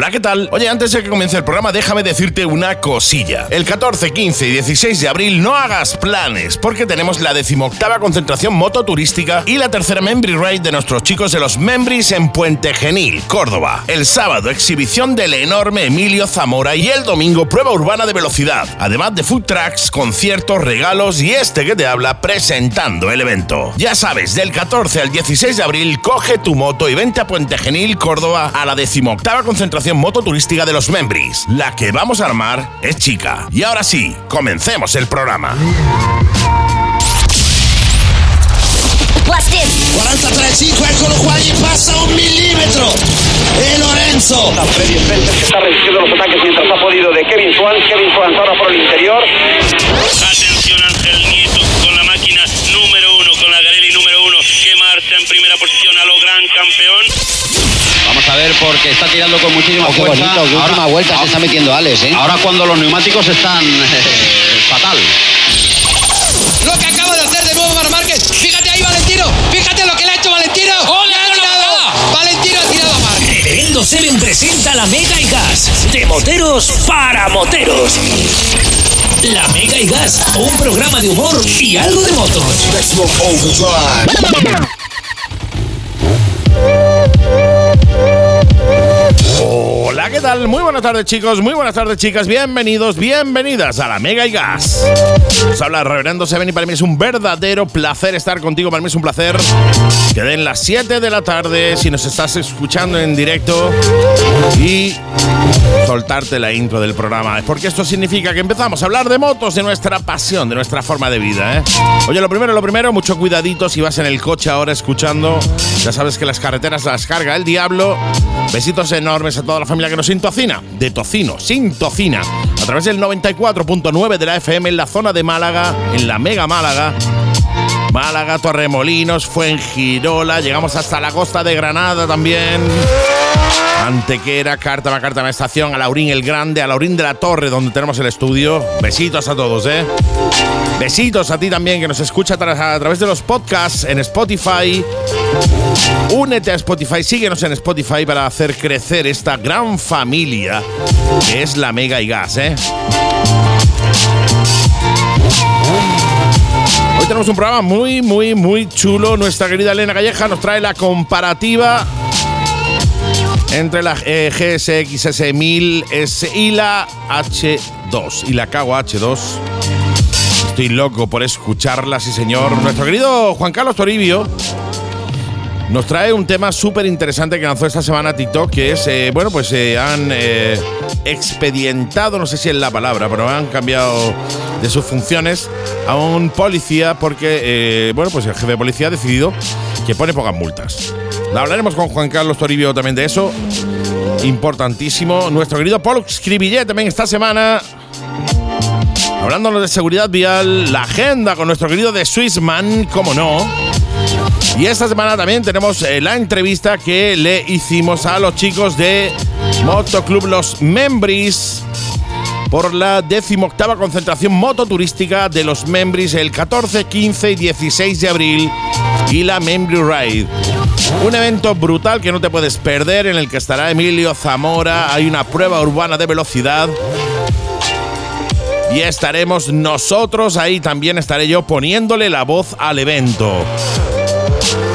Hola, ¿qué tal? Oye, antes de que comience el programa, déjame decirte una cosilla. El 14, 15 y 16 de abril no hagas planes, porque tenemos la decimoctava concentración mototurística y la tercera Membry Ride de nuestros chicos de los Membris en Puente Genil, Córdoba. El sábado, exhibición del enorme Emilio Zamora y el domingo, prueba urbana de velocidad. Además de food trucks, conciertos, regalos y este que te habla presentando el evento. Ya sabes, del 14 al 16 de abril, coge tu moto y vente a Puente Genil, Córdoba, a la decimoctava concentración mototurística de los Membris. La que vamos a armar es chica. Y ahora sí, comencemos el programa. 43.5, eccolo qua, gli passa un milímetro. E Lorenzo. Freddy Spencer que está resistiendo los ataques mientras ha podido de Kevin Swan. Kevin Swan ahora por el interior. Atención Ángel Nieto con la máquina número uno, con la Garelli número uno, que marcha en primera posición a lo gran campeón. A ver porque está tirando con muchísima Oh, qué fuerza. bonito, qué última vuelta se está metiendo Alex, ¿eh? Ahora cuando los neumáticos están eh, fatal. Lo que acaba de hacer de nuevo Mar Márquez. Fíjate ahí, Valentino. Fíjate lo que le ha hecho Valentino. ¡Le ha tirado! Valentino ha tirado a Márquez. Reverendo Seven presenta la Mega y Gas. De moteros para moteros. La Mega y Gas, un programa de humor y algo de motos. Oh. Hola, ¿qué tal? Muy buenas tardes chicos, muy buenas tardes chicas, bienvenidos, bienvenidas a la Mega y Gas. Os habla Reverendo Seven y para mí es un verdadero placer estar contigo, para mí es un placer que den las 7 de la tarde si nos estás escuchando en directo y soltarte la intro del programa, porque esto significa que empezamos a hablar de motos, de nuestra pasión, de nuestra forma de vida. ¿eh? Oye, lo primero, lo primero, mucho cuidadito si vas en el coche ahora escuchando, ya sabes que las carreteras las carga el diablo. Besitos enormes a toda la familia que nos sintocina, de tocino, sin tocina, a través del 94.9 de la FM en la zona de Málaga, en la Mega Málaga. Málaga, Torremolinos, Fuengirola, llegamos hasta la costa de Granada también. Antequera, Cártama, Cártama Estación, a Laurín el Grande, a Laurín de la Torre, donde tenemos el estudio. Besitos a todos, ¿eh? Besitos a ti también que nos escucha a, tra- a través de los podcasts en Spotify. Únete a Spotify, síguenos en Spotify para hacer crecer esta gran familia que es la Mega y Gas, ¿eh? Hoy tenemos un programa muy, muy, muy chulo. Nuestra querida Elena Calleja nos trae la comparativa entre la eh, GSX S1000S y la H2 y la Kawa H2. Estoy loco por escucharla, sí señor. Nuestro querido Juan Carlos Toribio nos trae un tema súper interesante que lanzó esta semana TikTok, que es, eh, bueno, pues eh, han eh, expedientado, no sé si es la palabra, pero han cambiado de sus funciones a un policía porque, bueno, pues el jefe de policía ha decidido que pone pocas multas. La hablaremos con Juan Carlos Toribio también de eso. Importantísimo. Nuestro querido Paul Scribillet también esta semana Hablándonos de seguridad vial, la agenda con nuestro querido de Swissman, como no. Y esta semana también tenemos eh, la entrevista que le hicimos a los chicos de Motoclub Los Membris por la decimoctava concentración mototurística de los Membris el 14, 15 y 16 de abril y la Membri Ride. Un evento brutal que no te puedes perder en el que estará Emilio Zamora, hay una prueba urbana de velocidad y estaremos nosotros ahí, también estaré yo poniéndole la voz al evento.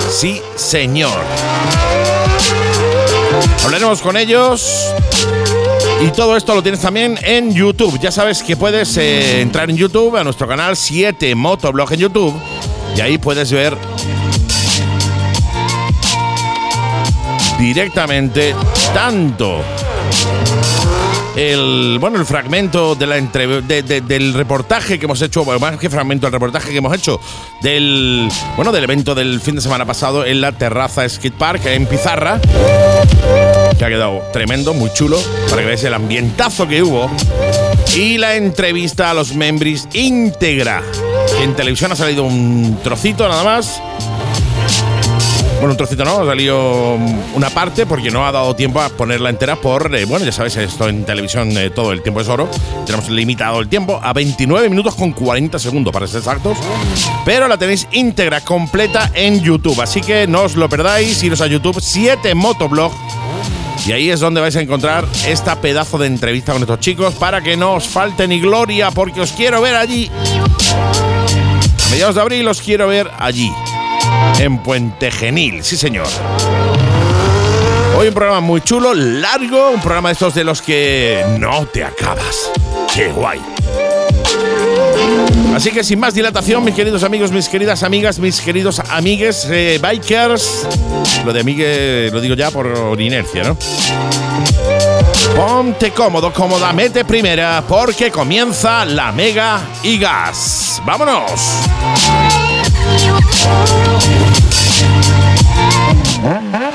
Sí, señor. Hablaremos con ellos. Y todo esto lo tienes también en YouTube. Ya sabes que puedes eh, entrar en YouTube, a nuestro canal 7 Motoblog en YouTube. Y ahí puedes ver directamente tanto el bueno el fragmento de la de- del reportaje que hemos hecho bueno, más que fragmento el reportaje que hemos hecho del bueno del evento del fin de semana pasado en la terraza skate park en Pizarra que ha quedado tremendo muy chulo para que veáis el ambientazo que hubo. Y la entrevista a los membris íntegra. En televisión ha salido un trocito nada más bueno, un trocito no, ha salido una parte porque no ha dado tiempo a ponerla entera por, eh, bueno, ya sabes, esto en televisión eh, todo el tiempo es oro. Tenemos limitado el tiempo a 29 minutos con 40 segundos para ser exactos. Pero la tenéis íntegra, completa en YouTube. Así que no os lo perdáis, iros a YouTube, 7 Motoblog. Y ahí es donde vais a encontrar esta pedazo de entrevista con estos chicos para que no os falte ni gloria, porque os quiero ver allí. A mediados de abril os quiero ver allí, en Puente Genil, sí señor. Hoy un programa muy chulo, largo, un programa de estos de los que no te acabas. ¡Qué guay! Así que sin más dilatación, mis queridos amigos, mis queridas amigas, mis queridos amigues, eh, bikers, lo de amigue lo digo ya por inercia, ¿no? Ponte cómodo, cómoda, mete primera, porque comienza la Mega y Gas. ¡Vámonos! Mm-hmm.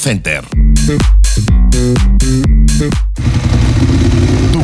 Center.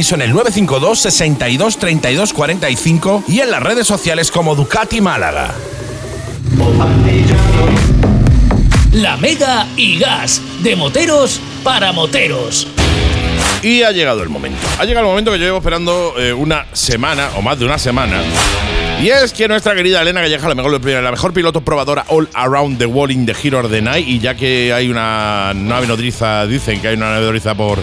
en el 952 62 32 45 y en las redes sociales como Ducati Málaga. La Mega y Gas, de moteros para moteros. Y ha llegado el momento. Ha llegado el momento que yo llevo esperando eh, una semana o más de una semana. Y es que nuestra querida Elena Galleja, la mejor, la mejor piloto probadora all around the world in the Hero of the Night, y ya que hay una nave nodriza, dicen que hay una nave nodriza por,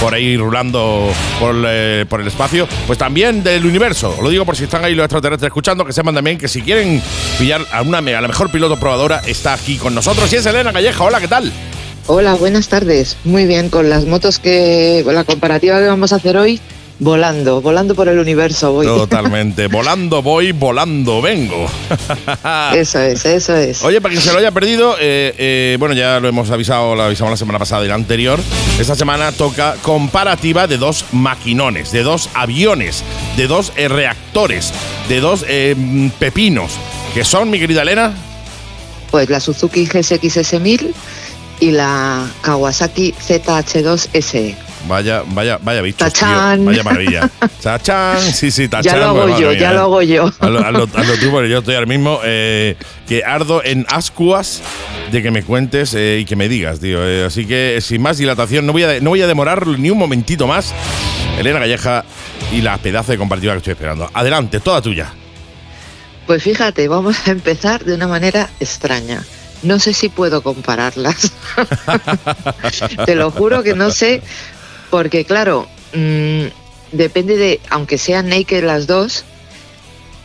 por ahí rulando por, eh, por el espacio, pues también del universo. Lo digo por si están ahí los extraterrestres escuchando, que sepan también que si quieren pillar a una a la mejor piloto probadora, está aquí con nosotros. Y es Elena Galleja. Hola, ¿qué tal? Hola, buenas tardes. Muy bien, con las motos que, con la comparativa que vamos a hacer hoy, volando, volando por el universo voy. Totalmente, volando voy, volando vengo. eso es, eso es. Oye, para quien se lo haya perdido, eh, eh, bueno, ya lo hemos avisado, lo avisamos la semana pasada y la anterior. Esta semana toca comparativa de dos maquinones, de dos aviones, de dos eh, reactores, de dos eh, pepinos, que son, mi querida Elena. Pues la Suzuki GSX-S1000 y la Kawasaki ZH2SE. Vaya, vaya, vaya bichos, tío. Tachán. Vaya maravilla. Tachán, sí, sí, tachán. Ya lo hago pues, yo, ya mía. lo hago yo. Hazlo, hazlo- hazlo tú, porque yo estoy ahora mismo eh, que ardo en ascuas de que me cuentes eh, y que me digas, tío. Eh, así que sin más dilatación, no voy, a, no voy a demorar ni un momentito más. Elena Galleja y la pedazo de compartida que estoy esperando. Adelante, toda tuya. Pues fíjate, vamos a empezar de una manera extraña. No sé si puedo compararlas. Te lo juro que no sé, porque claro, mm, depende de, aunque sean naked las dos,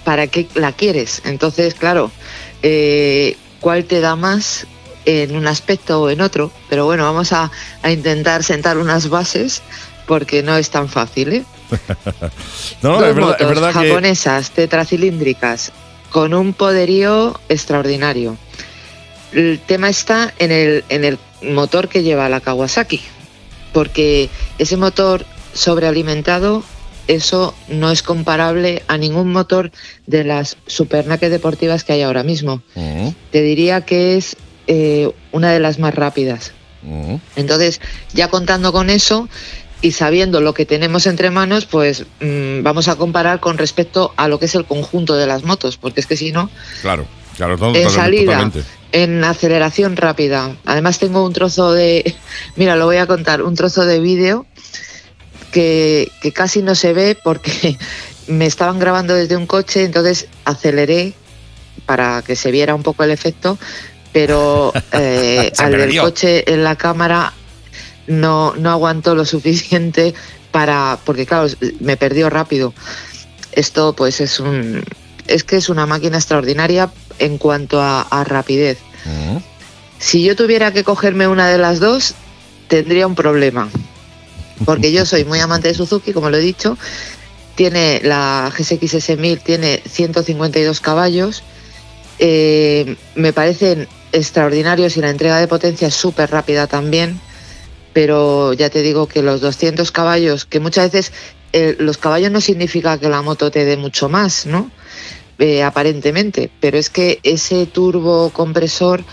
¿para qué la quieres? Entonces, claro, eh, ¿cuál te da más en un aspecto o en otro? Pero bueno, vamos a, a intentar sentar unas bases porque no es tan fácil, ¿eh? No, Dos es verdad, es motos verdad que. japonesas tetracilíndricas con un poderío extraordinario. El tema está en el, en el motor que lleva la Kawasaki, porque ese motor sobrealimentado, eso no es comparable a ningún motor de las supernaques deportivas que hay ahora mismo. Mm, Te diría que es eh, una de las más rápidas. mm. Entonces, ya contando con eso y sabiendo lo que tenemos entre manos, pues mm, vamos a comparar con respecto a lo que es el conjunto de las motos, porque es que si no, Claro, claro, todo, en salida, totalmente. en aceleración rápida. Además tengo un trozo de, mira, lo voy a contar, un trozo de vídeo que, que casi no se ve porque me estaban grabando desde un coche, entonces aceleré para que se viera un poco el efecto, pero eh, al del coche en la cámara no, no aguantó lo suficiente para, porque claro, me perdió rápido. Esto pues es un, es que es una máquina extraordinaria en cuanto a, a rapidez. Si yo tuviera que cogerme una de las dos, tendría un problema. Porque yo soy muy amante de Suzuki, como lo he dicho. Tiene la GSX-S 1000, tiene 152 caballos. Eh, me parecen extraordinarios y la entrega de potencia es súper rápida también. Pero ya te digo que los 200 caballos, que muchas veces eh, los caballos no significa que la moto te dé mucho más, ¿no? Eh, aparentemente, pero es que ese turbo compresor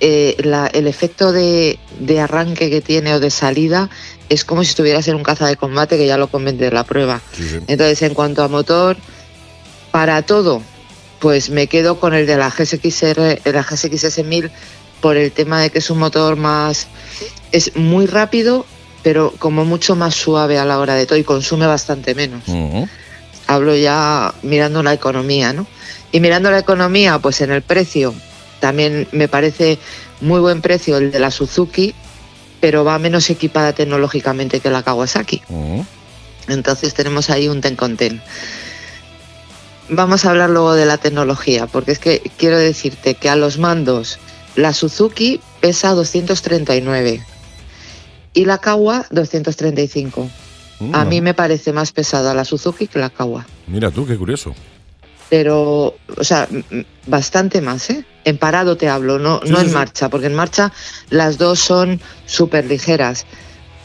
eh, la- el efecto de, de arranque que tiene o de salida es como si estuvieras en un caza de combate que ya lo comenté en la prueba. Sí, sí. Entonces, en cuanto a motor, para todo, pues me quedo con el de la GSX-R, la GSX-S 1000 por el tema de que es un motor más, es muy rápido, pero como mucho más suave a la hora de todo y consume bastante menos. Hablo ya mirando la economía, ¿no? Y mirando la economía, pues en el precio, también me parece muy buen precio el de la Suzuki, pero va menos equipada tecnológicamente que la Kawasaki. Mm. Entonces tenemos ahí un ten con ten. Vamos a hablar luego de la tecnología, porque es que quiero decirte que a los mandos la Suzuki pesa 239 y la Kawa 235. A Mm. mí me parece más pesada la Suzuki que la Kawa Mira tú, qué curioso. pero, o sea, bastante más, ¿eh? En parado te hablo, no, Sí, no sí, en sí. marcha, porque en marcha las dos son súper ligeras.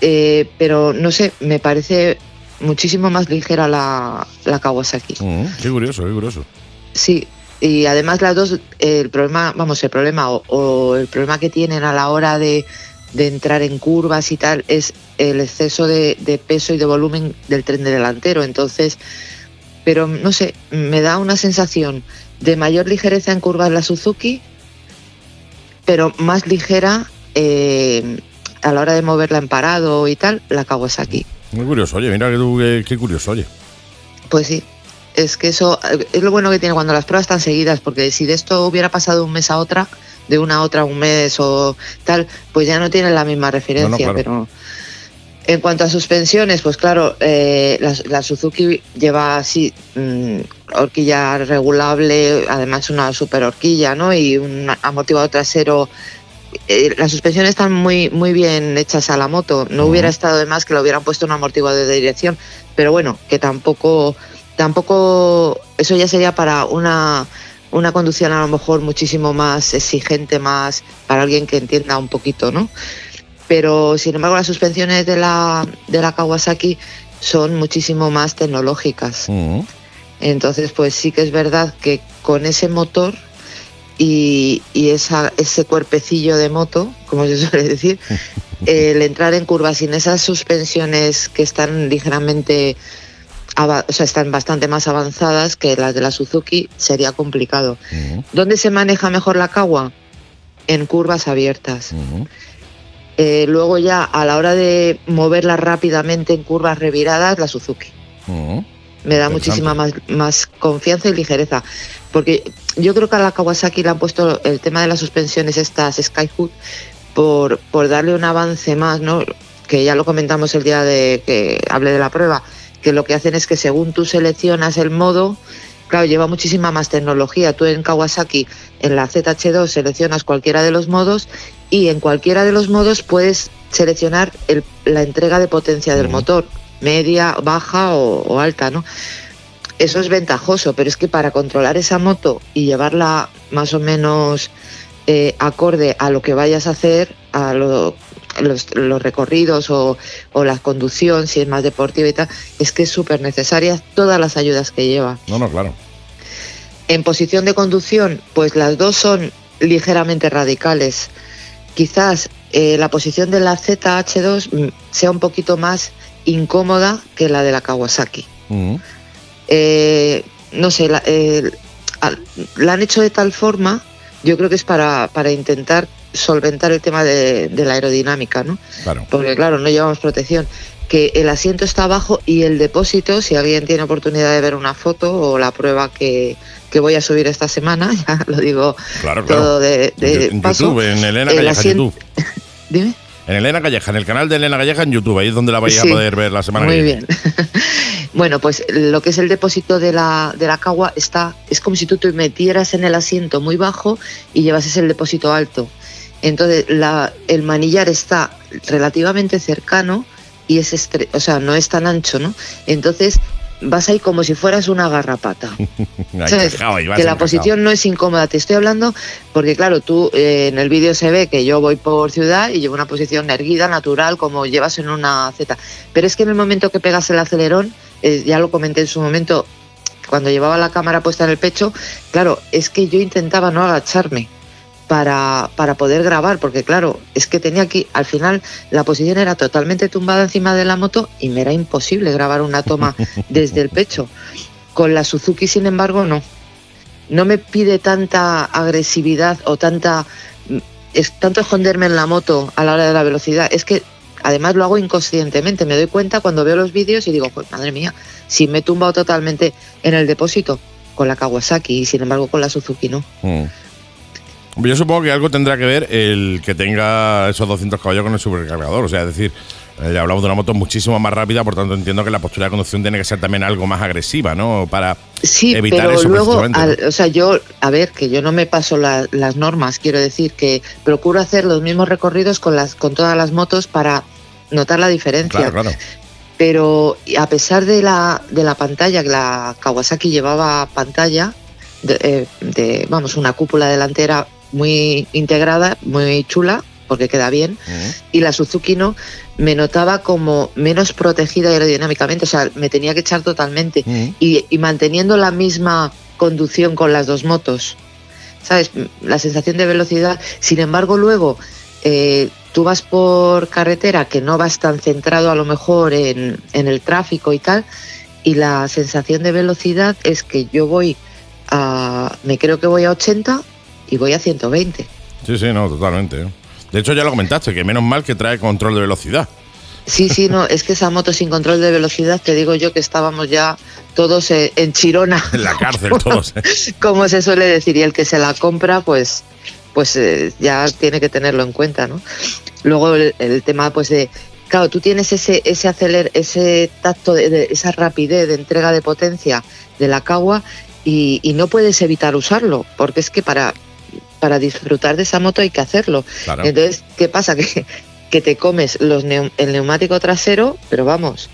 Eh, pero no sé, me parece muchísimo más ligera la, la Kawasaki. Mm. Qué curioso, qué curioso. Sí, y además las dos, el problema, vamos, el problema o, o el problema que tienen a la hora de, de entrar en curvas y tal es el exceso de, de peso y de volumen del tren delantero. Entonces, pero no sé, me da una sensación de mayor ligereza en curvas la Suzuki, pero más ligera eh, a la hora de moverla en parado y tal, la Kawasaki. Muy curioso. Oye, mira qué curioso, oye. Pues sí, es que eso eh, es lo bueno que tiene cuando las pruebas están seguidas, porque si de esto hubiera pasado un mes a otra, de una a otra un mes o tal, pues ya no tienen la misma referencia. claro. Pero en cuanto a suspensiones, pues claro, eh, la, la Suzuki lleva así mm, horquilla regulable, además una super horquilla, ¿no? Y un amortiguador trasero. Eh, las suspensiones están muy muy bien hechas a la moto. No hubiera estado de más que le hubieran puesto un amortiguador de dirección, pero bueno, que tampoco tampoco eso ya sería para una una conducción a lo mejor muchísimo más exigente, más para alguien que entienda un poquito, ¿no? Pero sin embargo las suspensiones de la de la Kawasaki son muchísimo más tecnológicas. Mm. Entonces, pues sí que es verdad que con ese motor y, y esa, ese cuerpecillo de moto, como se suele decir, el entrar en curvas sin esas suspensiones que están ligeramente, o sea, están bastante más avanzadas que las de la Suzuki, sería complicado. Mm. ¿Dónde se maneja mejor la Kawa? En curvas abiertas. Eh, luego ya a la hora de moverla rápidamente en curvas reviradas, la Suzuki me da muchísima más, más confianza y ligereza. Porque yo creo que a la Kawasaki le han puesto el tema de las suspensiones estas Skyhook por, por darle un avance más, ¿no? Que ya lo comentamos el día de que hablé de la prueba, que lo que hacen es que según tú seleccionas el modo, claro, lleva muchísima más tecnología. Tú en Kawasaki, en la ZH2, seleccionas cualquiera de los modos y en cualquiera de los modos puedes seleccionar el- la entrega de potencia del motor, media, baja o, o alta, ¿no? Eso es ventajoso, pero es que para controlar esa moto y llevarla más o menos eh, acorde a lo que vayas a hacer, a lo- los, los recorridos o, o la conducción, si es más deportiva y tal, es que es súper necesaria todas las ayudas que lleva. No, no, claro. En posición de conducción, pues las dos son ligeramente radicales. Quizás eh, la posición de la ZH2 mm, sea un poquito más incómoda que la de la Kawasaki. Mm. Eh, no sé, la, eh, la han hecho de tal forma, yo creo que es para, para intentar solventar el tema de, de la aerodinámica, ¿no? Claro. Porque claro, no llevamos protección. Que el asiento está abajo y el depósito, si alguien tiene oportunidad de ver una foto o la prueba que, que voy a subir esta semana, ya lo digo Claro, claro. todo de, de en paso. YouTube, en Elena el Calleja, asiento- YouTube. Dime. En Elena Calleja, en el canal de Elena Calleja en YouTube, ahí es donde la vais Sí. a poder ver la semana Muy que viene. bien. bueno, pues lo que es el depósito de la, de la cagua está, es como si tú te metieras en el asiento muy bajo y llevases el depósito alto. Entonces, la, el manillar está relativamente cercano y es estre- o sea, no es tan ancho, ¿no? Entonces, vas ahí como si fueras una garrapata. Que la posición no es incómoda. Te estoy hablando porque, claro, tú eh, en el vídeo se ve que yo voy por ciudad y llevo una posición erguida, natural, como llevas en una Z. Pero es que en el momento que pegas el acelerón, eh, ya lo comenté en su momento, cuando llevaba la cámara puesta en el pecho, claro, es que yo intentaba no agacharme para, para poder grabar, porque claro, es que tenía aquí, al final la posición era totalmente tumbada encima de la moto y me era imposible grabar una toma desde el pecho. Con la Suzuki, sin embargo, no. No me pide tanta agresividad o tanta es tanto esconderme en la moto a la hora de la velocidad. Es que además lo hago inconscientemente. Me doy cuenta cuando veo los vídeos y digo, pues madre mía, si me he tumbado totalmente en el depósito con la Kawasaki y sin embargo con la Suzuki no. Mm. Yo supongo que algo tendrá que ver el que tenga esos 200 caballos con el supercargador. O sea, es decir, eh, ya hablamos de una moto muchísimo más rápida, por tanto entiendo que la postura de conducción tiene que ser también algo más agresiva, ¿no? Para Sí, evitar pero eso luego, precisamente, al- o sea, yo, a ver, que yo no me paso la- las normas, quiero decir que procuro hacer los mismos recorridos con las con todas las motos para notar la diferencia. Claro, claro. Pero a pesar de la, de la pantalla, que la Kawasaki llevaba pantalla, de, eh, de, vamos, una cúpula delantera muy integrada, muy chula, porque queda bien, y la Suzuki no, me notaba como menos protegida aerodinámicamente, o sea, me tenía que echar totalmente, y, y manteniendo la misma conducción con las dos motos, ¿sabes? La sensación de velocidad, sin embargo, luego eh, tú vas por carretera que no vas tan centrado a lo mejor en, en el tráfico y tal, y la sensación de velocidad es que yo voy a, me creo que voy a 80 y voy a 120. Sí, sí, no, totalmente. ¿eh? De hecho, ya lo comentaste, que menos mal que trae control de velocidad. Sí, sí, no, es que esa moto sin control de velocidad, te digo yo que estábamos ya todos eh, en Chirona, En la cárcel todos. ¿eh? como se suele decir, y el que se la compra, pues, pues eh, ya tiene que tenerlo en cuenta, ¿no? Luego el, el tema, pues de, claro, tú tienes ese, ese aceler, ese tacto, de, de- esa rapidez de entrega de potencia de la cagua y, y no puedes evitar usarlo, porque es que para, para disfrutar de esa moto hay que hacerlo. Claro. Entonces, ¿qué pasa? Que, que te comes los neu- el neumático trasero, pero vamos,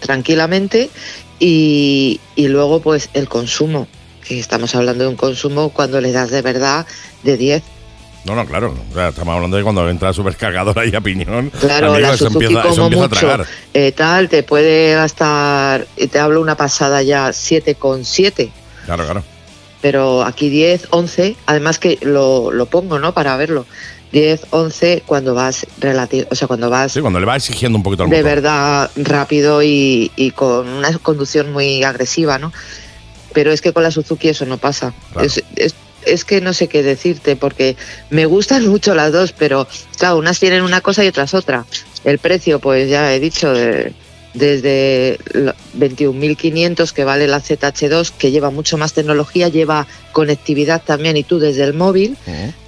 tranquilamente, y, y luego pues el consumo, que estamos hablando de un consumo cuando le das de verdad de 10. No, no, claro. O sea, estamos hablando de cuando entra el supercargador ahí a piñón. Claro, amigo, la Suzuki empieza, como a mucho, tragar. eh, tal, te puede gastar, y te hablo una pasada ya 7,7 Claro, claro. Pero aquí 10, 11, además que lo, lo pongo, ¿no? Para verlo. 10, 11 cuando vas relativo, o sea, cuando vas Sí, cuando le va exigiendo un poquito al de motor. verdad rápido y, y con una conducción muy agresiva, ¿no? Pero es que con la Suzuki eso no pasa. Claro. Es, es- es que no sé qué decirte, porque me gustan mucho las dos, pero claro, unas tienen una cosa y otras otra. El precio, pues ya he dicho, de- desde lo- 21.500 que vale la ZH2, que lleva mucho más tecnología, lleva conectividad también y tú desde el móvil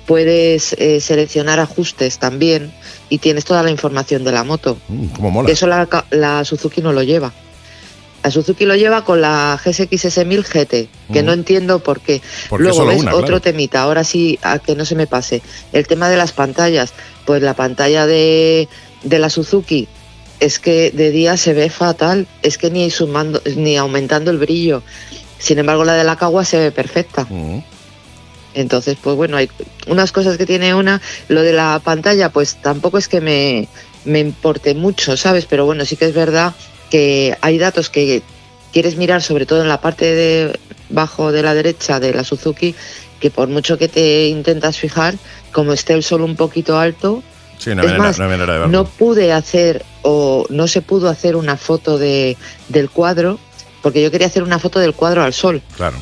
puedes eh, seleccionar ajustes también y tienes toda la información de la moto. Mm, mola. Eso la, Suzuki no lo lleva. La Suzuki lo lleva con la GSX-S1000 GT, que Mm. no entiendo por qué. Porque Luego ves una, otro claro. temita, ahora sí, a que no se me pase. El tema de las pantallas. Pues la pantalla de, de la Suzuki es que de día se ve fatal, es que ni sumando, ni aumentando el brillo. Sin embargo, la de la Kawa se ve perfecta. Ujú. Entonces, pues bueno, hay unas cosas que tiene una. Lo de la pantalla, pues tampoco es que me, me importe mucho, ¿sabes? Pero bueno, sí que es verdad que hay datos que quieres mirar, sobre todo en la parte de bajo de la derecha de la Suzuki, que por mucho que te intentas fijar, como esté el sol un poquito alto, Sí, no es más, no no pude hacer o no se pudo hacer una foto de, del cuadro, porque yo quería hacer una foto del cuadro al sol Claro,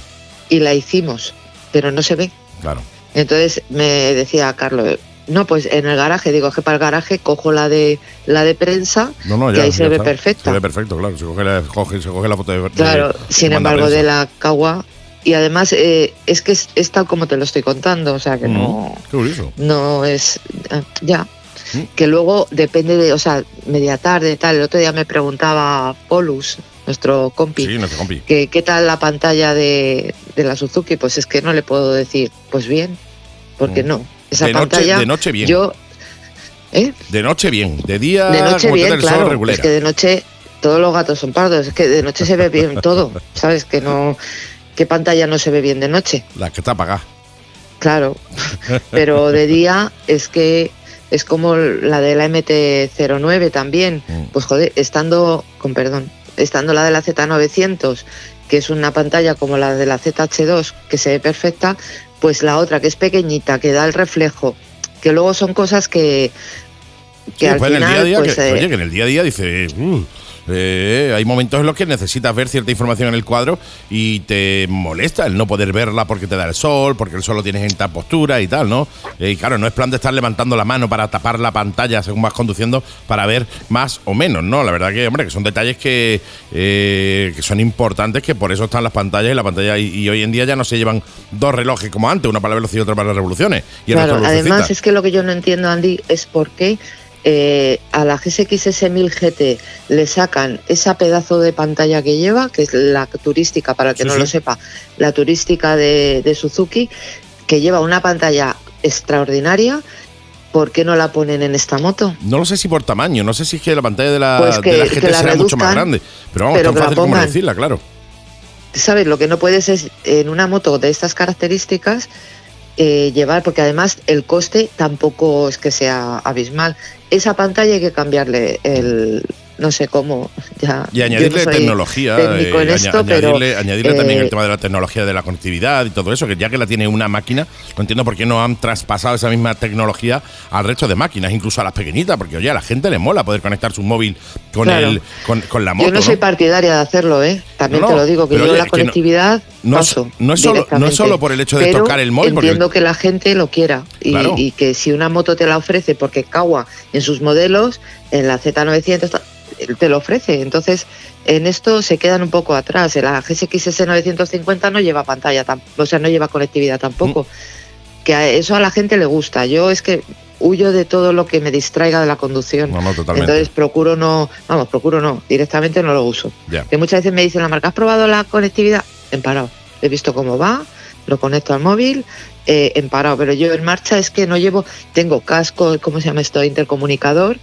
y la hicimos, pero no se ve. claro. Entonces me decía Carlos, no, pues en el garaje, digo que para el garaje cojo la de la de prensa No, no, y ya, ahí ya se ve perfecta. Se ve perfecto, claro. Se coge la, coge- se coge la foto de. Claro, de sin embargo de la cagua y además eh, es que es, es tal como te lo estoy contando, o sea que no Mm, Qué curioso. no es ah, ya. Que luego depende de, o sea, media tarde tal. El otro día me preguntaba Polus, nuestro compi, Sí, nuestro compi. que qué tal la pantalla de, de la Suzuki, pues es que no le puedo decir, pues bien, porque Mm. no. Esa De noche, pantalla de noche bien. yo ¿eh? De noche bien. De día, de noche como bien, el claro. Es que de noche todos los gatos son pardos. Es que de noche se ve bien todo. ¿Sabes? Que no. ¿Qué pantalla no se ve bien de noche? La que está apagada. Claro. Pero de día es que es como la de la MT-09 también. Mm. Pues joder, estando, con perdón, estando la de la Z900, que es una pantalla como la de la ZH2, que se ve perfecta, pues la otra, que es pequeñita, que da el reflejo, que luego son cosas que, que Sí, al pues en el final, día a día, pues, que, eh, oye, que en el día a día dice, "Uh, eh, hay momentos en los que necesitas ver cierta información en el cuadro y te molesta el no poder verla porque te da el sol, porque el sol lo tienes en tal postura y tal, ¿no? Eh, Y claro, no es plan de estar levantando la mano para tapar la pantalla según vas conduciendo para ver más o menos, ¿no? La verdad que, hombre, que son detalles que, eh, que son importantes, que por eso están las pantallas y la pantalla. Y, y hoy en día ya no se llevan dos relojes como antes, uno para la velocidad y otro para las revoluciones. Y Claro, además es que lo que yo no entiendo, Andy, es por qué eh, a la GSX 1000 GT le sacan esa pedazo de pantalla que lleva, que es la turística, para el que Sí, no sí. lo sepa, la turística de, de Suzuki, que lleva una pantalla extraordinaria. ¿Por qué no la ponen en esta moto? No lo sé si por tamaño, no sé si es que la pantalla de la, Pues que- de la que GT será mucho más grande. Pero vamos, pero tan fácil como decirla, claro. ¿Sabes? Lo que no puedes es en una moto de estas características eh, llevar, porque además el coste tampoco es que sea abismal. Esa pantalla hay que cambiarle el, no sé cómo, ya. Y añadirle no tecnología. en eh, esto, aña- pero, añadirle, también eh, el tema de la tecnología de la conectividad y todo eso, que ya que la tiene una máquina, no entiendo por qué no han traspasado esa misma tecnología al resto de máquinas, incluso a las pequeñitas, porque oye, a la gente le mola poder conectar su móvil con, Claro. el, con, con la moto. yo no soy partidaria de hacerlo, ¿eh? También No, te lo digo, que yo oye, la conectividad no es- paso no es solo- no es solo por el hecho de Pero tocar el móvil, porque- Entiendo que la gente lo quiera y, Claro. y que si una moto te la ofrece, porque Kawa en sus modelos, en la Z900 ta- te lo ofrece. Entonces, en esto se quedan un poco atrás. La GSX S950 no lleva pantalla, o sea, no lleva conectividad tampoco. Mm. Que a eso a la gente le gusta. Yo es que huyo de todo lo que me distraiga de la conducción. No, no. Entonces procuro no, vamos, procuro no, directamente no lo uso. Ya. Que muchas veces me dicen la marca, ¿has probado la conectividad? En parado. He visto cómo va, lo conecto al móvil, eh, en parado. Pero yo en marcha es que no llevo, tengo casco, ¿cómo se llama esto? Intercomunicador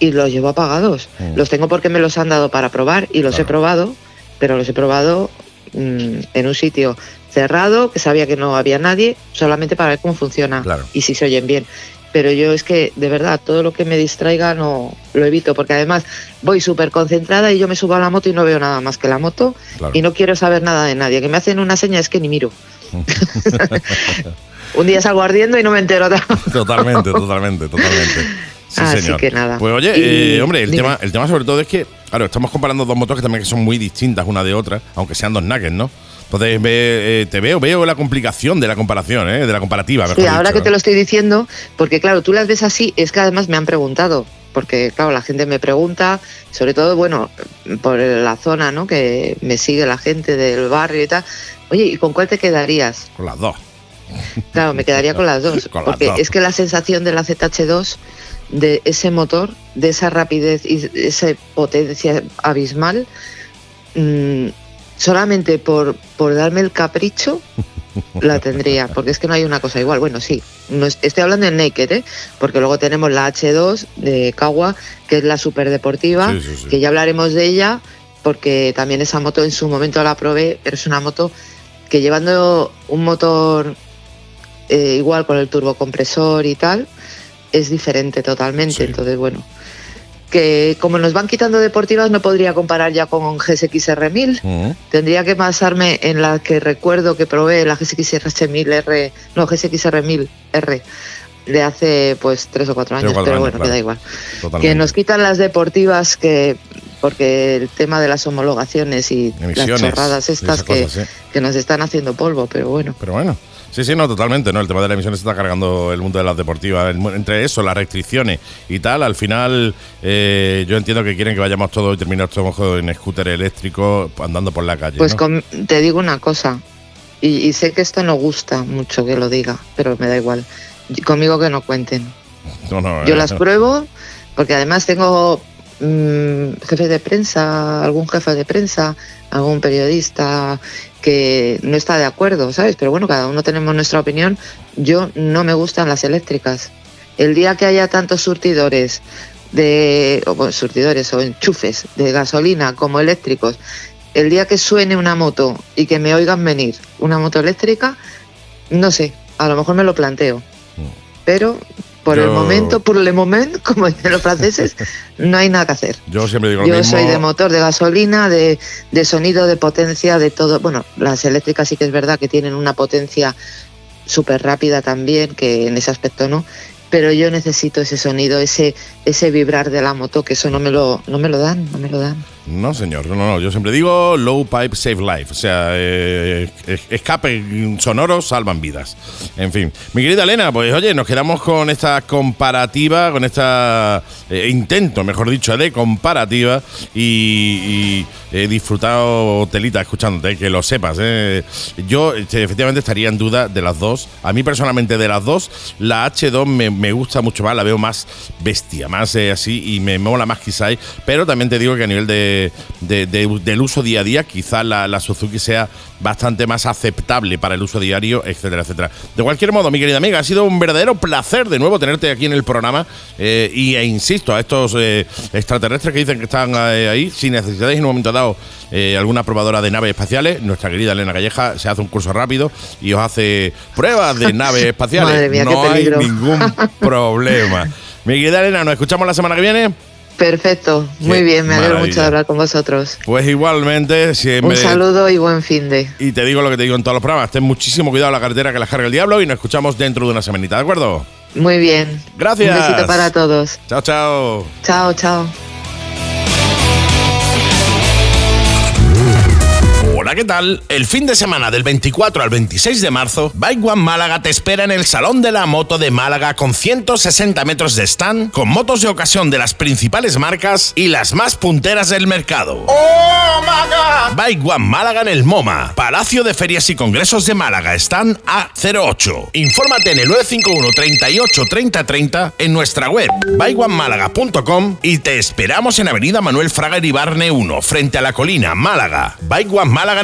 y los llevo apagados. Mm. Los tengo porque me los han dado para probar y los he probado, pero los he probado mm, en un sitio cerrado, que sabía que no había nadie, solamente para ver cómo funciona Claro. y si se oyen bien. Pero yo es que, de verdad, todo lo que me distraiga no lo evito, porque además voy súper concentrada y yo me subo a la moto y no veo nada más que la moto Claro. y no quiero saber nada de nadie. Que me hacen una seña es que ni miro. Un día salgo ardiendo y no me entero. Totalmente, totalmente, totalmente. Sí, Así señor. que nada. Pues oye, Y- eh, hombre, el dime. tema, el tema sobre todo es que, claro, estamos comparando dos motos que también son muy distintas una de otra, aunque sean dos nuggets, ¿no? Entonces eh, te veo, veo la complicación de la comparación, ¿eh? de la comparativa. Sí, mejor ahora dicho, que te lo estoy diciendo, porque claro, tú las ves así, es que además me han preguntado, porque claro, la gente me pregunta, sobre todo, bueno, por la zona, ¿no? Que me sigue la gente del barrio y tal. Oye, ¿y con cuál te quedarías? Con las dos. Claro, me quedaría con las dos, Con las porque dos. es que la sensación de la ZH2, de ese motor, de esa rapidez y esa potencia abismal, mm, solamente por, por darme el capricho, la tendría, porque es que no hay una cosa igual. Bueno, sí, no es- estoy hablando en Naked, ¿eh? porque luego tenemos la H2 de Kawa, que es la super deportiva, Sí, sí, sí. que ya hablaremos de ella, porque también esa moto en su momento la probé, pero es una moto que llevando un motor eh, igual con el turbocompresor y tal, es diferente totalmente. Sí. Entonces, bueno, que como nos van quitando deportivas, no podría comparar ya con GSX-R1000. Ujú. Tendría que basarme en la que recuerdo que probé, la GSX-R1000R, no, GSX-R1000R, de hace pues tres o cuatro o años, cuatro pero años, bueno, claro. me da igual. Totalmente. Que nos quitan las deportivas que porque el tema de las homologaciones y Emisiones las chorradas estas que, cosas, que nos están haciendo polvo, pero bueno. Pero bueno. Sí, sí, no, totalmente, ¿no? El tema de la emisión se está cargando el mundo de las deportivas. Entre eso, las restricciones y tal, al final eh, yo entiendo que quieren que vayamos todos y terminar todos en scooter eléctrico andando por la calle. Pues ¿no? con- te digo una cosa, y, y sé que esto no gusta mucho que lo diga, pero me da igual. Conmigo que no cuenten. No, no, Yo eh, las pruebo porque además tengo mm, jefe de prensa, algún jefe de prensa, algún periodista que no está de acuerdo, ¿sabes? Pero bueno, cada uno tenemos nuestra opinión. Yo no me gustan las eléctricas. El día que haya tantos surtidores de o, bueno, surtidores o enchufes de gasolina como eléctricos, el día que suene una moto y que me oigan venir una moto eléctrica, no sé, a lo mejor me lo planteo. Pero por el momento, por el moment, como dicen los franceses, no hay nada que hacer. Yo siempre digo lo Yo mismo. soy de motor de gasolina, de, de sonido, de potencia, de todo. Bueno, las eléctricas sí que es verdad que tienen una potencia súper rápida también, que en ese aspecto no. Pero yo necesito ese sonido, ese, ese vibrar de la moto, que eso no me lo, no me lo dan, no me lo dan. No, señor, no, no, yo siempre digo low pipe save life, o sea, eh, es- escape sonoros salvan vidas. En fin, mi querida Elena, pues oye, nos quedamos con esta comparativa, con esta eh, intento, mejor dicho, de comparativa y, he disfrutado telita escuchándote, que lo sepas. eh. Yo este, efectivamente estaría en duda de las dos. A mí personalmente de las dos, la H2 me, me gusta mucho más, la veo más bestia, más eh, así y me mola más quizá, pero también te digo que a nivel de, de- de- del uso día a día, quizás la, la Suzuki sea bastante más aceptable para el uso diario, etcétera, etcétera. De cualquier modo, mi querida amiga, ha sido un verdadero placer de nuevo tenerte aquí en el programa eh, y e insisto, a estos eh, extraterrestres que dicen que están eh, ahí, sin necesidades en un momento dado eh, alguna probadora de naves espaciales, nuestra querida Elena Calleja se hace un curso rápido y os hace pruebas de naves espaciales. Madre mía, qué no hay ningún problema. Mi querida Elena, nos escuchamos la semana que viene. Perfecto, muy Qué bien, me alegro maravilla. mucho de hablar con vosotros. Pues igualmente, siempre. Un saludo y buen fin de. Y te digo lo que te digo en todos los programas. Ten muchísimo cuidado en la carretera que la carga el diablo y nos escuchamos dentro de una semanita, ¿de acuerdo? Muy bien. Gracias. Un besito para todos. Chao, chao. Chao, chao. Hola, ¿qué tal? El fin de semana del 24 al 26 de marzo, Bike One Málaga te espera en el Salón de la Moto de Málaga con 160 metros de stand, con motos de ocasión de las principales marcas y las más punteras del mercado. Bike One Málaga en el MoMA, Palacio de Ferias y Congresos de Málaga, stand A08. Infórmate en el 951 38 30 30 en nuestra web bikeonemálaga.com y te esperamos en Avenida Manuel Fraga Iribarne 1, frente a la colina, Málaga. Bike One Málaga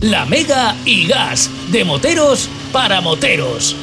La Mega y Gas, de moteros para moteros.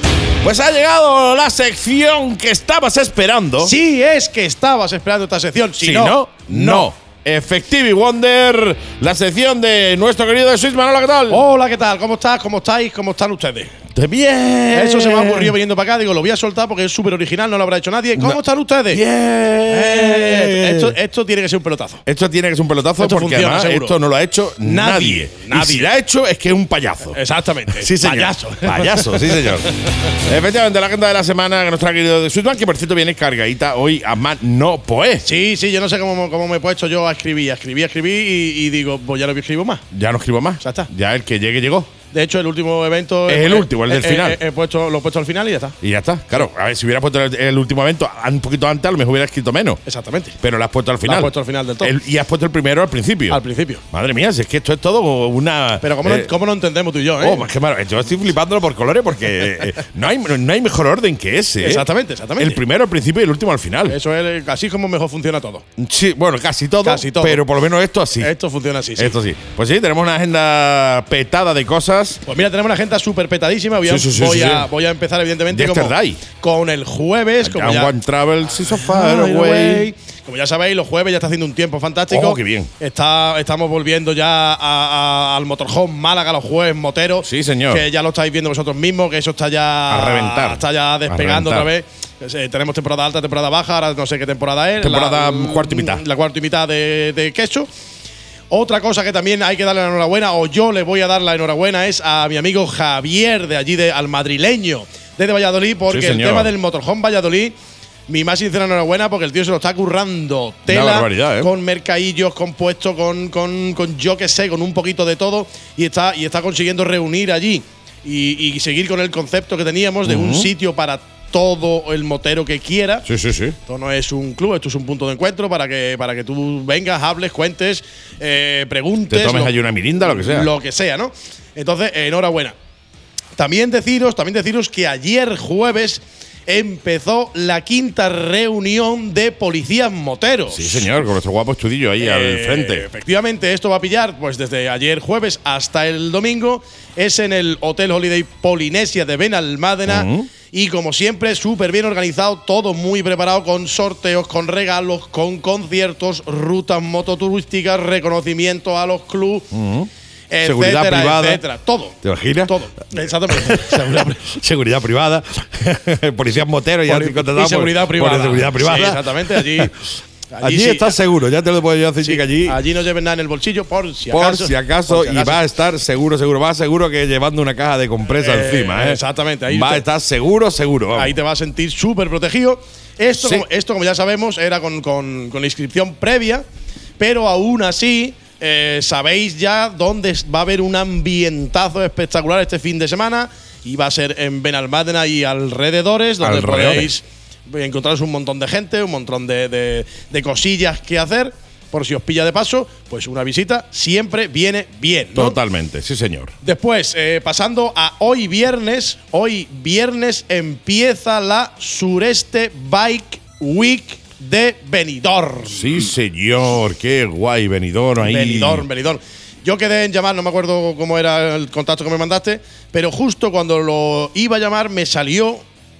Pues ha llegado la sección que estabas esperando. Sí, es que estabas esperando esta sección. Si, Si no, no, no. Effective Wonder, la sección de nuestro querido de Swiss Manolo, ¿qué tal? Hola, ¿qué tal? ¿Cómo estás? ¿Cómo estáis? ¿Cómo están ustedes? De bien. Eso se me ha ocurrido viniendo para acá. Digo, lo voy a soltar porque es súper original, no lo habrá hecho nadie. ¿Cómo No. están ustedes? Bien. Eh, esto, esto tiene que ser un pelotazo. Esto tiene que ser un pelotazo Esto porque funciona, además seguro. esto no lo ha hecho nadie. Nadie, Y si lo ha hecho es que es un payazo. Exactamente. Sí, señor. Payaso. Payaso, sí, señor. Efectivamente, la agenda de la semana que nos trae querido de Swissman, que por cierto viene cargadita hoy a más no pues. Sí, sí, yo no sé cómo, cómo me he puesto yo a escribir, a escribir, a escribir y, y digo, pues ya no escribo más. Ya no escribo más. Ya está. Ya el que llegue llegó. De hecho, el último evento. Es el último, el del eh, final. eh, he puesto, lo he puesto al final y ya está. Y ya está. Claro, a ver, si hubiera puesto el, el último evento un poquito antes, a lo mejor hubiera escrito menos. Exactamente. Pero lo has puesto al final. has puesto al final del todo. El- y has puesto el primero al principio. Al principio. Madre mía, si es que esto es todo una. Pero ¿cómo, eh, no, cómo no entendemos tú y yo, eh? Oh, más que malo. Yo estoy flipándolo por colores porque eh, no, hay, no hay mejor orden que ese. ¿eh? Exactamente, exactamente. El primero al principio y el último al final. Eso es así como mejor funciona todo. Sí, bueno, casi todo. Casi todo. Pero por lo menos esto así. Esto funciona así. sí. Esto sí. Pues sí, tenemos una agenda petada de cosas. Agendas. Pues mira, tenemos una agenda súper petadísima. Voy, a, Sí, sí, sí, voy a- voy a empezar, evidentemente, como, con el jueves. Como ya, one travels is so far away. away. Como ya sabéis, los jueves ya está haciendo un tiempo fantástico. Oh, qué bien. Está, estamos volviendo ya a- al Motorhome Málaga los jueves moteros. Sí, señor. Que ya lo estáis viendo vosotros mismos, que eso está ya. A reventar. Está ya despegando otra vez. Eh, tenemos temporada alta, temporada baja, ahora no sé qué temporada es. Temporada La- cuarto y mitad. La cuarto y mitad de, de queso. Otra cosa que también hay que darle la enhorabuena, o yo le voy a dar la enhorabuena, es a mi amigo Javier, de allí, de, al madrileño, desde Valladolid, porque Sí, el tema del Motorhome Valladolid, mi más sincera enhorabuena, porque el tío se lo está currando. Tela, ¿eh? con mercadillos, con puestos, con, con, con yo que sé, con un poquito de todo, y está, y está consiguiendo reunir allí y, y seguir con el concepto que teníamos de un sitio para todo el motero que quiera. Sí, sí, sí. Esto no es un club, esto es un punto de encuentro para que, para que tú vengas, hables, cuentes, eh, preguntes. Te tomes lo- allí una mirinda, lo que sea. Lo que sea, ¿no? Entonces, enhorabuena. También deciros, también deciros que ayer jueves empezó la quinta reunión de policías moteros. Sí, señor, con nuestro guapo estudillo ahí al Eh, frente. Efectivamente, esto va a pillar pues desde ayer jueves hasta el domingo. Es en el Hotel Holiday Polinesia de Benalmádena. Y como siempre, súper bien organizado, todo muy preparado con sorteos, con regalos, con conciertos, rutas mototurísticas, reconocimiento a los clubs, etcétera, Seguridad privada. etcétera. Todo. ¿Te imaginas? Todo. Exactamente. Seguridad pri- Seguridad privada. Policías moteros contratados y seguridad privada. por seguridad privada. Sí, exactamente. Allí. Allí, sí. estás seguro, ya te lo puedo yo decir Sí, que allí. allí no lleven nada en el bolsillo por si por acaso. si acaso, por si y va a estar seguro, seguro. Va seguro que llevando una caja de compresa Eh, encima, ¿eh? exactamente, ahí va a estar seguro, seguro. vamos. Ahí te vas a sentir súper protegido. Esto, Sí. como, esto, como ya sabemos, era con, con- inscripción previa, pero aún así eh, sabéis ya dónde va a haber un ambientazo espectacular este fin de semana y va a ser en Benalmádena y alrededores, donde Alrededores. podéis encontraros un montón de gente, un montón de, de- de cosillas que hacer. Por si os pilla de paso, pues una visita siempre viene bien. ¿no? Totalmente, sí, señor. Después, eh, pasando a hoy viernes, hoy viernes empieza la Sureste Bike Week de Benidorm. Sí, señor. Qué guay, venidor ahí. Benidorm, Benidorm. Yo quedé en llamar, no me acuerdo cómo era el contacto que me mandaste, pero justo cuando lo iba a llamar me salió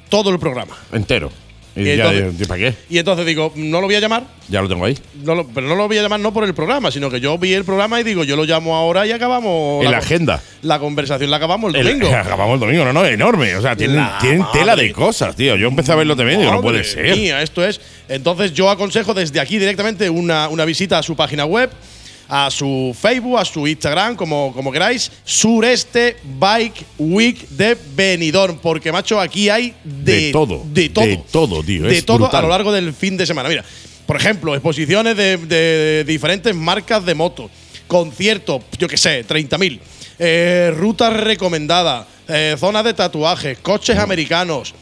todo el programa. Entero. ¿Y Y ya, entonces- ¿Para qué? Y entonces digo, no lo voy a llamar, Ya lo tengo ahí. no lo- pero no lo voy a llamar no por el programa, sino que yo vi el programa y digo, yo lo llamo ahora y acabamos En la agenda. La conversación la acabamos el El- domingo. acabamos el domingo, no, no, enorme. O sea, tienen, La tienen tela de cosas, tío. Yo empecé a verlo también y digo, no puede ser. mía, esto es. Entonces, yo aconsejo desde aquí directamente una, una visita a su página web, a su Facebook, a su Instagram, como, como queráis. Sureste Bike Week de Benidorm. Porque, macho, aquí hay de, De todo, De todo. de todo, tío, De es todo brutal. a lo largo del fin de semana. Mira, por ejemplo, exposiciones de, de diferentes marcas de moto. Conciertos, yo qué sé, 30.000. Eh, rutas recomendadas. eh, zonas de tatuajes. Coches americanos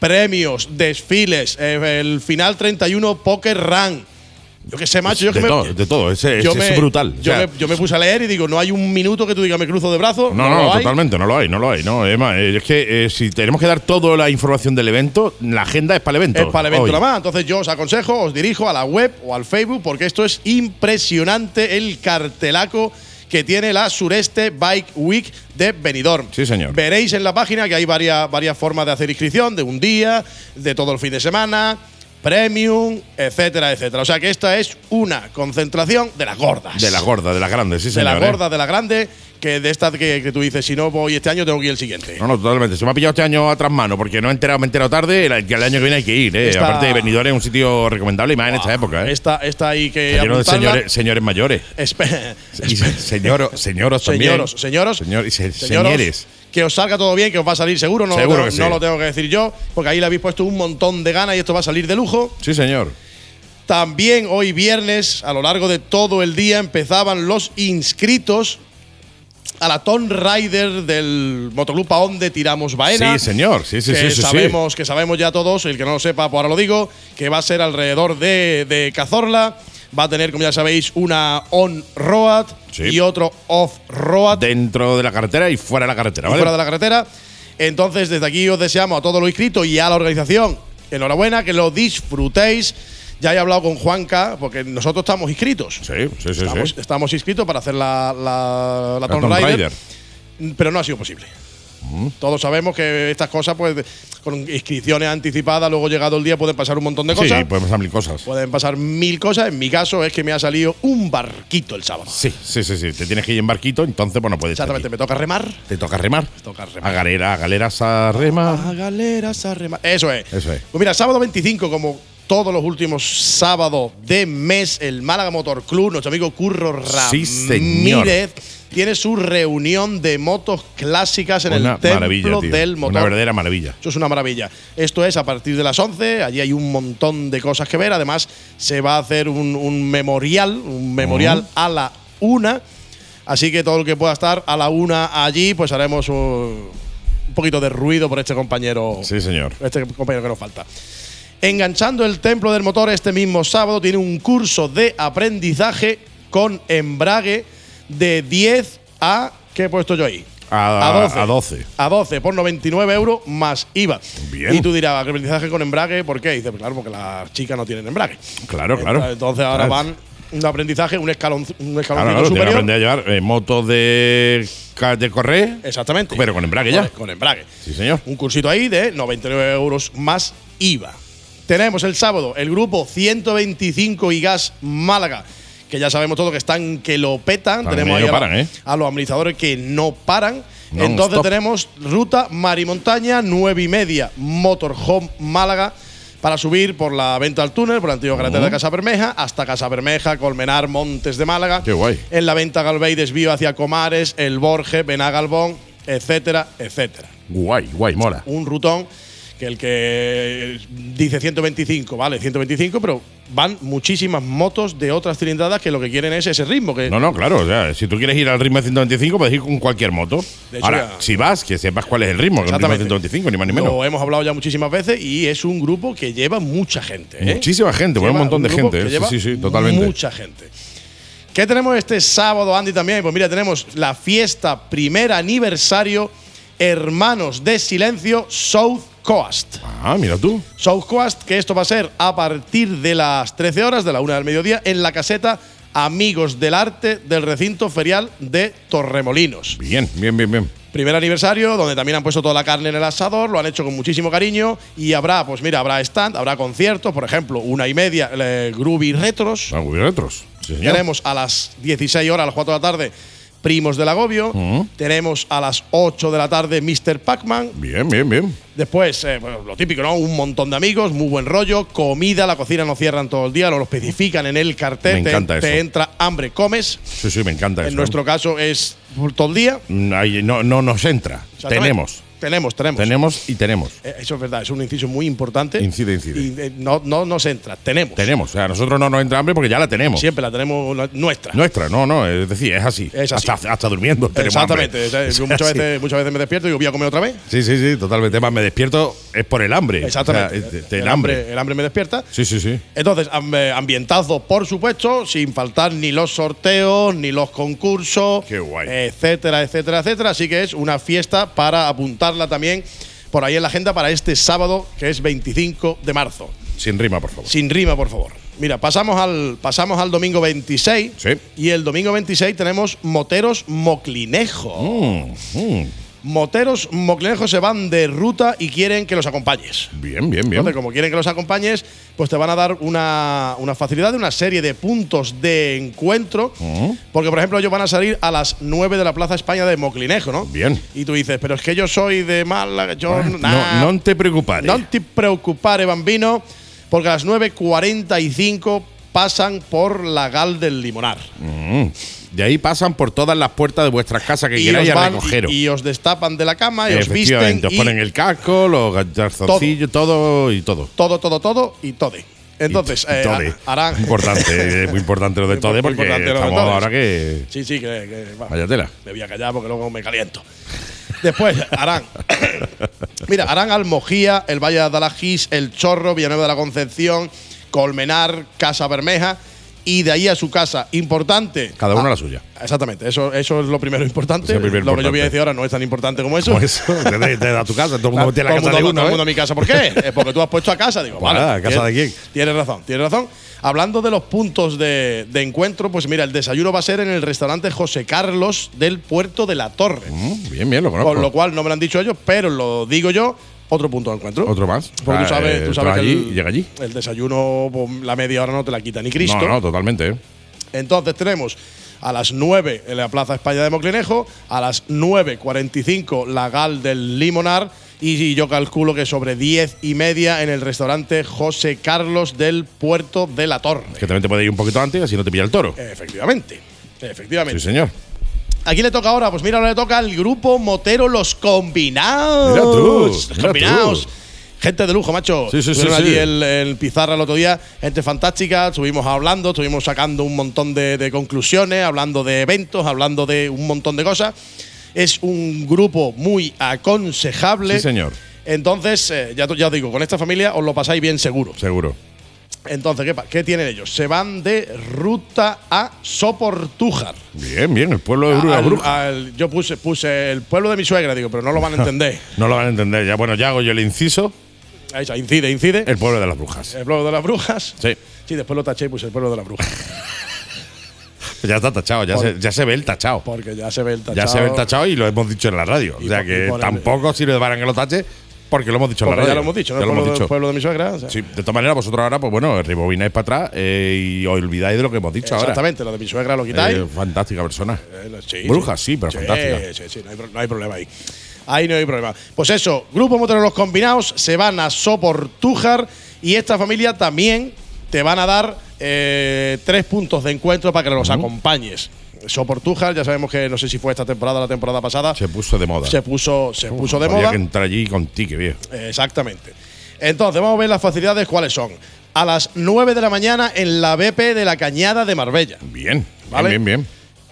premios, desfiles, eh, el final 31 Poker Run. Yo qué sé, macho, yo de, que me, todo, de todo, es, es- yo es me- brutal. O Yo, sea, me, yo me puse a leer y digo, no hay un minuto que tú digas me cruzo de brazos. no, no, totalmente, no lo hay, no lo hay. No, es, más, eh, es que eh, si tenemos que dar toda la información del evento, la agenda es para el evento. Es para el evento hoy. nada más. Entonces yo os aconsejo, os dirijo a la web o al Facebook porque esto es impresionante el cartelaco que tiene la Sureste Bike Week de Benidorm. Sí, señor. Veréis en la página que hay varias, varias formas de hacer inscripción, de un día, de todo el fin de semana, premium, etcétera, etcétera. O sea que esta es una concentración de las gordas. De la gorda, de la grande, sí, de señor. la eh. gorda, de la grande, que de esta que, que tú dices, si no voy este año, tengo que ir el siguiente. No, no, totalmente. Se me ha pillado este año a tras mano porque no he enterado, me he enterado tarde. El, que el año que viene hay que ir, ¿eh? Esta- Aparte de Benidorm es un sitio recomendable y más en esta época, ¿eh? Esta, esta hay que Está lleno de señores, señores mayores. Espe- Y se- señoros, señoros también. Señoros, señoros, Señor- y se- señoros, señores. Que os salga todo bien, que os va a salir seguro, no, Seguro lo, tengo, sí. no lo tengo que decir yo, porque ahí le habéis puesto un montón de ganas y esto va a salir de lujo. Sí, señor. También hoy viernes, a lo largo de todo el día, empezaban los inscritos a la Tomb Rider del Motoclub Paón de Tiramos Baena. Sí, señor. Sí, sí, que sí, sí, sí. sabemos, que sabemos ya todos, el que no lo sepa, pues ahora lo digo, que va a ser alrededor de, de Cazorla. Va a tener, como ya sabéis, una on-road Sí. y otro off-road Dentro de la carretera y fuera de la carretera, y ¿vale? fuera de la carretera. Entonces, desde aquí os deseamos a todos los inscritos y a la organización, enhorabuena, que lo disfrutéis. Ya he hablado con Juanca, porque nosotros estamos inscritos. Sí, sí, sí. Estamos, sí. estamos inscritos para hacer la, la, la La Tomb Tomb Raider. Raider. pero no ha sido posible. Mm. Todos sabemos que estas cosas, pues, con inscripciones anticipadas, luego llegado el día pueden pasar un montón de cosas. Sí, podemos hacer mil cosas. Pueden pasar mil cosas. En mi caso es que me ha salido un barquito el sábado. Sí, sí, sí, sí. Te tienes que ir en barquito, entonces, bueno, puedes. Exactamente, me toca remar. Te toca remar. toca remar. A galera, a galeras a rema. A galeras a remar. Eso es. Eso es. Pues mira, sábado 25, como todos los últimos sábados de mes, el Málaga Motor Club, nuestro amigo Curro Sí. Ramírez, tiene su reunión de motos clásicas en Una el templo tío. del motor. Una verdadera maravilla. Eso es una maravilla. Esto es a partir de las 11. Allí hay un montón de cosas que ver. Además, se va a hacer un, un memorial, un memorial a la una. Así que todo el que pueda estar a la una allí, pues haremos un, un poquito de ruido por este compañero. Sí, señor. Este compañero que nos falta. Enganchando el templo del motor este mismo sábado tiene un curso de aprendizaje con embrague de 10 a. ¿Qué he puesto yo ahí? A, a 12. A 12 por 99 euros más IVA. Bien. Y tú dirás, aprendizaje con embrague, ¿por qué? Dice, pues claro, porque las chicas no tienen embrague. Claro, claro. Entonces ahora Claro. van un aprendizaje, un escalón, un escaloncito Claro, claro, tienes que superior. aprender a llevar eh, motos de, de correr, Exactamente. pero con embrague ya. Con, con embrague. Sí, señor. Un cursito ahí de 99 euros más IVA. Tenemos el sábado el grupo 125 y Gas Málaga, que ya sabemos todo que están que lo petan. Tenemos que ahí no a, paran, ¿eh? a los administradores que no paran. Non Entonces stop. tenemos ruta Marimontaña 9 y media, Motorhome Málaga. Para subir por la venta al túnel, por la antigua carretera de Casa Bermeja, hasta Casa Bermeja, Colmenar, Montes de Málaga. Qué guay. En la venta Galvey desvío hacia Comares, El Borge, Benagalbón, etcétera, etcétera Guay, guay, mola. un rutón que el que dice 125, vale, 125, pero van muchísimas motos de otras cilindradas que lo que quieren es ese ritmo. Que No, no, claro. O sea, si tú quieres ir al ritmo de 125, puedes ir con cualquier moto. De hecho, Ahora, ya- si vas, que sepas cuál es el ritmo, el ritmo de Exactamente. 125, ni más ni menos. Lo hemos hablado ya muchísimas veces y es un grupo que lleva mucha gente. ¿eh? Muchísima gente, un montón de gente. ¿eh? lleva Sí, sí, sí, totalmente. Mucha gente. ¿Qué tenemos este sábado, Andy, también? Pues mira, tenemos la fiesta primer aniversario Hermanos de Silencio South Coast. Ah, mira tú. South Coast, que esto va a ser a partir de las 13 horas, de la una del mediodía, en la caseta Amigos del Arte del recinto ferial de Torremolinos. Bien, bien, bien, bien. Primer aniversario, donde también han puesto toda la carne en el asador, lo han hecho con muchísimo cariño y habrá, pues mira, habrá stand, habrá conciertos, por ejemplo, una y media, eh, Groovy Retros. Ah, muy retros. Sí, señor. Tenemos a las 16 horas, a las 4 de la tarde, Primos del Agobio. Tenemos a las 8 de la tarde, Mr. Pac-Man. Bien, bien, bien. Después, eh, bueno, lo típico, ¿no? Un montón de amigos, muy buen rollo, comida, la cocina no cierran todo el día, lo especifican en el cartel. Me te- encanta te, eso. entra hambre, comes. Sí, sí, me encanta En eso. nuestro caso es por todo el día. Ahí no, no nos entra. Tenemos. Tenemos, tenemos. Tenemos y tenemos. Eh, Eso es verdad, es un inciso muy importante. Incide, incide. Y eh, no, no nos entra, tenemos. Tenemos. O sea, a nosotros no nos entra hambre porque ya la tenemos. Siempre la tenemos la- nuestra. Nuestra, no, no. Es decir, es así. Es así. Hasta, hasta durmiendo. tenemos Exactamente. sea, yo muchas, así. veces, muchas veces me despierto y digo, voy a comer otra vez. Sí, sí, sí, totalmente. Más me despierto es por el hambre. Exactamente. O sea, es- es- el el, hambre. el hambre me despierta. Sí, sí, sí. Entonces, am- eh, ambientazo, por supuesto, sin faltar ni los sorteos, ni los concursos, Qué guay. etcétera, etcétera, etcétera. Así que es una fiesta para apuntarla también por ahí en la agenda para este sábado, que es 25 de marzo. Sin rima, por favor. Sin rima, por favor. Mira, pasamos al, pasamos al domingo 26. Sí. Y el domingo 26 tenemos Moteros Moclinejo. Mm, mm. Moteros Moclinejo se van de ruta y quieren que los acompañes. Bien, bien, bien. Entonces, como quieren que los acompañes, pues te van a dar una, una facilidad de una serie de puntos de encuentro. Porque, por ejemplo, ellos van a salir a las 9 de la Plaza España de Moclinejo, ¿no? Bien. Y tú dices, pero es que yo soy de Málaga, yo. Nah, no, no te preocupes. no te preocupare, bambino, porque a las 9.45 pasan por la Gal del Limonar. Mm. De ahí pasan por todas las puertas de vuestras casas que Y queráis os, van, y, y os destapan de la cama y os visten. Os y ponen el casco, los calzoncillos, todo. y todo. todo, todo, todo y todo. Entonces, Y- eh, tode. harán. Importante, es muy importante lo de todo, porque importante lo de estamos tode. ahora que. Sí, sí, que, que- va, Vaya tela. me voy a callar porque luego me caliento. Después harán. mira, harán Almojía, el Valle de Adalajís, El Chorro, Villanueva de la Concepción, Colmenar, Casa Bermeja y de ahí a su casa. Importante. Cada uno Ah, la suya. Exactamente, eso, eso es lo primero importante. Es lo que yo voy a decir ahora no es tan importante como eso. Como eso, te, te da tu casa, todo el mundo tiene la casa el de mundo- uno. todo el mundo a mi casa. ¿Por qué? Eh, porque tú has puesto a casa. Digo, Pues vale. ¿a casa de quién? Tienes razón, tienes razón. Hablando de los puntos de, de encuentro, pues mira, el desayuno va a ser en el restaurante José Carlos del Puerto de la Torre. Mm, bien, bien, lo conozco. Con lo cual no me lo han dicho ellos, pero lo digo yo, otro punto de encuentro. Otro más. Porque tú sabes, eh, tú sabes que allí el, llega allí. el desayuno, pues, la media hora no te la quita ni Cristo. No, no, totalmente. Entonces tenemos a las 9 en la Plaza España de Moclinejo, a las 9.45 la Gal del Limonar y yo calculo que sobre 10 y media en el restaurante José Carlos del Puerto de la Torre. Que también te puede ir un poquito antes, así no te pilla el toro. Efectivamente, efectivamente. Sí, señor. ¿A quién le toca ahora? Pues mira, ahora le toca al grupo Motero Los Combinados. Mira tú, Los mira Combinados. tú. Gente de lujo, macho. Sí, sí, sí, allí sí. el, el Pizarra el otro día. Gente fantástica. Estuvimos hablando, estuvimos sacando un montón de, de conclusiones, hablando de eventos, hablando de un montón de cosas. Es un grupo muy aconsejable. Sí, señor. Entonces, eh, ya, ya os digo, con esta familia os lo pasáis bien seguro. Seguro. Entonces, ¿qué, tienen ellos? Se van de ruta a Soportújar. Bien, bien, el pueblo de Bruja Al- yo puse, puse el pueblo de mi suegra, digo, pero no lo van a entender. No lo van a entender. Ya, bueno, ya hago yo el inciso. Ahí está, incide, incide. El pueblo de las brujas. El pueblo de las brujas. Sí. Sí, después lo taché y puse el pueblo de las brujas. Ya está tachado, ya, Por- se, ya se ve el tachado. Porque ya se ve el tachado. Ya se ve el tachado y lo hemos dicho en la radio. Y o sea que pon el- tampoco sirve para que lo tache porque lo hemos dicho en la Porque radio. ya lo hemos dicho, ¿no? Ya El lo hemos pueblo, dicho. del pueblo de mi suegra. o sea. Sí, de todas maneras, vosotros ahora, pues bueno, rebobináis para atrás eh, y os olvidáis de lo que hemos dicho ahora. Exactamente, lo de mi suegra lo quitáis. Eh, fantástica persona. Eh, sí, Bruja, sí, pero fantástica. Sí, sí, no hay, pro- no hay problema ahí. Ahí no hay problema. Pues eso, Grupo Motoreros Combinados se van a Soportújar y esta familia también te van a dar eh, tres puntos de encuentro para que los acompañes. Soportújar, ya sabemos que no sé si fue esta temporada o la temporada pasada, Se puso de moda. se puso, se puso de Había moda. que entrar allí con tique, viejo. Exactamente. Entonces, vamos a ver las facilidades cuáles son. A las 9 de la mañana en la BP de la Cañada de Marbella. Bien, Vale. bien, bien,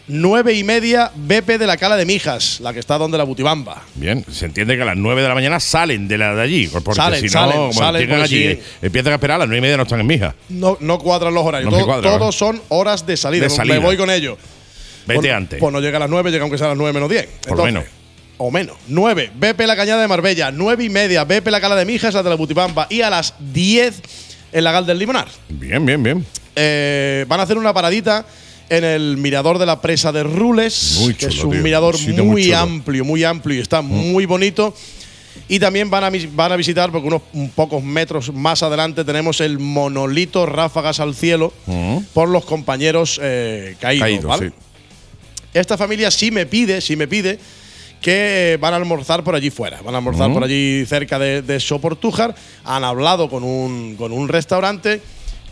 9 y media BP de la Cala de Mijas, la que está donde la Butibamba. bien. Bien, se entiende que a las 9 de la mañana salen de, la, de allí. pues Porque Salen, si no, salen, cuando salen, llegan porque allí, eh, empiezan a esperar a las 9 y media no están en mija. No, no cuadran los horarios. No me Todo- cuadra, todos son horas de salida. De salida. Me voy con ellos. Vete Pues- antes. Pues no llega a las 9, llega aunque sea a las 9 menos 10. Por lo menos. O menos. 9, BP la Cañada de Marbella. 9 y media, BP la Cala de Mijas, la de la Butibamba. Y a las 10 en la Gal del Limonar. Bien, bien, bien. Eh, van a hacer una paradita en el mirador de la presa de Rules, Muy que es chulo, un tío. mirador Un muy, muy chulo. Mm. amplio, muy amplio y está muy bonito. Y también van a, van a visitar, porque unos un pocos metros más adelante tenemos el monolito Ráfagas al Cielo por los compañeros eh, caídos. Mm. Caído, ¿vale? sí. Esta familia sí me pide, sí me pide que van a almorzar por allí fuera. Van a almorzar por allí cerca de, de Soportújar. Han hablado con un, con un restaurante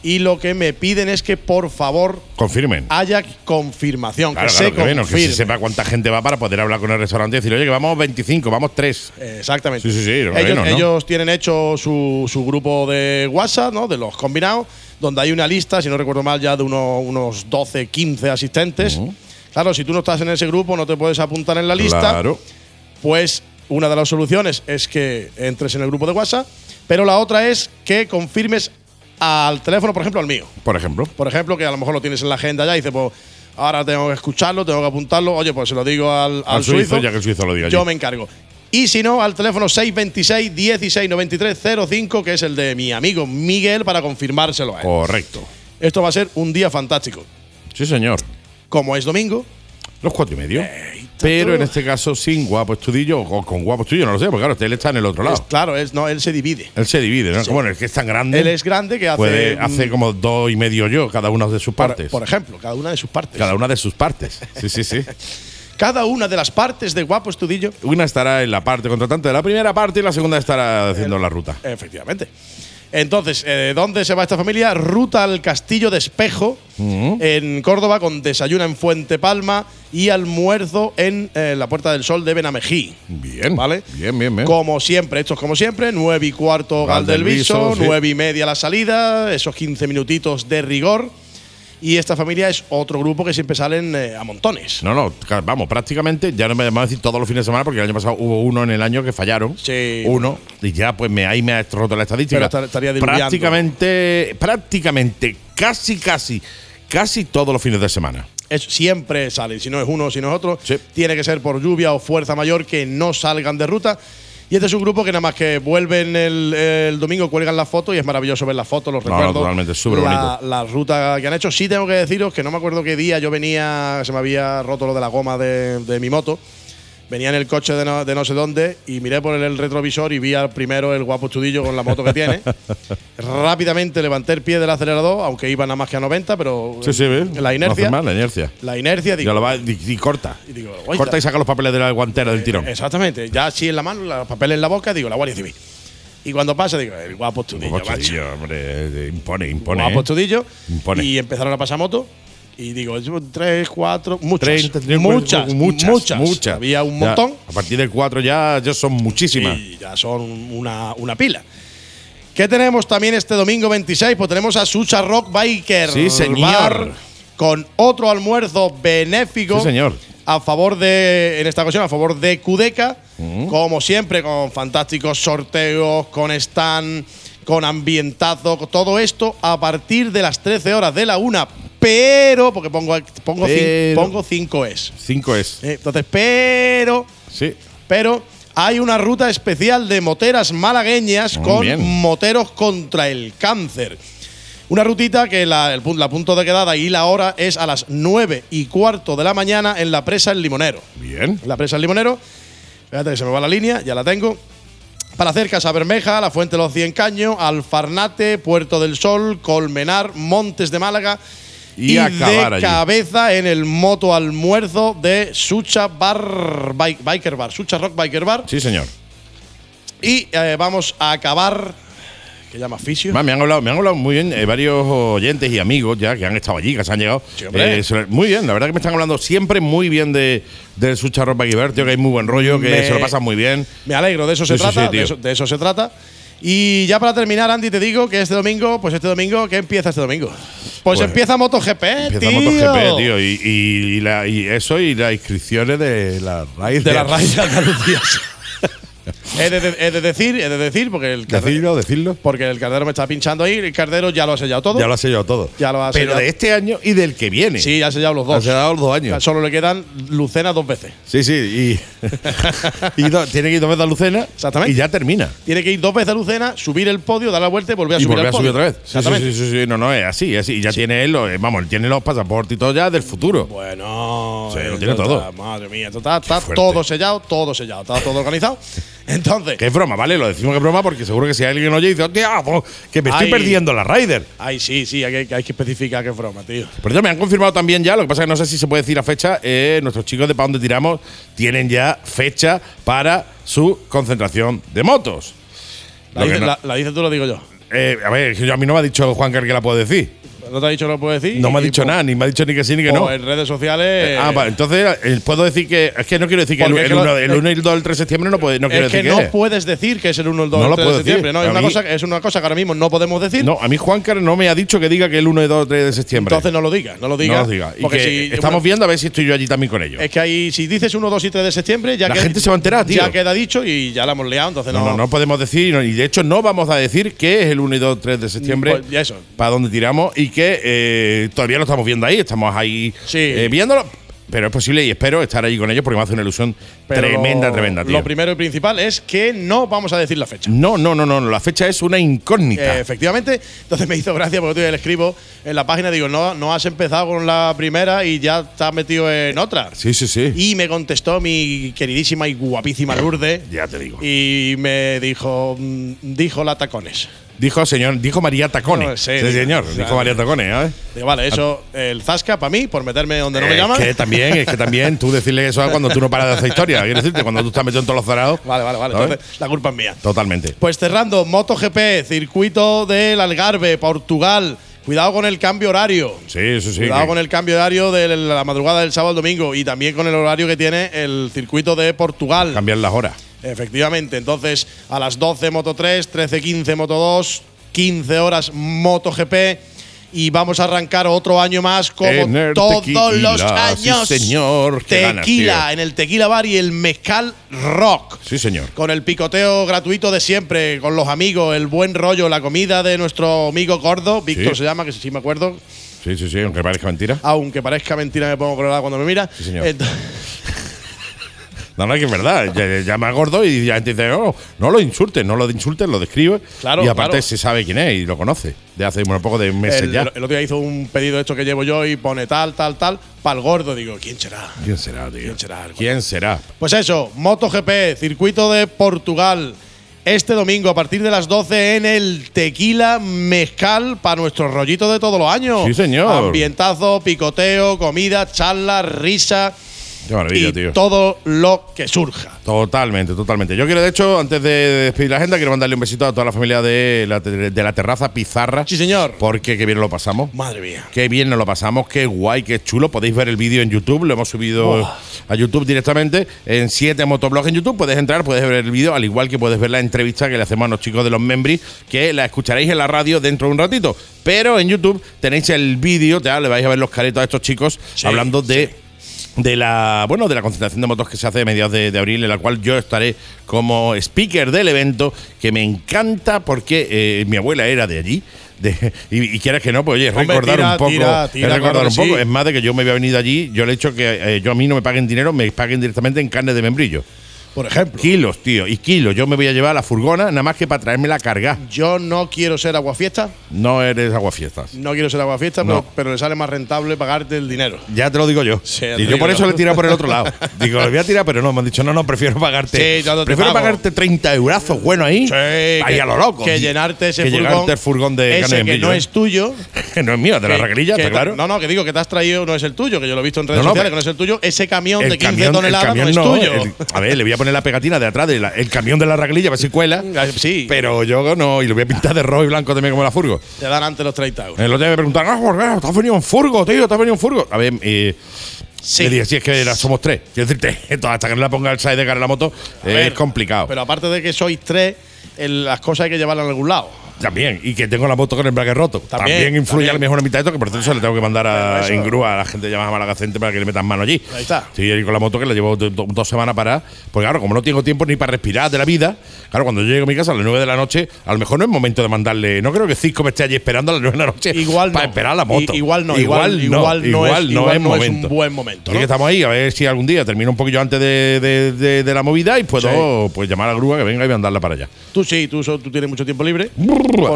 y lo que me piden es que por favor Confirmen. haya confirmación, Claro, que claro, se que, bueno, que se sepa cuánta gente va para poder hablar con el restaurante y decir, oye, que vamos 25, vamos 3. Exactamente. Sí, sí, sí, lo ellos, bueno, ¿no? ellos tienen hecho su, su grupo de WhatsApp, ¿no? De los combinados, donde hay una lista, si no recuerdo mal, ya de uno- unos 12, 15 asistentes. Claro, si tú no estás en ese grupo, no te puedes apuntar en la lista. Claro. Pues una de las soluciones es que entres en el grupo de WhatsApp, pero la otra es que confirmes al teléfono, por ejemplo, al mío. Por ejemplo. Por ejemplo, que a lo mejor lo tienes en la agenda ya y dices, pues ahora tengo que escucharlo, tengo que apuntarlo. Oye, pues se lo digo al, al Al suizo, ya que el suizo lo diga Yo allí. me encargo. Y si no, al teléfono 626 16 93 05, que es el de mi amigo Miguel, para confirmárselo a él. Correcto. Esto va a ser un día fantástico. Sí, señor. Como es domingo, Los cuatro y medio. Pero en este caso sin guapo estudillo o con guapo estudillo, no lo sé, porque claro, él está en el otro es- lado. claro, es, no, él se divide. Él se divide, ¿no? Bueno, es que es tan grande. Él es grande que hace. puede, hace como dos y medio yo, cada una de sus por, partes. por ejemplo, cada una de sus partes. cada una de sus partes. Sí, sí, sí. Cada una de las partes de Guapo Estudillo. Una estará en la parte contratante de la primera parte y la segunda estará haciendo la ruta. Efectivamente. Entonces, eh, ¿dónde se va esta familia? Ruta al Castillo de Espejo, en Córdoba, con desayuno en Fuente Palma y almuerzo en eh, la Puerta del Sol de Benamejí. Bien. ¿Vale? Bien, bien, bien. Como siempre, esto es como siempre, nueve y cuarto Gal del Viso, sí. nueve y media la salida, esos 15 minutitos de rigor. Y esta familia es otro grupo que siempre salen eh, a montones. No, no, vamos, prácticamente, ya no me vamos a decir todos los fines de semana, porque el año pasado hubo uno en el año que fallaron. Sí. Uno, y ya pues me, ahí me ha roto la estadística. Pero estar- estaría prácticamente, prácticamente, casi, casi casi todos los fines de semana. Es, siempre sale, si no es uno, si no es otro, tiene que ser por lluvia o fuerza mayor que no salgan de ruta. Y este es un grupo que nada más que vuelven el, el domingo, cuelgan las fotos y es maravilloso ver las fotos, los No, no, recuerdos. totalmente, es súper la, bonito. la ruta que han hecho. Sí tengo que deciros que no me acuerdo qué día yo venía, se me había roto lo de la goma de, de mi moto. Venía en el coche de no, de no sé dónde y miré por el, retrovisor y vi al primero el guapo chudillo con la moto que tiene. Rápidamente levanté el pie del acelerador, aunque iba nada más que a 90, pero Sí, sí, ¿ves? la No inercia. mal, la inercia. la inercia, digo, Ya lo va y, y corta. y digo, "Guay, Corta ya". y saca los papeles de la guantera del tirón. Exactamente. Ya así en la mano, los papeles en la boca, digo, la Guardia Civil. Y cuando pasa, digo, el guapo chudillo, Guapo chudillo, hombre, eh, impone, impone. guapo ¿eh? chudillo. Impone. Y empezaron a pasar moto. Y digo, tres, cuatro, muchas. 30, 30, muchas, muchas, muchas, muchas. Había un Ya, montón. a partir del 4 ya, ya son muchísimas. Y ya son una, una pila. ¿Qué tenemos también este domingo 26? Pues tenemos a Sucha Rock Biker. Sí, señor. Bar, con otro almuerzo benéfico. Sí, señor. A favor de, en esta ocasión, a favor de Cudeca. Mm. Como siempre, con fantásticos sorteos, con stand, con ambientazo, todo esto a partir de las 13 horas de la una. Pero, porque pongo, pongo, Pero. pongo 5 es. 5 es. Eh, Entonces, pero Sí. pero hay una ruta especial de moteras malagueñas Muy con bien. moteros contra el cáncer. Una rutita que la, el, pun- la punto de quedada y la hora es a las 9 y cuarto de la mañana en la presa El Limonero. Bien. En la presa El Limonero, fíjate que se me va la línea, ya la tengo. Para hacer Casa Bermeja, La Fuente de los Cien Caños, Alfarnate, Puerto del Sol, Colmenar, Montes de Málaga Y y, acabar de allí. cabeza en el moto almuerzo de Sucha Bar Bike- Biker Bar, Sucha Rock Biker Bar. Sí, señor. Y eh, vamos a acabar, que llama Fisio. Me han hablado, me han hablado muy bien eh, varios oyentes y amigos ya que han estado allí, que se han llegado. Sí. Eh, muy bien, la verdad que me están hablando siempre muy bien de, Rock Biker, tío, que hay muy buen rollo, que Me- se lo pasan muy bien. Me alegro, de eso se Sí, trata, sí, de, eso, de eso se trata. Y ya para terminar, Andy, te digo que este domingo, pues este domingo, ¿qué empieza este domingo? Pues, Pues empieza MotoGP, Empieza tío. MotoGP, tío, y, y, y la- y eso y las inscripciones de la raíz De la raíz de Andalucía. he, de, he de decir, he de decir, porque el, carde- Decirlo, decirlo. porque el cardero me está pinchando ahí, el cardero ya lo ha sellado todo. Ya lo ha sellado todo. Ya lo ha Pero sellado. de este año y del que viene. Sí, ya ha sellado los dos. Ha sellado los dos años. Solo le quedan Lucena dos veces. Sí, sí. Y, y do- tiene que ir dos veces a Lucena. Exactamente. Y ya termina. Tiene que ir dos veces a Lucena, subir el podio, dar la vuelta y volver a y subir volver al a subir podio. otra vez. Sí, sí, Exactamente. sí, sí, sí, No, no, es así, es así. Y ya tiene él, los- eh, vamos, él tiene los pasaportes y todo ya del futuro. Bueno, Sí, lo tiene está- todo. Madre mía, está, está todo sellado, todo sellado, está todo organizado. Entonces, Que es broma, ¿vale? Lo decimos que es broma porque seguro que si alguien oye y dice, hostia, po, que me estoy Ay. perdiendo la Ryder. ay, sí, sí, hay que, hay que especificar qué es broma, tío. Pero ya me han confirmado también ya, lo que pasa es que no sé si se puede decir la fecha, eh, nuestros chicos de Pa' Donde Tiramos tienen ya fecha para su concentración de motos. La, que dices, no- dices tú, lo digo yo. Eh, a ver, que yo- a mí no me ha dicho Juan Car que la puedo decir. ¿No te ha dicho que lo puedo decir? No me ha dicho pues, nada, ni me ha dicho ni que sí ni que pues, no. En redes sociales. Ah, vale, entonces eh, puedo decir que. Es que no quiero decir que el, Porque el que 1 lo- el 1 y el 2 del 3 de septiembre no, puede, no quiero es que decir no que es. puedes decir que es el 1, el 2, No el lo 3 puedo de septiembre. decir. No, es A una, mí- cosa, es una cosa que ahora mismo no podemos decir. No, a mí Juan Car no me ha dicho que diga que el 1 y 2 3 de septiembre. Entonces no lo digas, no lo digas. no lo diga. Y Porque que si estamos viendo a ver si estoy yo allí también con ellos. Es que ahí, si dices 1, 2 y 3 de septiembre, ya La que- gente se va a enterar, tío. Ya queda dicho y ya la hemos liado, entonces no, no. no, no podemos decir, y de hecho no vamos a decir que es el 1 y 2 3 de septiembre. Pues, ya eso. Para donde tiramos y que eh, todavía lo estamos viendo ahí, estamos ahí Sí. eh, viéndolo. Pero es posible y espero estar allí con ellos porque me hace una ilusión Pero tremenda, tremenda, tío. Lo primero y principal es que no vamos a decir la fecha. no, no, no, no, la fecha es una incógnita. Eh, efectivamente, entonces me hizo gracia porque tú le escribo en la página, digo, no, no has empezado con la primera y ya estás metido en otra. sí, sí, sí. Y me contestó mi queridísima y guapísima Lourdes ya te digo. y me dijo, mm, dijo la tacones. Dijo señor, dijo María Tacone. No, sí, señor, dijo María Tacone, ¿sabes? Digo, vale, eso, el zasca para mí, por meterme donde no me Es llaman. que también, es que también tú decirle eso a cuando tú no paras de hacer historia. Quiero decirte, cuando tú estás metido en todos los zarados. Vale, vale, vale. Entonces, la culpa es mía. Totalmente. Pues cerrando, MotoGP, circuito del Algarve, Portugal. Cuidado con el cambio horario. Sí, eso sí. Cuidado que- con el cambio horario de la madrugada del sábado al domingo y también con el horario que tiene el circuito de Portugal. cambiar las horas. Efectivamente, entonces a las 12 Moto 3, 13, 15 Moto 2, 15 horas MotoGP y vamos a arrancar otro año más como todos tequila, los sí, años. señor, ganas, tequila en el Tequila Bar y el Mezcal Rock. Sí, señor. Con el picoteo gratuito de siempre, con los amigos, el buen rollo, la comida de nuestro amigo gordo, Víctor Sí. se llama, que sí me acuerdo. Sí, sí, sí, aunque parezca mentira. Aunque parezca mentira, me pongo colorado cuando me mira. Sí, señor. Entonces- No, no, que es verdad. Me gordo y gente dice, no, no lo insultes, no lo insultes, lo describe. Claro, Y aparte claro. se sabe quién es y lo conoce. De hace un poco de meses el, ya. el otro día hizo un pedido esto que llevo yo y pone tal, tal, tal, para el gordo. Digo, ¿quién será? ¿Quién será, tío? ¿Quién será? ¿Quién será? Pues eso, MotoGP, circuito de Portugal. Este domingo a partir de las 12 en el Tequila Mezcal para nuestro rollito de todos los años. Sí, señor. Ambientazo, picoteo, comida, charla, risa y tío. todo lo que surja. Totalmente, totalmente. Yo quiero, de hecho, antes de despedir la agenda, quiero mandarle un besito a toda la familia de la, de la terraza Pizarra. Sí, señor. Porque qué bien lo pasamos. Madre mía. Qué bien nos lo pasamos, qué guay, qué chulo. Podéis ver el vídeo en YouTube, lo hemos subido a YouTube directamente. En 7 Motoblogs en YouTube puedes entrar, puedes ver el vídeo, al igual que puedes ver la entrevista que le hacemos a los chicos de los Membris, que la escucharéis en la radio dentro de un ratito. Pero en YouTube tenéis el vídeo, ya le vais a ver los caretos a estos chicos Sí, hablando de de la bueno de la concentración de motos que se hace a mediados de, de abril en la cual yo estaré como speaker del evento que me encanta porque eh, mi abuela era de allí de- y, y quieras que no pues oye Hombre, recordar tira, un poco tira, tira, es recordar claro un poco sí. es más de que yo me había venido allí yo le he hecho que eh, yo a mí no me paguen dinero me paguen directamente en carne de membrillo Por ejemplo, kilos tío y kilos yo me voy a llevar a la furgona nada más que para traerme la carga yo no quiero ser aguafiesta, no eres aguafiestas no quiero ser aguafiesta, No. pero, pero le sale más rentable pagarte el dinero. ya te lo digo yo. Sí, y yo por eso le he tirado por el otro lado. Digo, le voy a tirar, pero no, me han dicho, no, no, prefiero pagarte. Sí, yo no prefiero pago. pagarte 30 eurazos, bueno ahí. Sí, ahí que- a lo loco. Que llenarte ese que furgón. llenarte el furgón de ese que no ¿eh? es tuyo. Que no es mío, de la que está claro. No, no, que digo que te has traído, no es el tuyo, que yo lo he visto en redes No, sociales, que no es el tuyo. Ese camión de 15 camión, el toneladas no es tuyo. a ver, le voy a poner la pegatina de atrás del el camión de la raquelilla, a ver si cuela. Ah, sí, Pero yo no, y lo voy a pintar de rojo y blanco también como la furgo. te dan antes los 30 euros. El otro día me preguntaron, ah, Jorge, te has venido en furgo, tío, te has venido en furgo. A ver, eh, Sí. le dije, sí, es que la- somos tres. Quiero decirte, hasta que no le ponga el sidecar en la moto, A eh, ver, es complicado. Pero aparte de que sois tres, el- las cosas hay que llevarlas en algún lado. También, y que tengo la moto con el embrague roto. También, También, influye también. a lo mejor en mitad de esto, que por cierto se le tengo que mandar a, eso- en grúa a la gente llamada Malagacente para que le metan mano allí. Ahí está. Sí, y con la moto que la llevo do- do- dos semanas para. Porque claro, como no tengo tiempo ni para respirar de la vida, claro, cuando yo llego a mi casa a las 9 de la noche, a lo mejor no es momento de mandarle. No creo que Cisco me esté allí esperando a las 9 de la noche Igual para no. esperar la moto. I- igual no, igual- igual no es- igual igual es no es un momento. buen momento, Así ¿no? que estamos ahí, a ver si algún día termino un poquillo antes de, de- de- de la movida y puedo pues, llamar a la grúa que venga y mandarla para allá. Tú sí, tú, tú tienes mucho tiempo libre.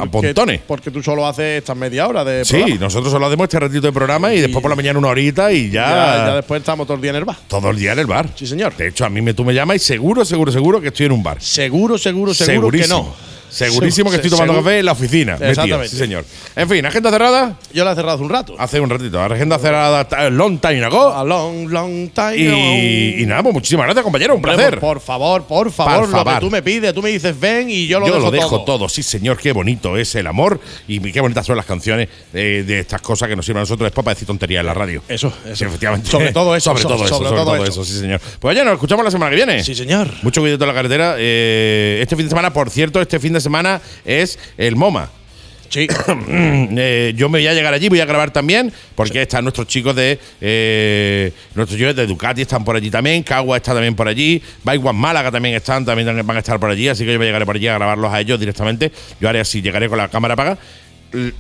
a pontones. Porque tú solo haces estas media hora de Sí, programa. nosotros solo hacemos este ratito de programa y, después por la mañana una horita y ya, Ya, ya después estamos todo el día en el bar. todo el día en el bar. Sí, señor. De hecho, a mí me, tú me llamas y seguro, seguro, seguro que estoy en un bar. Seguro, seguro, seguro que no. Segurísimo que estoy tomando café en la oficina. metido. Exactamente. Sí, señor. En fin, agenda cerrada Yo la he cerrado hace un rato. hace un ratito. Agenda cerrada long time ago. A long, long time. Y, y nada, pues muchísimas gracias, compañero. Un Hombre, placer. Por favor, por favor, Por lo favor. que tú me pides, tú me dices ven y yo lo Yo dejo, lo dejo todo. todo. sí señor, qué bonito es el amor y qué bonitas son las canciones de estas cosas que nos sirven a nosotros después para decir tonterías en la radio. Eso, eso. Sí, efectivamente. Sobre todo eso, sobre so- todo eso, sobre sobre todo todo eso. eso, sí señor. Pues oye, nos escuchamos la semana que viene. Sí, señor. Mucho cuidado en la carretera. Eh, este fin de semana, por cierto, este fin de semana es el MoMA. Sí. Eh, yo me voy a llegar allí, voy a grabar también, porque están nuestros chicos de eh, nuestros chicos de Ducati están por allí también, Cagua está también por allí, One Málaga también están, también van a estar por allí, así que yo me llegaré por allí a grabarlos a ellos directamente. Yo haré así, llegaré con la cámara apaga,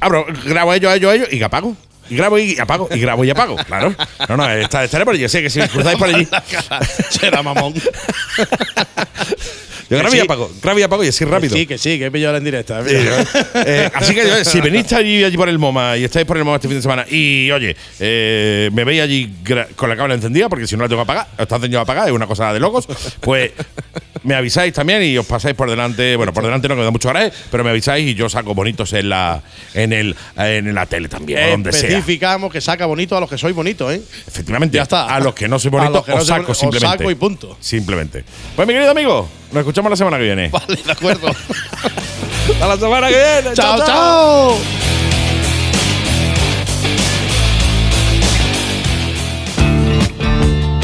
abro, grabo a ellos, a ellos, a ellos y apago. Y grabo y apago, y grabo y apago, claro. No, no, estaré por allí, sé que si me cruzáis por allí. Será mamón. Yo grabo y Sí. apago, grabo y apago y así rápido. Sí, que sí, que he pillado en directa. Eh, así que eh, si venís allí, allí por el MoMA y estáis por el MoMA este fin de semana y oye, eh, me veis allí con la cámara encendida porque si no la tengo apagada, está encendida apagada, es una cosa de locos, pues me avisáis también y os pasáis por delante, bueno, por delante no que me da mucho coraje, pero me avisáis y yo saco bonitos en la en el en la tele también, donde sea. Especificamos que saca bonito a los que sois bonitos, ¿eh? Efectivamente, Ya está. a los que no soy A bonito, los que no os saco bonito, os simplemente. saco y punto. Simplemente. Pues mi querido amigo, nos escuchamos la semana que viene. Vale, de acuerdo. Hasta la semana que viene. chao, chao.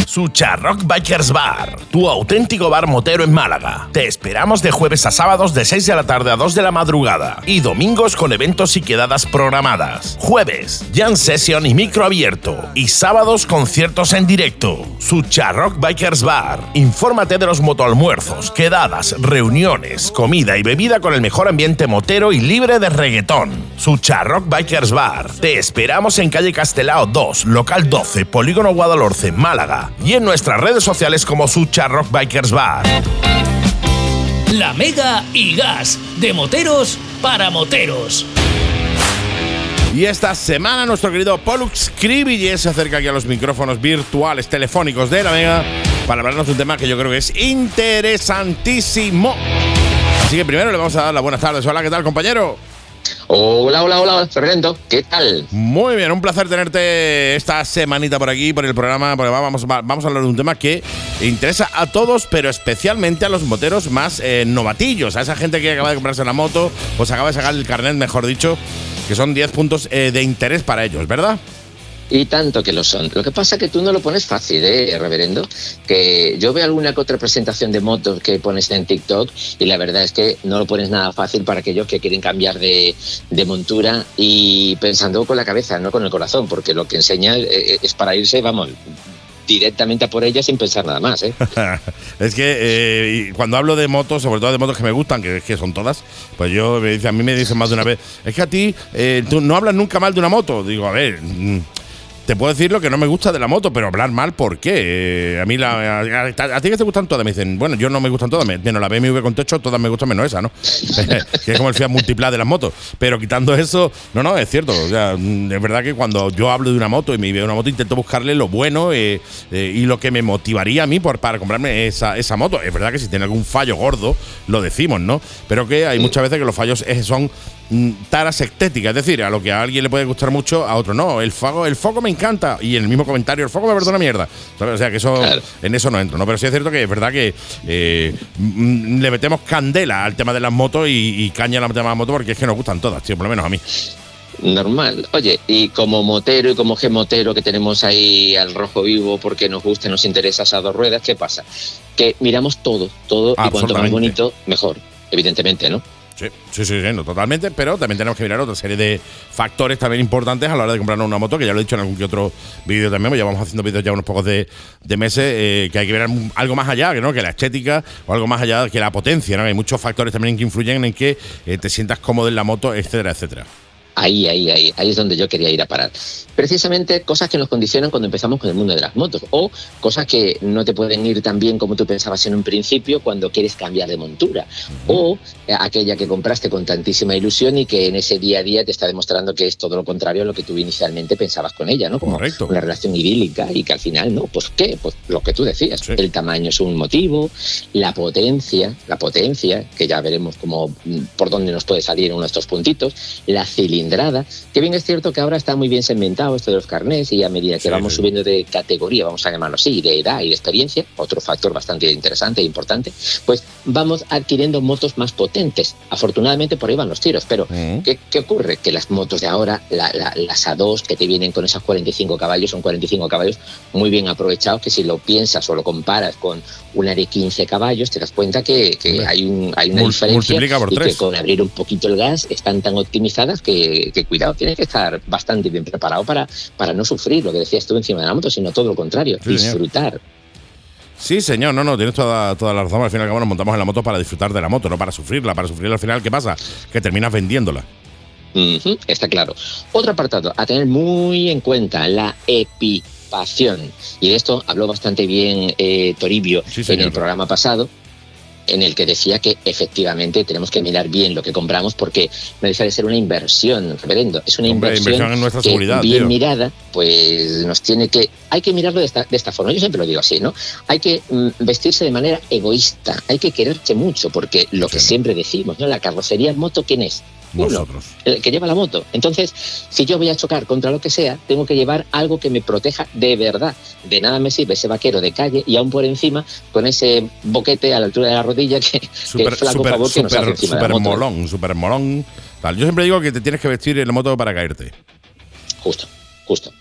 Sucha Rock Bikers Bar, tu auténtico bar motero en Málaga. Te esperamos de jueves a sábados de 6 de la tarde a 2 de la madrugada y domingos con eventos y quedadas programadas. Jueves, jam session y micro abierto y sábados conciertos en directo. Sucha Rock Bikers Bar. Infórmate de los motoalmuerzos, quedadas, reuniones, comida y bebida con el mejor ambiente motero y libre de reggaetón. Sucha Rock Bikers Bar. Te esperamos en calle Castelao 2, local 12, Polígono Guadalhorce, Málaga. Y en nuestras redes sociales como Sucha Rock Bikers Bar. La Mega y Gas, de moteros para moteros. Y esta semana nuestro querido Pollux Kribilles se acerca aquí a los micrófonos virtuales telefónicos de la Mega para hablarnos de un tema que yo creo que es interesantísimo. Así que primero le vamos a dar las buenas tardes. Hola, ¿qué tal, compañero? Hola, hola, hola, Fernando, ¿qué tal? Muy bien, un placer tenerte esta semanita por aquí, por el programa, porque vamos, vamos a hablar de un tema que interesa a todos, pero especialmente a los moteros más eh, novatillos, a esa gente que acaba de comprarse la moto, pues acaba de sacar el carnet, mejor dicho, que son 10 puntos eh, de interés para ellos, ¿verdad? Y tanto que lo son. Lo que pasa es que tú no lo pones fácil, ¿eh, reverendo? Que yo veo alguna que otra presentación de motos que pones en TikTok y la verdad es que no lo pones nada fácil para aquellos que quieren cambiar de, de montura y pensando con la cabeza, no con el corazón, porque lo que enseña eh, es para irse, vamos, directamente a por ella sin pensar nada más. ¿eh? es que eh, cuando hablo de motos, sobre todo de motos que me gustan, que, que son todas, pues yo me dice, a mí me dicen más de una vez, es que a ti eh, tú no hablas nunca mal de una moto. Digo, a ver. mm, te puedo decir lo que no me gusta de la moto, pero hablar mal, ¿por qué? Eh, a mí, la, a, ti que te gustan todas, me dicen, bueno, yo no me gustan todas, me- menos la BMW con techo, todas me gustan menos esa, ¿no? que es como el Fiat Multipla de las motos. Pero quitando eso, no, no, es cierto. O sea, mm, es verdad que cuando yo hablo de una moto y me veo una moto, intento buscarle lo bueno eh, eh, y lo que me motivaría a mí por, para comprarme esa, esa moto. Es verdad que si tiene algún fallo gordo, lo decimos, ¿no? Pero que hay muchas veces que los fallos son taras estéticas, es decir, a lo que a alguien le puede gustar mucho, a otro no. El foco, el foco me encanta. Y el mismo comentario, el foco me perdona mierda. ¿Sabes? O sea, que eso, en eso no entro, ¿no? Pero sí es cierto que es verdad que eh, mm, le metemos candela al tema de las motos y, y caña al tema de las motos porque es que nos gustan todas, tío, por lo menos a mí. Normal. Oye, y como motero y como gemotero que tenemos ahí al rojo vivo porque nos gusta y nos interesa esas dos ruedas, ¿qué pasa? Que miramos todo, todo, y cuanto más bonito, mejor, evidentemente, ¿no? Sí, sí, sí, sí, no, totalmente, pero también tenemos que mirar otra serie de factores también importantes a la hora de comprarnos una moto, que ya lo he dicho en algún que otro vídeo también, pues llevamos haciendo vídeos ya unos pocos de, de meses, eh, que hay que ver algo más allá, no que la estética o algo más allá que la potencia, ¿no? Hay muchos factores también que influyen en que eh, te sientas cómodo en la moto, etcétera, etcétera. Ahí, ahí, ahí, ahí es donde yo quería ir a parar. Precisamente cosas que nos condicionan cuando empezamos con el mundo de las motos o cosas que no te pueden ir tan bien como tú pensabas en un principio cuando quieres cambiar de montura o eh, aquella que compraste con tantísima ilusión y que en ese día a día te está demostrando que es todo lo contrario a lo que tú inicialmente pensabas con ella, ¿no? Como una relación idílica y que al final, ¿no? Pues qué, pues lo que tú decías, el tamaño es un motivo, la potencia, la potencia, que ya veremos cómo mm, por dónde nos puede salir uno de estos puntitos, la cilindrada, que bien es cierto que ahora está muy bien segmentado esto de los carnés y a medida que vamos subiendo de categoría, vamos a llamarlo así, de edad y de experiencia, otro factor bastante interesante e importante, pues vamos adquiriendo motos más potentes. Afortunadamente por ahí van los tiros, pero ¿qué, qué ocurre? Que las motos de ahora, la- la- las A2 que te vienen con esas 45 caballos, son 45 caballos muy bien aprovechados, que si lo piensas o lo comparas con una de 15 caballos, te das cuenta que, que hay, un, hay una Mul- diferencia multiplica por y tres. que con abrir un poquito el gas están tan optimizadas que, que cuidado, tienes que estar bastante bien preparado para, para no sufrir lo que decías tú encima de la moto, sino todo lo contrario, Sí, señor. disfrutar. Sí, señor, no, no, tienes toda, toda la razón. Al fin y al cabo nos montamos en la moto para disfrutar de la moto, no para sufrirla. Para sufrirla al final, ¿qué pasa? Que terminas vendiéndola. Está claro. Otro apartado a tener muy en cuenta, la epipación. Y de esto habló bastante bien eh, Toribio en el programa pasado, en el que decía que efectivamente tenemos que mirar bien lo que compramos porque no deja de ser una inversión, reverendo. Es una Hombre, inversión, inversión en nuestra que seguridad, bien tío. mirada, pues nos tiene que... Hay que mirarlo de esta, de esta forma. Yo siempre lo digo así, ¿no? Hay que mm, vestirse de manera egoísta, hay que quererse mucho porque lo que siempre decimos, ¿no? La carrocería en moto, ¿quién es? Uno, el que lleva la moto. Entonces, si yo voy a chocar contra lo que sea, tengo que llevar algo que me proteja de verdad. De nada me sirve ese vaquero de calle y aún por encima con ese boquete a la altura de la rodilla que, que Súper, flaco favor que nos hace súper, encima de la súper moto. molón, súper molón. Tal. Yo siempre digo que te tienes que vestir en la moto para caerte. Justo, justo.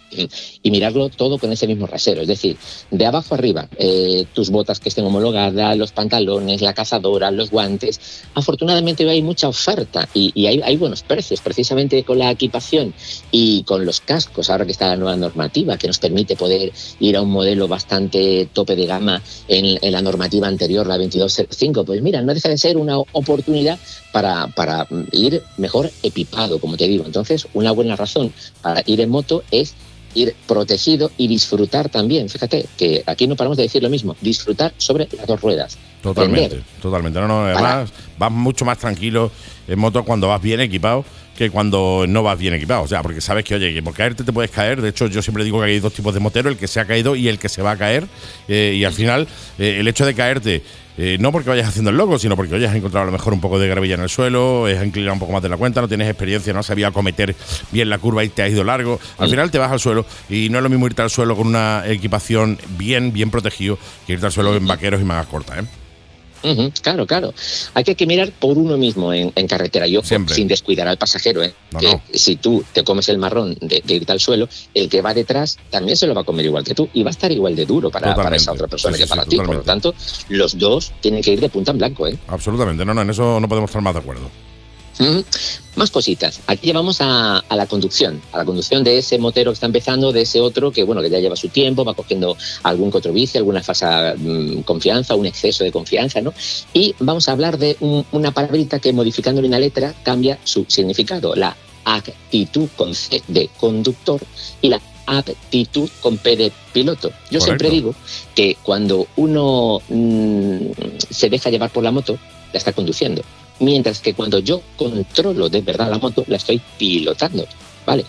Y mirarlo todo con ese mismo rasero, es decir, de abajo arriba, eh, tus botas que estén homologadas, los pantalones, la cazadora, los guantes. Afortunadamente hoy hay mucha oferta y, hay, buenos precios, precisamente con la equipación y con los cascos, ahora que está la nueva normativa que nos permite poder ir a un modelo bastante tope de gama en, la normativa anterior, la 2205. Pues mira, no deja de ser una oportunidad para ir mejor equipado, como te digo. Entonces, una buena razón para ir en moto es ir protegido y disfrutar también. Fíjate que aquí no paramos de decir lo mismo, disfrutar sobre las dos ruedas. Totalmente, totalmente. No, no, además vas mucho más tranquilo en moto cuando vas bien equipado que cuando no vas bien equipado. O sea, porque sabes que, oye, que por caerte te puedes caer. De hecho, yo siempre digo que hay dos tipos de motero, el que se ha caído y el que se va a caer. Eh, y al final, eh, el hecho de caerte, eh, no porque vayas haciendo el loco, sino porque, oye, has encontrado a lo mejor un poco de gravilla en el suelo, has inclinado un poco más de la cuenta, no tienes experiencia, no has sabido acometer bien la curva y te has ido largo. Al final te vas al suelo y no es lo mismo irte al suelo con una equipación bien, bien protegido que irte al suelo en vaqueros y mangas cortas, ¿eh? Claro, claro. Hay que, mirar por uno mismo en, en carretera. Yo sin descuidar al pasajero, ¿eh? No, que no. si tú te comes el marrón de, de irte al suelo, el que va detrás también se lo va a comer igual que tú y va a estar igual de duro para, para esa otra persona Sí, que sí, para sí, ti. Por lo tanto, los dos tienen que ir de punta en blanco, ¿eh? Absolutamente, no, no, en eso no podemos estar más de acuerdo. Más cositas. Aquí llevamos a, a la conducción, a la conducción de ese motero que está empezando, de ese otro que bueno que ya lleva su tiempo, va cogiendo algún que otro vicio, alguna falsa mm, confianza, un exceso de confianza, ¿no? Y vamos a hablar de un- una palabrita que modificándole una letra cambia su significado, la actitud con C de conductor y la aptitud con P de piloto. Yo siempre digo que cuando uno mm, se deja llevar por la moto, la está conduciendo. Mientras que cuando yo controlo de verdad la moto, la estoy pilotando. ¿Vale?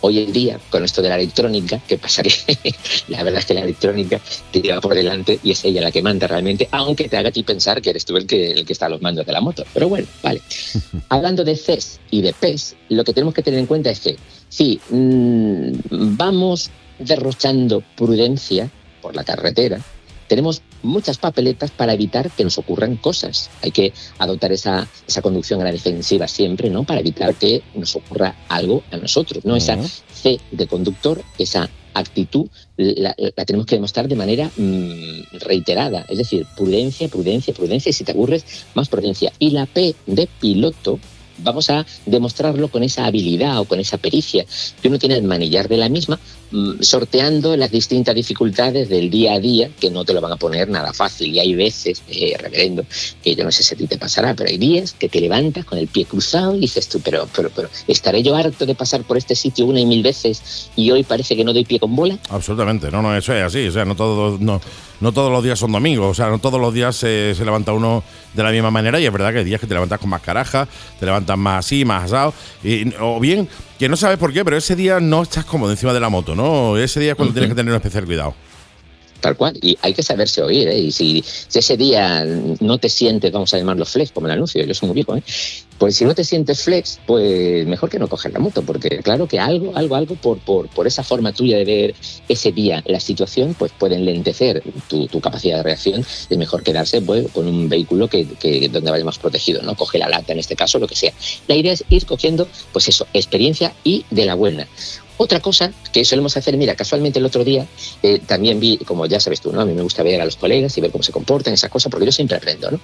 Hoy en día, con esto de la electrónica, ¿qué pasa? Que la verdad es que la electrónica te lleva por delante y es ella la que manda realmente, aunque te haga a ti pensar que eres tú el que, el que está a los mandos de la moto. Pero bueno, vale. Hablando de CES y de PES, lo que tenemos que tener en cuenta es que si mm, vamos derrochando prudencia por la carretera, tenemos muchas papeletas para evitar que nos ocurran cosas. Hay que adoptar esa, esa conducción a la defensiva siempre, ¿no? Para evitar que nos ocurra algo a nosotros, ¿no? Esa C de conductor, esa actitud, la, la tenemos que demostrar de manera mm, reiterada. Es decir, prudencia, prudencia, prudencia. Y si te aburres, más prudencia. Y la P de piloto, vamos a demostrarlo con esa habilidad o con esa pericia que uno tiene al manillar de la misma, sorteando las distintas dificultades del día a día que no te lo van a poner nada fácil. Y hay veces, eh, reverendo, que yo no sé si a ti te pasará, pero hay días que te levantas con el pie cruzado y dices tú, pero, pero, pero, ¿estaré yo harto de pasar por este sitio una y mil veces y hoy parece que no doy pie con bola? Absolutamente, no, no, eso es así. O sea, no todos, no, no todos los días son domingos. O sea, no todos los días se, levanta uno de la misma manera. Y es verdad que hay días que te levantas con más caraja, te levantas más así, más asado. Y, o bien, que no sabes por qué, pero ese día no estás cómodo encima de la moto, ¿no? Ese día es cuando tienes que tener un especial cuidado. Tal cual, y hay que saberse oír, ¿eh? Y si, si ese día no te sientes, vamos a llamarlo flex, como el anuncio, yo soy muy viejo, ¿eh? Pues si no te sientes flex, pues mejor que no coger la moto, porque claro que algo, algo, algo, por, por, por esa forma tuya de ver ese día la situación, pues puede enlentecer tu, tu capacidad de reacción. Es mejor quedarse pues, con un vehículo que, que donde vaya más protegido, ¿no? Coge la lata en este caso, lo que sea. La idea es ir cogiendo, pues eso, experiencia y de la buena. Otra cosa que solemos hacer, mira, casualmente el otro día eh, también vi, como ya sabes tú, ¿no? A mí me gusta ver a los colegas y ver cómo se comportan, esas cosas, porque yo siempre aprendo, ¿no?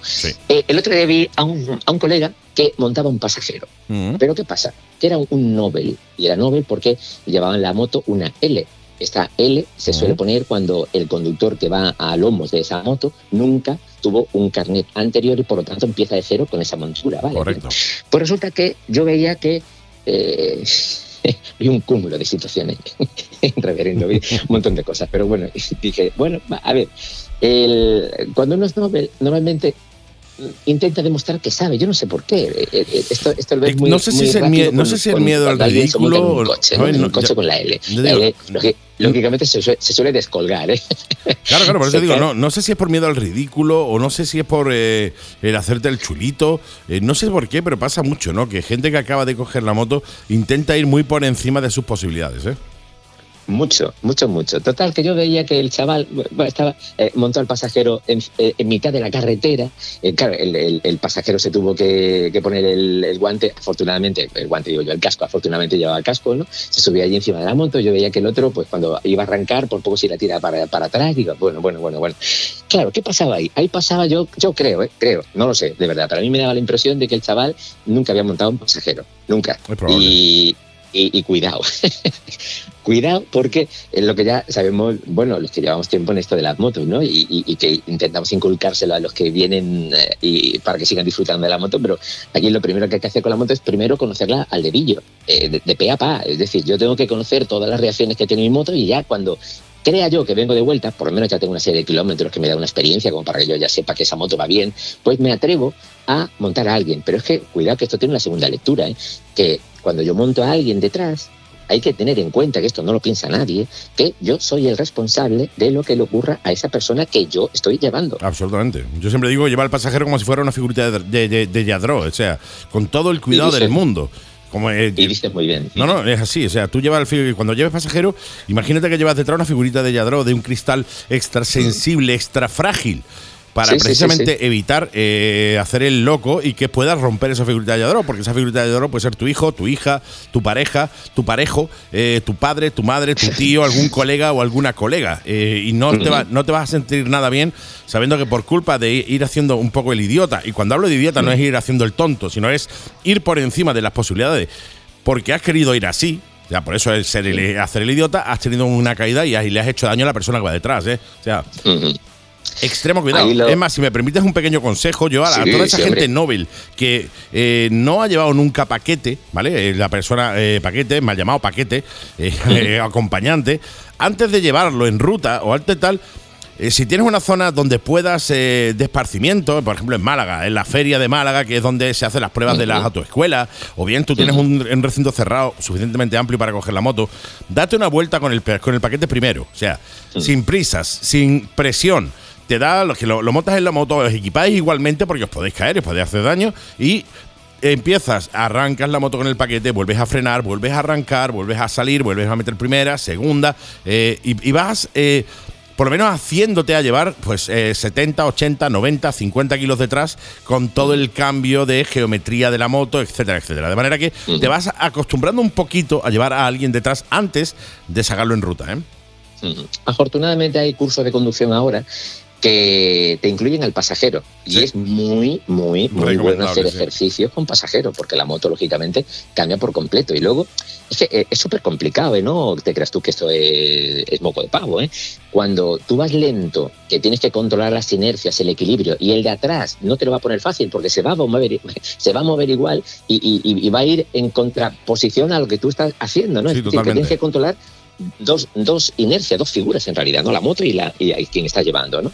Eh, el otro día vi a un, a un colega que montaba un pasajero. Pero ¿qué pasa? Que era un, un Nobel. Y era Nobel porque llevaba en la moto una L. Esta L se suele poner cuando el conductor que va a lomos de esa moto nunca tuvo un carnet anterior y por lo tanto empieza de cero con esa montura, ¿vale? Correcto. Pues resulta que yo veía que eh, vi un cúmulo de situaciones, reverendo, un montón de cosas, pero bueno, dije, bueno, a ver, cuando uno es Nobel, normalmente intenta demostrar que sabe, yo no sé por qué, eh, eh, esto, esto lo ves muy, no sé si el rápido mie- no con- sé si el con- miedo al ridículo un o- coche, coche con la L. La lógicamente se, suele- se suele descolgar, ¿eh? Claro, claro, por eso digo, no, no sé si es por miedo al ridículo o no sé si es por eh, el hacerte el chulito. eh, no sé por qué, pero pasa mucho, ¿no? Que gente que acaba de coger la moto intenta ir muy por encima de sus posibilidades, ¿eh? Mucho, mucho, mucho. Total, que yo veía que el chaval bueno, estaba eh, montó al pasajero en, eh, en mitad de la carretera. Eh, claro, el, el- el pasajero se tuvo que, que poner el, el guante. Afortunadamente, el guante digo yo, el casco, afortunadamente llevaba el casco, ¿no? Se subía allí encima de la moto. Yo veía que el otro, pues cuando iba a arrancar, por poco se la tira para, para atrás. Digo, bueno, bueno, bueno, bueno. Claro, ¿qué pasaba ahí? Ahí pasaba yo, yo creo, ¿eh? creo, no lo sé, de verdad. Pero a mí me daba la impresión de que el chaval nunca había montado un pasajero, nunca. probable. Y, y, cuidado. Cuidado porque es lo que ya sabemos, bueno, los que llevamos tiempo en esto de las motos, ¿no? Y que intentamos inculcárselo a los que vienen eh, y para que sigan disfrutando de la moto, pero aquí lo primero que hay que hacer con la moto es primero conocerla al dedillo, eh, de, de pe a pa. Es decir, yo tengo que conocer todas las reacciones que tiene mi moto y ya cuando crea yo que vengo de vuelta, por lo menos ya tengo una serie de kilómetros que me da una experiencia como para que yo ya sepa que esa moto va bien, pues me atrevo a montar a alguien. Pero es que, cuidado que esto tiene una segunda lectura, ¿eh? que cuando yo monto a alguien detrás, hay que tener en cuenta, que esto no lo piensa nadie, que yo soy el responsable de lo que le ocurra a esa persona que yo estoy llevando. Absolutamente. Yo siempre digo llevar al pasajero como si fuera una figurita de, de, de- de Yadro, o sea, con todo el cuidado dices- del mundo. Como, eh, Y dices muy bien. No, no, es así. O sea, tú llevas el cuando lleves pasajero, imagínate que llevas detrás una figurita de Yadro, de un cristal extra sensible, extra frágil. Para Sí, sí, sí, precisamente evitar eh, hacer el loco y que puedas romper esa figurita de Yadro, porque esa figurita de Yadro puede ser tu hijo, tu hija, tu pareja, tu parejo, eh, tu padre, tu madre, tu tío, algún colega o alguna colega. Eh, y no te, va- no te vas a sentir nada bien sabiendo que por culpa de ir haciendo un poco el idiota, y cuando hablo de idiota no es ir haciendo el tonto, sino es ir por encima de las posibilidades porque has querido ir así. Ya, por eso el ser el- hacer el idiota, has tenido una caída y, has- y le has hecho daño a la persona que va detrás, ¿eh? O sea, extremo cuidado. Lo- Es más, si me permites un pequeño consejo, yo a, a toda esa sí, gente. Nobel que eh, no ha llevado nunca paquete, ¿vale? Eh, la persona eh, paquete, mal llamado paquete, eh, eh, acompañante, antes de llevarlo en ruta o antes tal. si tienes una zona donde puedas eh, de esparcimiento, por ejemplo en Málaga, en la feria de Málaga, que es donde se hacen las pruebas de las autoescuelas, o bien tú tienes un, un recinto cerrado suficientemente amplio para coger la moto, date una vuelta con el, con el paquete primero. O sea, sin prisas, sin presión. Te da, los que lo, lo montas en la moto, os equipáis igualmente porque os podéis caer, os podéis hacer daño y empiezas, arrancas la moto con el paquete, vuelves a frenar, vuelves a arrancar, vuelves a salir, vuelves a meter primera, segunda, eh, y, y vas eh, por lo menos haciéndote a llevar pues eh, 70, 80, 90, 50 kilos detrás con todo el cambio de geometría de la moto, etcétera, etcétera. De manera que te vas acostumbrando un poquito a llevar a alguien detrás antes de sacarlo en ruta. ¿eh? Afortunadamente hay cursos de conducción ahora que te incluyen al pasajero y es muy, muy, muy bueno hacer sí. ejercicios con pasajero porque la moto lógicamente cambia por completo y luego es que eh, es súper complicado, ¿eh? No te creas tú que esto es, es moco de pavo, ¿eh? Cuando tú vas lento, que tienes que controlar las inercias, el equilibrio y el de atrás no te lo va a poner fácil porque se va a mover, se va a mover igual y, y- y- y va a ir en contraposición a lo que tú estás haciendo, ¿no? Sí, es decir, que tienes que controlar dos, dos inercias, dos figuras en realidad, ¿no? La moto y, la, y, y quien está llevando, ¿no?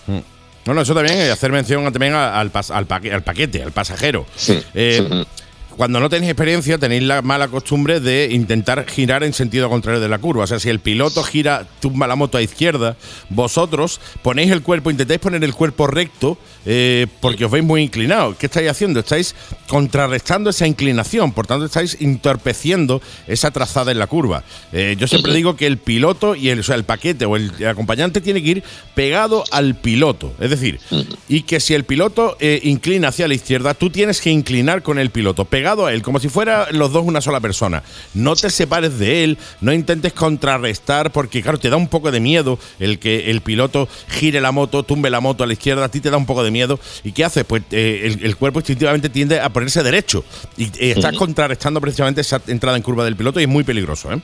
No, no, eso también, eh, hacer mención también al, pas- al, paque- al paquete, al pasajero. Eh, cuando no tenéis experiencia, tenéis la mala costumbre de intentar girar en sentido contrario de la curva. O sea, si el piloto gira, tumba la moto a izquierda, vosotros ponéis el cuerpo, intentáis poner el cuerpo recto eh, porque os veis muy inclinados. ¿Qué estáis haciendo? Estáis contrarrestando esa inclinación, por tanto, estáis entorpeciendo esa trazada en la curva. Eh, yo siempre digo que el piloto y el, o sea, el paquete o el, el acompañante tiene que ir pegado al piloto. Es decir, y que si el piloto eh, inclina hacia la izquierda, tú tienes que inclinar con el piloto, pegado a él, como si fuera los dos una sola persona. No te separes de él, no intentes contrarrestar, porque claro, te da un poco de miedo el que el piloto gire la moto, tumbe la moto a la izquierda, a ti te da un poco de miedo. ¿Y qué haces? Pues eh, el, el cuerpo instintivamente tiende a ponerse derecho y eh, estás contrarrestando precisamente esa entrada en curva del piloto y es muy peligroso, ¿eh?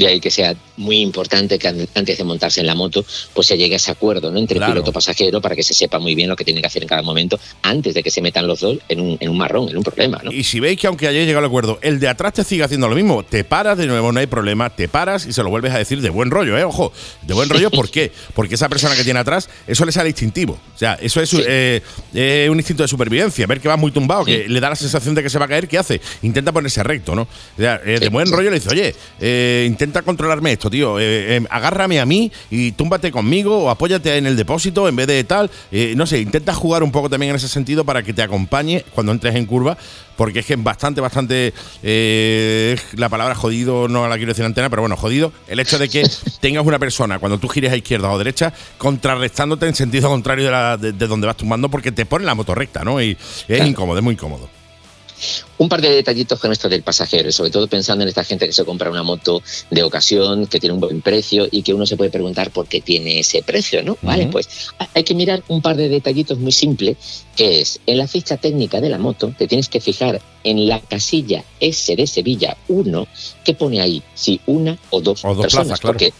De ahí que sea muy importante que an- antes de montarse en la moto, pues se llegue a ese acuerdo ¿no? entre Claro. piloto y pasajero para que se sepa muy bien lo que tiene que hacer en cada momento antes de que se metan los dos en un, en un marrón, en un problema. ¿no? Y si veis que aunque hayáis llegado al acuerdo, el de atrás te sigue haciendo lo mismo, te paras de nuevo, no hay problema, te paras y se lo vuelves a decir de buen rollo, ¿eh? Ojo, de buen rollo, ¿por qué? Porque esa persona que tiene atrás, eso le sale instintivo. O sea, eso es eh, eh, un instinto de supervivencia. Ver que va muy tumbado, que le da la sensación de que se va a caer, ¿qué hace? Intenta ponerse recto, ¿no? O sea, eh, de buen rollo le dice, oye, intenta intenta controlarme esto, tío. Eh, eh, agárrame a mí y túmbate conmigo o apóyate en el depósito en vez de tal. Eh, no sé, intenta jugar un poco también en ese sentido para que te acompañe cuando entres en curva, porque es que es bastante, bastante. la palabra jodido no la quiero decir en antena, pero bueno, jodido. El hecho de que tengas una persona cuando tú gires a izquierda o derecha contrarrestándote en sentido contrario de, la- de- de donde vas tumbando porque te pone la moto recta, ¿no? Y es incómodo, es muy incómodo. Un par de detallitos con esto del pasajero, sobre todo pensando en esta gente que se compra una moto de ocasión, que tiene un buen precio y que uno se puede preguntar por qué tiene ese precio, ¿no? Vale, pues ha- hay que mirar un par de detallitos muy simples, que es en la ficha técnica de la moto, te tienes que fijar en la casilla S de Sevilla 1, que pone ahí si una o dos, O dos personas, plazas, claro. porque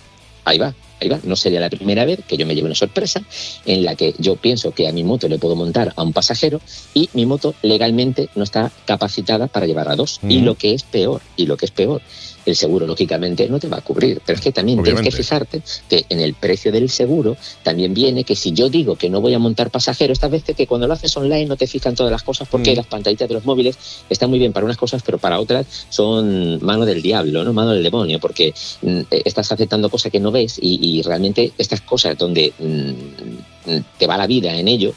ahí va. Ahí va, no sería la primera vez que yo me lleve una sorpresa en la que yo pienso que a mi moto le puedo montar a un pasajero y mi moto legalmente no está capacitada para llevar a dos. Y lo que es peor, y lo que es peor, el seguro lógicamente no te va a cubrir. Pero es que también tienes que fijarte que en el precio del seguro también viene que si yo digo que no voy a montar pasajero, esta vez que cuando lo haces online no te fijan todas las cosas porque Mm. las pantallitas de los móviles están muy bien para unas cosas, pero para otras son mano del diablo, no mano del demonio, porque mm, eh, estás aceptando cosas que no ves y, y realmente estas cosas donde mm, te va la vida en ello,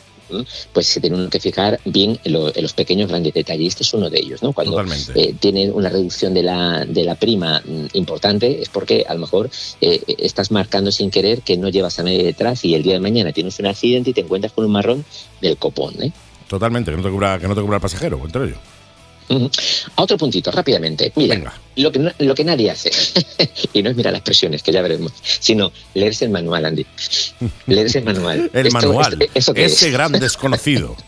pues se tiene uno que fijar bien en, lo- en los pequeños grandes detalles. Este es uno de ellos, ¿no? Cuando eh, tiene una reducción de la, de la prima mm, importante es porque a lo mejor eh, estás marcando sin querer que no llevas a nadie detrás y el día de mañana tienes un accidente y te encuentras con un marrón del copón, ¿eh? Totalmente, que no te cubra, que no te cubra el pasajero, entre A otro puntito, rápidamente. Mira, lo que, no- lo que nadie hace, y no es mirar las presiones, que ya veremos, sino leerse el manual, Andy. Leerse el manual. El Esto- manual. esto- ¿Eso qué ese es? gran desconocido.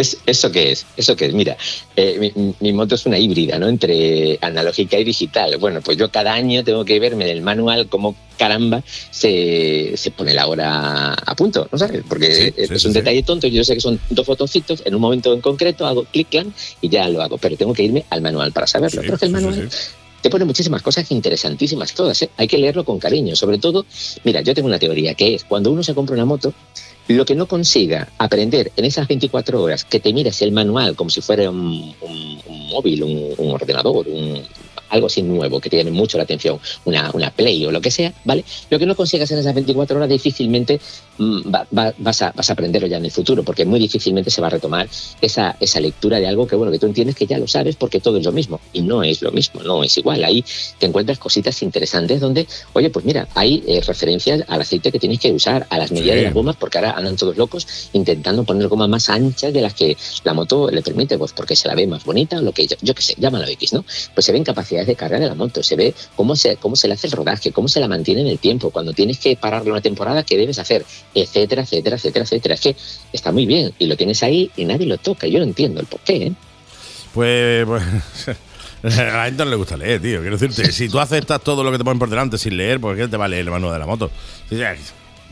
Es, ¿Eso qué es? ¿Eso qué es? Mira, eh, mi, mi moto es una híbrida, ¿no? Entre analógica y digital. Bueno, pues yo cada año tengo que verme en el manual cómo caramba se, se pone la hora a punto, ¿no sabes? Porque Sí, es sí, un sí, detalle tonto. Yo sé que son dos fotoncitos, en un momento en concreto hago clic, clan y ya lo hago. Pero tengo que irme al manual para saberlo. Pero que el manual te pone muchísimas cosas interesantísimas todas. ¿eh? Hay que leerlo con cariño. Sobre todo, mira, yo tengo una teoría que es cuando uno se compra una moto, lo que no consiga aprender en esas 24 horas, que te mires el manual como si fuera un, un- móvil, un, ordenador, algo así nuevo, que te llame mucho la atención, una, una Play o lo que sea, ¿vale? Lo que no consigas en esas 24 horas difícilmente va- va- vas, a, vas a aprenderlo ya en el futuro, porque muy difícilmente se va a retomar esa, esa lectura de algo que, bueno, que tú entiendes que ya lo sabes porque todo es lo mismo. Y no es lo mismo, no es igual. Ahí te encuentras cositas interesantes donde, oye, pues mira, hay eh, referencias al aceite que tienes que usar, a las medidas Sí. de las gomas, porque ahora andan todos locos intentando poner gomas más anchas de las que la moto le permite, pues porque se la ve más bonita, lo que yo, yo qué sé, llámalo X, ¿no? Pues se ven capacidades de carga de la moto, se ve cómo se, cómo se le hace el rodaje, cómo se la mantiene en el tiempo, cuando tienes que pararle una temporada, qué debes hacer, etcétera, etcétera, etcétera, etcétera. Es que está muy bien y lo tienes ahí y nadie lo toca. Yo no entiendo el por qué, ¿eh? Pues, pues a la gente no le gusta leer, tío. Quiero decirte, si tú aceptas todo lo que te ponen por delante sin leer, pues ¿qué te va a leer el manual de la moto?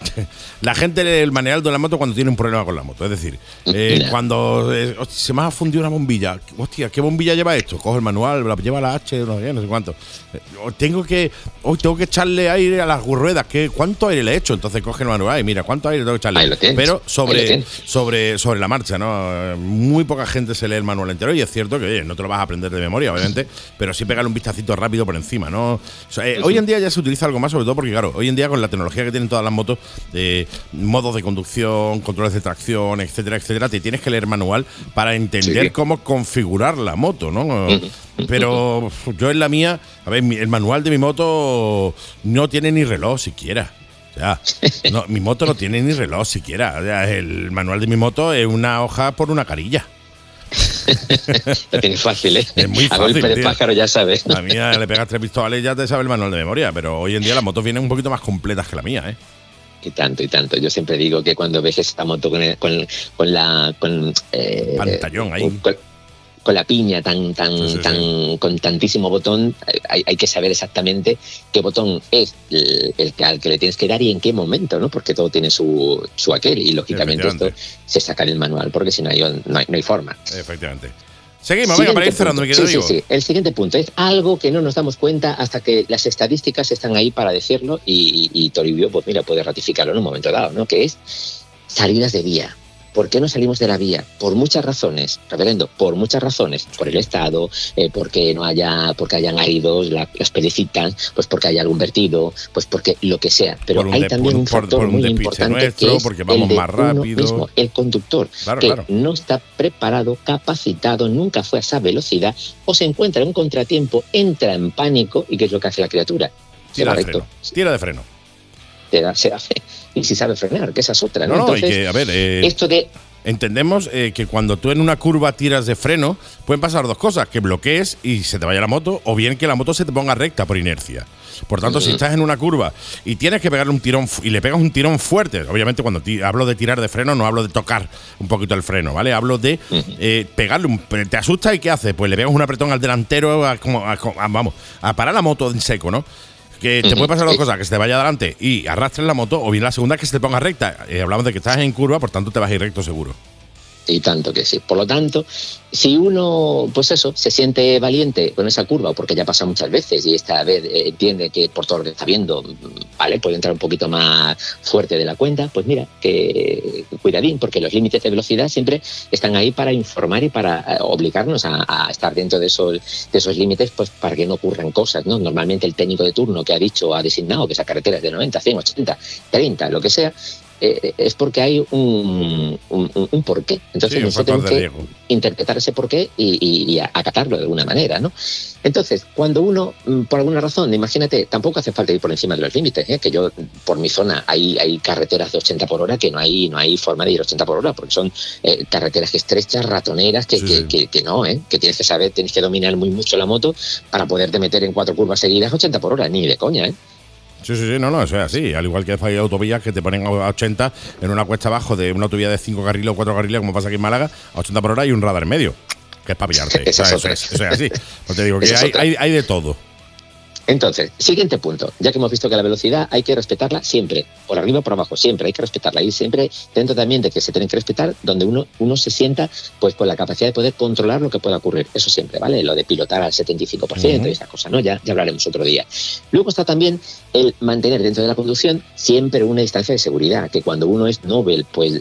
La gente lee el manual de la moto cuando tiene un problema con la moto. Es decir, eh, cuando eh, hostia, se me ha fundido una bombilla. Hostia, ¿qué bombilla lleva esto? Coge el manual, la lleva la H, no sé, no sé cuánto. Eh, tengo que, hoy tengo que echarle aire a las ruedas. ¿qué, ¿Cuánto aire le he hecho? Entonces coge el manual y mira, ¿cuánto aire tengo que echarle? Ahí lo tienes, Pero ahí lo sobre, sobre, sobre la marcha, ¿no? Muy poca gente se lee el manual entero y es cierto que oye, no te lo vas a aprender de memoria, obviamente, pero sí pegarle un vistacito rápido por encima, ¿no? O sea, hoy en día ya se utiliza algo más, sobre todo porque, claro, hoy en día con la tecnología que tienen todas las motos, eh, modos de conducción, controles de tracción, etcétera, etcétera, te tienes que leer manual para entender Sí. cómo configurar la moto, ¿no? Pero yo en la mía, a ver, el manual de mi moto no tiene ni reloj siquiera. Sea, no, mi moto no tiene ni reloj siquiera. El manual de mi moto es una hoja por una carilla. Lo tienes fácil, ¿eh? Es muy A fácil. golpe de tío. pájaro ya sabes. A mí le pegas tres pistolas y ya te sabe el manual de memoria. Pero hoy en día las motos vienen un poquito más completas que la mía, ¿eh? Y tanto, y tanto. Yo siempre digo que cuando ves esta moto con, el- con, con la. Con, eh, Pantallón ahí. Con, con la piña tan, tan, Sí, sí, sí. tan, con tantísimo botón, hay, hay que saber exactamente qué botón es el, el que, al que le tienes que dar y en qué momento, ¿no? Porque todo tiene su, su aquel y lógicamente esto se saca en el manual porque si no hay, no hay, no hay forma. Efectivamente. Seguimos, venga, para ir Siguiente cerrando, mi sí, sí, sí. El siguiente punto es algo que no nos damos cuenta hasta que las estadísticas están ahí para decirlo y, y, y Toribio, pues mira, puede ratificarlo en un momento dado, ¿no? Que es salidas de día. ¿Por qué no salimos de la vía? Por muchas razones, reverendo, por muchas razones. Por el Estado, eh, porque no haya, porque hayan áridos, la- las pelecitas, pues porque haya algún vertido, pues porque lo que sea. Pero hay de- también un factor por un muy importante nuestro, que es porque vamos el de más uno rápido. mismo, el conductor, Claro, que claro. no está preparado, capacitado, nunca fue a esa velocidad, o se encuentra en un contratiempo, entra en pánico, ¿y qué es lo que hace la criatura? Tira de freno. Tira de freno. Se da- se hace. Y si sabe frenar, que esa es otra, ¿no? No, y que, a ver, eh, esto de entendemos eh, que cuando tú en una curva tiras de freno, pueden pasar dos cosas: que bloquees y se te vaya la moto, o bien que la moto se te ponga recta por inercia. Por tanto, si estás en una curva y tienes que pegarle un tirón y le pegas un tirón fuerte, obviamente cuando hablo de tirar de freno no hablo de tocar un poquito el freno, ¿vale? Hablo de eh, pegarle un te asusta y qué hace? Pues le pegas un apretón al delantero a, como, a- a- vamos, a parar la moto en seco, ¿no? Que te puede pasar dos Eh. cosas, que se te vaya adelante y arrastres la moto, o bien la segunda que se te ponga recta. Eh, hablamos de que estás en curva, por tanto te vas a ir recto seguro. y tanto que sí. Por lo tanto, si uno, pues eso, se siente valiente con esa curva, porque ya pasa muchas veces y esta vez eh, entiende que por todo lo que está viendo, vale, puede entrar un poquito más fuerte de la cuenta, pues mira, que cuidadín, porque los límites de velocidad siempre están ahí para informar y para eh, obligarnos a, a estar dentro de esos, de esos límites, pues para que no ocurran cosas, ¿no? Normalmente el técnico de turno que ha dicho, ha designado que esa carretera es de 90, 100, 80, 30, lo que sea, eh, es porque hay un, un, porqué. Entonces Sí, nosotros tenemos que riesgo. interpretar ese porqué y, y- y acatarlo de alguna manera, ¿no? Entonces, cuando uno, mm, por alguna razón, imagínate, tampoco hace falta ir por encima de los límites, ¿eh? que yo, por mi zona, hay, hay carreteras de 80 por hora que no hay, no hay forma de ir 80 por hora, porque son eh, carreteras estrechas, ratoneras, que, que, que- que no, ¿eh? que tienes que saber, tienes que dominar muy mucho la moto para poderte meter en cuatro curvas seguidas 80 por hora, ni de coña, ¿eh? Sí, sí, sí, no, no, eso es así. Al igual que hay autovías que te ponen a 80 en una cuesta abajo de una autovía de 5 carriles o 4 carriles, como pasa aquí en Málaga, a 80 por hora y un radar en medio. Que es para pillarte. Esa es O sea, eso, es, eso es así. Pues te digo que Esa hay, otra. hay, hay de todo. Entonces, siguiente punto. Ya que hemos visto que la velocidad hay que respetarla siempre, por arriba o por abajo, siempre hay que respetarla. Y siempre dentro también de que se tienen que respetar donde uno, uno se sienta pues con la capacidad de poder controlar lo que pueda ocurrir. Eso siempre, ¿vale? Lo de pilotar al 75% Ujú. y esas cosas, ¿no? Ya, ya hablaremos otro día. Luego está también el mantener dentro de la conducción siempre una distancia de seguridad, que cuando uno es Nobel, pues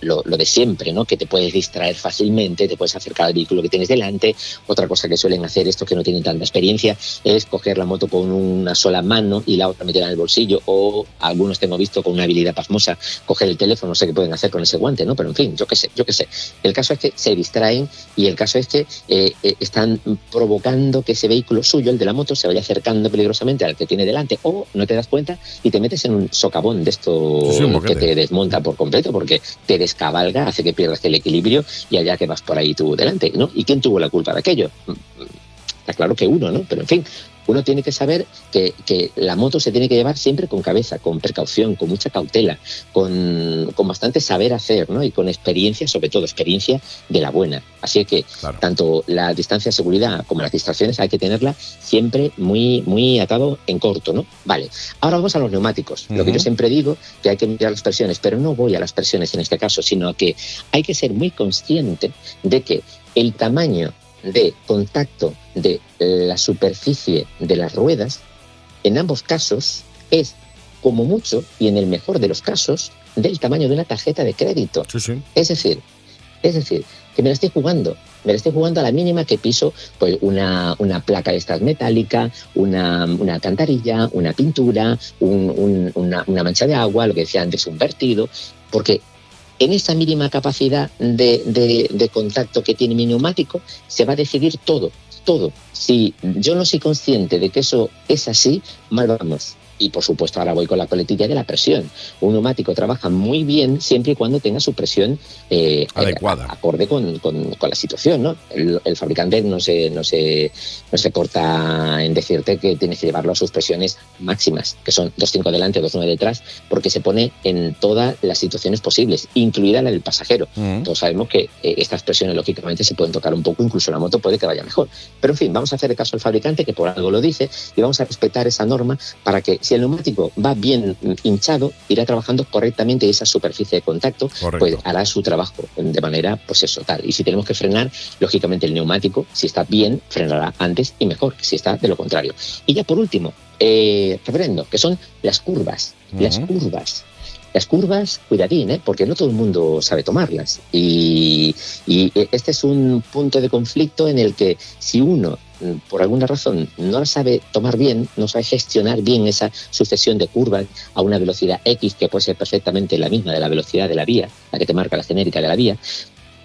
lo de siempre, ¿no? Que te puedes distraer fácilmente, te puedes acercar al vehículo que tienes delante. Otra cosa que suelen hacer estos que no tienen tanta experiencia es coger la moto con una sola mano y la otra meterla en el bolsillo, o algunos tengo visto con una habilidad pasmosa coger el teléfono, no sé qué pueden hacer con ese guante, ¿no? Pero en fin, yo qué sé, yo qué sé. El caso es que se distraen y el caso es que eh, eh, están provocando que ese vehículo suyo, el de la moto, se vaya acercando peligrosamente al que tiene delante, o no te das cuenta y te metes en un socavón de esto Sí, sí, un que te desmonta por completo porque te descabalga, hace que pierdas el equilibrio y allá que vas por ahí tú delante, ¿no? ¿Y quién tuvo la culpa de aquello? Está claro que uno, ¿no? Pero en fin, uno tiene que saber que, que la moto se tiene que llevar siempre con cabeza, con precaución, con mucha cautela, con, con bastante saber hacer, ¿no? Y con experiencia, sobre todo experiencia de la buena. Así que tanto la distancia de seguridad como las distracciones hay que tenerla siempre muy, muy atado en corto, ¿no? Vale. Ahora vamos a los neumáticos. Lo que yo siempre digo, que hay que mirar las presiones, pero no voy a las presiones en este caso, sino que hay que ser muy consciente de que el tamaño de contacto de la superficie de las ruedas, en ambos casos, es como mucho, y en el mejor de los casos, del tamaño de una tarjeta de crédito. Es decir, es decir, que me la estoy jugando, me la estoy jugando a la mínima que piso pues una, una placa de estas metálica, una, una alcantarilla, una pintura, un- un- una, una mancha de agua, lo que decía antes, un vertido, porque en esa mínima capacidad de, contacto que tiene mi neumático se va a decidir todo, todo. Si yo no soy consciente de que eso es así, mal vamos. Y por supuesto ahora voy con la coletilla de la presión. Un neumático trabaja muy bien siempre y cuando tenga su presión eh, Adecuada. acorde con, con- con la situación. ¿no? El, el fabricante no se, no, se, no se corta en decirte que tienes que llevarlo a sus presiones máximas, que son 2.5 delante, 2.9 detrás, porque se pone en todas las situaciones posibles, incluida la del pasajero. Todos sabemos que eh, estas presiones lógicamente se pueden tocar un poco, incluso la moto puede que vaya mejor. Pero en fin, vamos a hacer caso al fabricante que por algo lo dice y vamos a respetar esa norma para que si el neumático va bien hinchado, irá trabajando correctamente esa superficie de contacto, Correcto. pues hará su trabajo de manera, pues eso, tal. Y si tenemos que frenar, lógicamente el neumático, si está bien, frenará antes y mejor si está de lo contrario. Y ya por último, eh, reverendo, que son las curvas. Las curvas. Las curvas, cuidadín, ¿eh? porque no todo el mundo sabe tomarlas. Y, y este es un punto de conflicto en el que si uno mm, por alguna razón no sabe tomar bien, no sabe gestionar bien esa sucesión de curvas a una velocidad X que puede ser perfectamente la misma de la velocidad de la vía, la que te marca la genérica de la vía,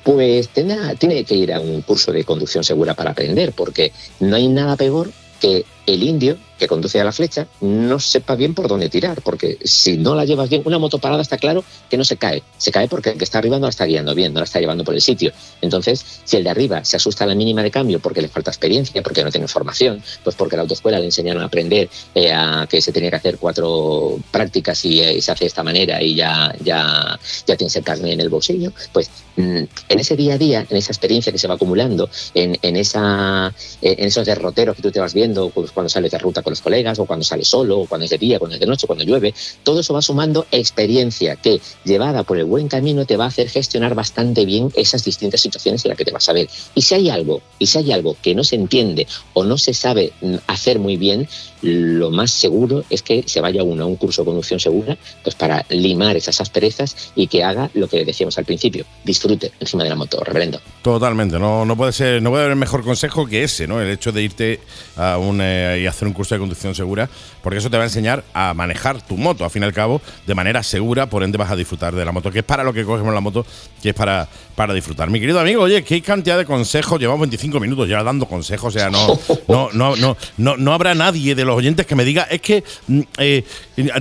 pues tiene, tiene que ir a un curso de conducción segura para aprender, porque no hay nada peor que el indio que conduce a la flecha no sepa bien por dónde tirar, porque si no la llevas bien, una moto parada está claro que no se cae, se cae porque el que está arriba no la está guiando bien, no la está llevando por el sitio. Entonces, si el de arriba se asusta a la mínima de cambio porque le falta experiencia, porque no tiene formación, pues porque la autoescuela le enseñaron a aprender eh, a que se tenía que hacer cuatro prácticas y eh, se hace de esta manera y ya, ya, ya tienes el carnet en el bolsillo, pues mm, en ese día a día, en esa experiencia que se va acumulando, en, en, esa, eh, en esos derroteros que tú te vas viendo pues, cuando sales de ruta los colegas, o cuando sales solo, o cuando es de día, cuando es de noche, cuando llueve, todo eso va sumando experiencia que, llevada por el buen camino, te va a hacer gestionar bastante bien esas distintas situaciones en las que te vas a ver. Y si hay algo, y si hay algo que no se entiende o no se sabe mm, hacer muy bien, lo más seguro es que se vaya uno a un curso de conducción segura, pues para limar esas asperezas y que haga lo que decíamos al principio, disfrute encima de la moto, reverendo. Totalmente, no, no puede ser, no puede haber mejor consejo que ese, ¿no? El hecho de irte a un, eh, y hacer un curso de conducción segura, porque eso te va a enseñar a manejar tu moto, al fin y al cabo, de manera segura, por ende vas a disfrutar de la moto, que es para lo que cogemos la moto, que es para, para disfrutar. Mi querido amigo, oye, qué cantidad de consejos, llevamos 25 minutos ya dando consejos, o sea, no, no, no, no, no, no habrá nadie de los oyentes que me diga, es que mm, eh,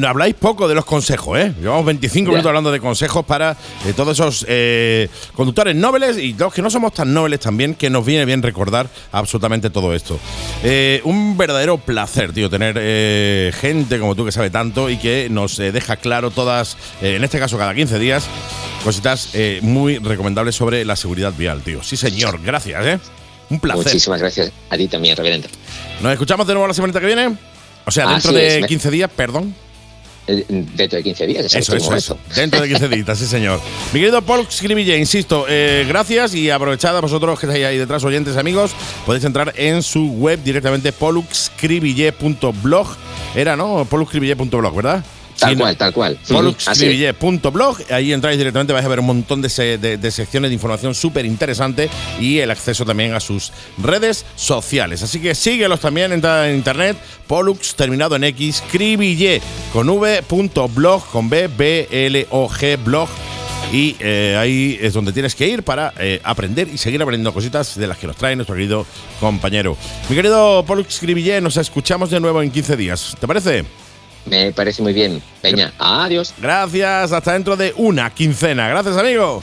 habláis poco de los consejos, ¿eh? Llevamos 25 minutos hablando de consejos para eh, todos esos eh, conductores nobles y los que no somos tan nobles también, que nos viene bien recordar absolutamente todo esto. un verdadero placer, tío, tener gente como tú que sabe tanto y que nos deja claro todas, en este caso cada 15 días, cositas muy recomendables sobre la seguridad vial, tío. Sí, señor, gracias, ¿eh? Un placer. Muchísimas gracias a ti también, reverendo. Nos escuchamos de nuevo la semana que viene. O sea, dentro de 15 días, perdón. Eh, dentro de 15 días, eso, eso, eso. Dentro de 15 días, sí, señor. Mi querido Paul Scribille, insisto, eh, gracias y aprovechad a vosotros que estáis ahí detrás, oyentes, amigos, podéis entrar en su web directamente, poluxcribille.blog. Era, ¿no? poluxcribille.blog, ¿verdad? Tal cual, tal cual. blog ahí entráis directamente, vais a ver un montón de, secciones de información súper interesante y el acceso también a sus redes sociales. Así que síguelos también, entra en internet, Pollux terminado en X, Cribille con v.blog, con B, B, L, O, G, blog. Y eh, ahí es donde tienes que ir para eh, aprender y seguir aprendiendo cositas de las que nos trae nuestro querido compañero. Mi querido Pollux Cribille, nos escuchamos de nuevo en 15 días. ¿Te parece? Me parece muy bien. Peña, adiós. Gracias, hasta dentro de una quincena. Gracias, amigo.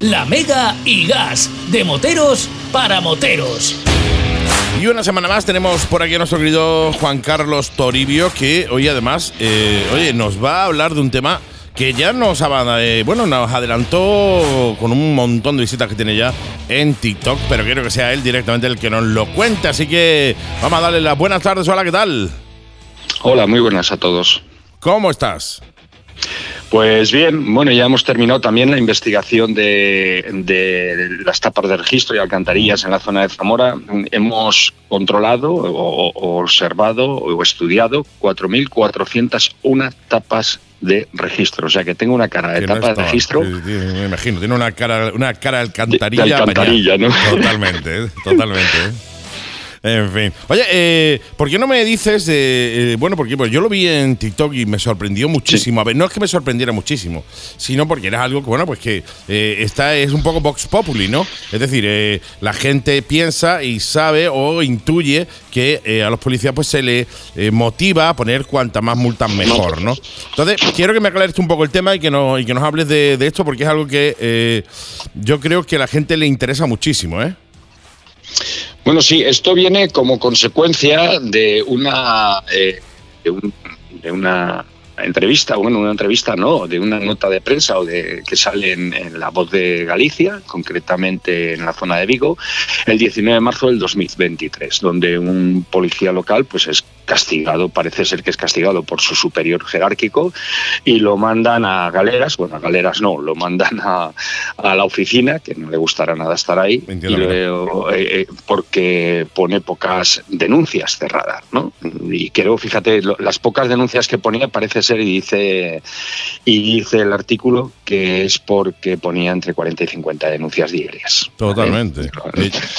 La Mega y Gas, de moteros para moteros. Y una semana más tenemos por aquí a nuestro querido Juan Carlos Toribio, que hoy además, eh, oye, nos va a hablar de un tema que ya nos, eh, bueno, nos adelantó con un montón de visitas que tiene ya en TikTok, pero quiero que sea él directamente el que nos lo cuente. Así que vamos a darle las buenas tardes. Hola, ¿qué tal? Hola, muy buenas a todos. ¿Cómo estás? Pues bien, bueno, ya hemos terminado también la investigación de, las tapas de registro y alcantarillas en la zona de Zamora. Hemos controlado o, observado o estudiado 4.401 tapas de registro. O sea que tengo una cara de tapa de registro. me imagino, tiene una cara, una cara de alcantarilla. De, alcantarilla, ¿no? Totalmente, ¿eh? totalmente. ¿Eh? En fin. Oye, eh, ¿por qué no me dices de. Eh, bueno, porque pues yo lo vi en TikTok y me sorprendió muchísimo. A ver, no es que me sorprendiera muchísimo, sino porque era algo que, bueno, pues que eh, está, es un poco Vox Populi, ¿no? Es decir, eh, la gente piensa y sabe o intuye que a los policías pues se le motiva a poner cuanta más multas mejor, ¿no? Entonces, quiero que me aclares un poco el tema y que, no, y que nos hables de, de esto porque es algo que yo creo que a la gente le interesa muchísimo, ¿eh? Bueno, sí, esto viene como consecuencia de una, eh, de, una entrevista, bueno, una entrevista no, de una nota de prensa o de que sale en, en La Voz de Galicia, concretamente en la zona de Vigo, el 19 de marzo del 2023, donde un policía local pues es castigado, parece ser que es castigado por su superior jerárquico y lo mandan a galeras, bueno, a galeras no, lo mandan a, a la oficina, que no le gustará nada estar ahí, y luego, eh, eh, porque pone pocas denuncias cerradas, ¿no? Y creo, fíjate, lo- las pocas denuncias que ponía parece ser, y dice, y dice el artículo, que es porque ponía entre 40 y 50 denuncias diarias. Totalmente.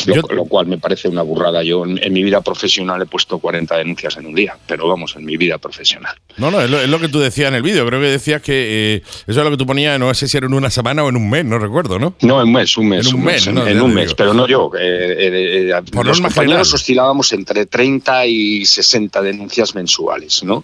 Lo, lo cual me parece una burrada. Yo en, en mi vida profesional he puesto 40 denuncias en un día, pero vamos, en mi vida profesional. No, no, es lo, es lo que tú decías en el vídeo. Creo que decías que eh, eso es lo que tú ponías, no sé si era en una semana o en un mes, no recuerdo, ¿no? No, en un mes, un mes. En un mes, en, ¿no? en Ya un mes, pero no yo. eh, eh, eh, Por los compañeros general. oscilábamos entre 30 y 60 denuncias mensuales, ¿no?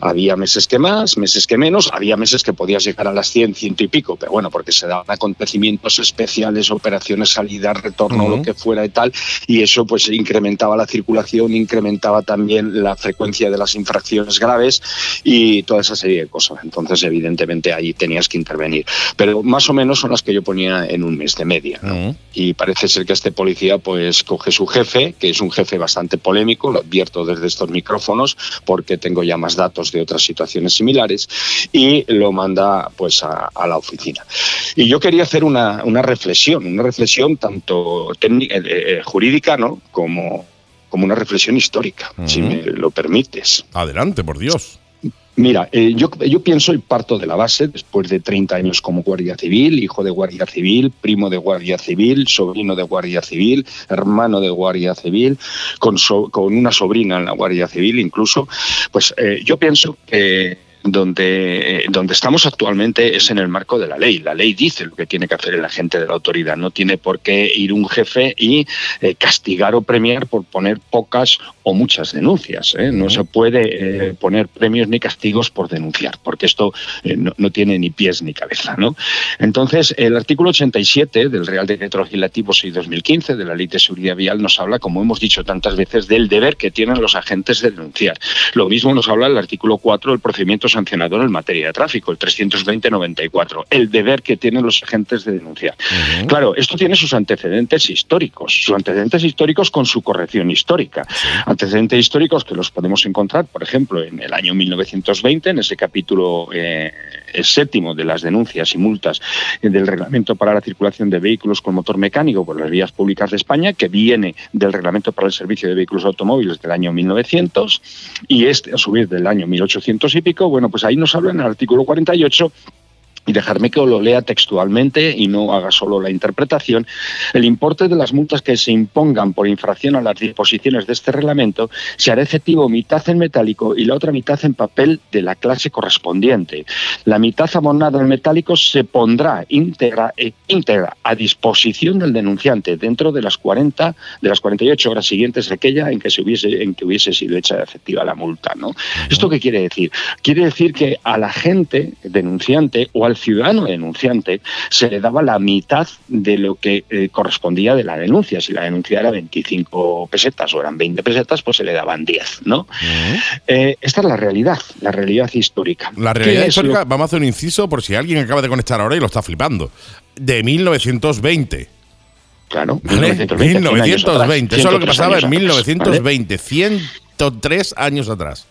Había meses que más, meses que menos, había meses que podías llegar a las 100, ciento y pico, pero bueno, porque se daban acontecimientos especiales, operaciones, salida, retorno, lo que fuera y tal, y eso pues incrementaba la circulación, incrementaba también la frecuencia de las infracciones graves y toda esa serie de cosas. Entonces, evidentemente, ahí tenías que intervenir. Pero más o menos son las que yo ponía en un mes de media. ¿no? Y parece ser que este policía pues coge su jefe, que es un jefe bastante polémico, lo advierto desde estos micrófonos porque tengo ya más datos de otras situaciones similares, y lo manda pues a, a la oficina. Y yo quería hacer una, una reflexión, una reflexión tanto eh, eh, jurídica ¿no? como, como una reflexión histórica, si me lo permites. Adelante, por Dios. Mira, eh, yo, yo pienso y parto de la base, después de 30 años como guardia civil, hijo de guardia civil, primo de guardia civil, sobrino de guardia civil, hermano de guardia civil, con, so- con una sobrina en la guardia civil incluso, pues eh, yo pienso que donde, eh, donde estamos actualmente es en el marco de la ley. La ley dice lo que tiene que hacer el agente de la autoridad. No tiene por qué ir un jefe y eh, castigar o premiar por poner pocas o muchas denuncias. ¿eh? No se puede eh, poner premios ni castigos por denunciar, porque esto no, no tiene ni pies ni cabeza. ¿no? Entonces, el artículo 87 del Real Decreto Legislativo 6-2015 de la Ley de Seguridad Vial nos habla, como hemos dicho tantas veces, del deber que tienen los agentes de denunciar. Lo mismo nos habla el artículo 4 del procedimiento sancionador en materia de tráfico, el 320-94, el deber que tienen los agentes de denunciar. Claro, esto tiene sus antecedentes históricos, sus antecedentes históricos con su corrección histórica. Antecedentes históricos que los podemos encontrar, por ejemplo, en el año 1920, en ese capítulo eh, séptimo de las denuncias y multas del Reglamento para la Circulación de Vehículos con Motor Mecánico por las Vías Públicas de España, que viene del Reglamento para el Servicio de Vehículos Automóviles del año 1900 y este, a su vez, del año 1800 y pico. Bueno, pues ahí nos habla en el artículo 48 y dejarme que lo lea textualmente y no haga solo la interpretación, el importe de las multas que se impongan por infracción a las disposiciones de este reglamento se hará efectivo mitad en metálico y la otra mitad en papel de la clase correspondiente. La mitad abonada en metálico se pondrá íntegra, eh, íntegra a disposición del denunciante dentro de las 40 de las 48 horas siguientes a aquella en que se hubiese en que hubiese sido hecha efectiva la multa, ¿no? ¿Esto qué quiere decir? Quiere decir que a la gente denunciante o al ciudadano denunciante se le daba la mitad de lo que eh, correspondía de la denuncia. Si la denuncia era 25 pesetas o eran 20 pesetas, pues se le daban 10, ¿no? Eh, esta es la realidad, la realidad histórica. La ¿Qué realidad lo- histórica, vamos a hacer un inciso por si alguien acaba de conectar ahora y lo está flipando. De 1920. Claro, ¿Vale? 1920, 1920. Eso es lo que 103 pasaba en años atrás, 1920. 103 años atrás.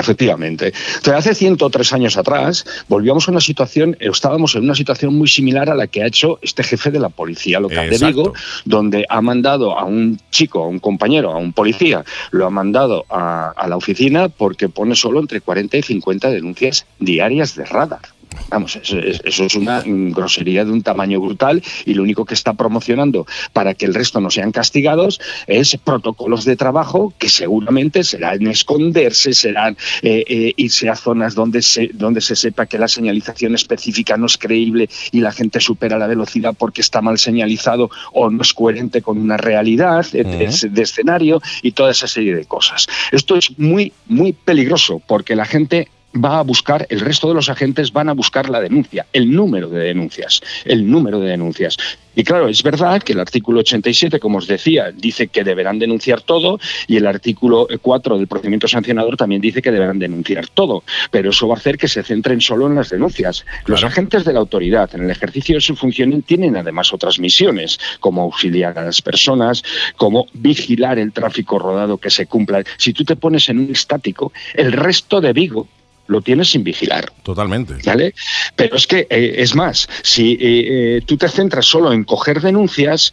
Efectivamente. Entonces, hace 103 años atrás volvíamos a una situación, estábamos en una situación muy similar a la que ha hecho este jefe de la policía local de Exacto. Vigo, donde ha mandado a un chico, a un compañero, a un policía, lo ha mandado a, a la oficina porque pone solo entre 40 y 50 denuncias diarias de radar. Vamos, eso, es- eso es una grosería de un tamaño brutal y lo único que está promocionando para que el resto no sean castigados es protocolos de trabajo que seguramente serán esconderse, serán eh, eh, irse a zonas donde se, donde se sepa que la señalización específica no es creíble y la gente supera la velocidad porque está mal señalizado o no es coherente con una realidad de escenario y toda esa serie de cosas. Esto es muy, muy peligroso porque la gente va a buscar, el resto de los agentes van a buscar la denuncia, el número de denuncias, el número de denuncias. Y claro, es verdad que el artículo 87, como os decía, dice que deberán denunciar todo y el artículo 4 del procedimiento sancionador también dice que deberán denunciar todo, pero eso va a hacer que se centren solo en las denuncias. Los agentes de la autoridad, en el ejercicio de su función, tienen además otras misiones, como auxiliar a las personas, como vigilar el tráfico rodado que se cumpla. Si tú te pones en un estático, el resto de Vigo lo tienes sin vigilar. Totalmente. ¿Vale? Pero es que, eh, es más, si eh, eh, tú te centras solo en coger denuncias,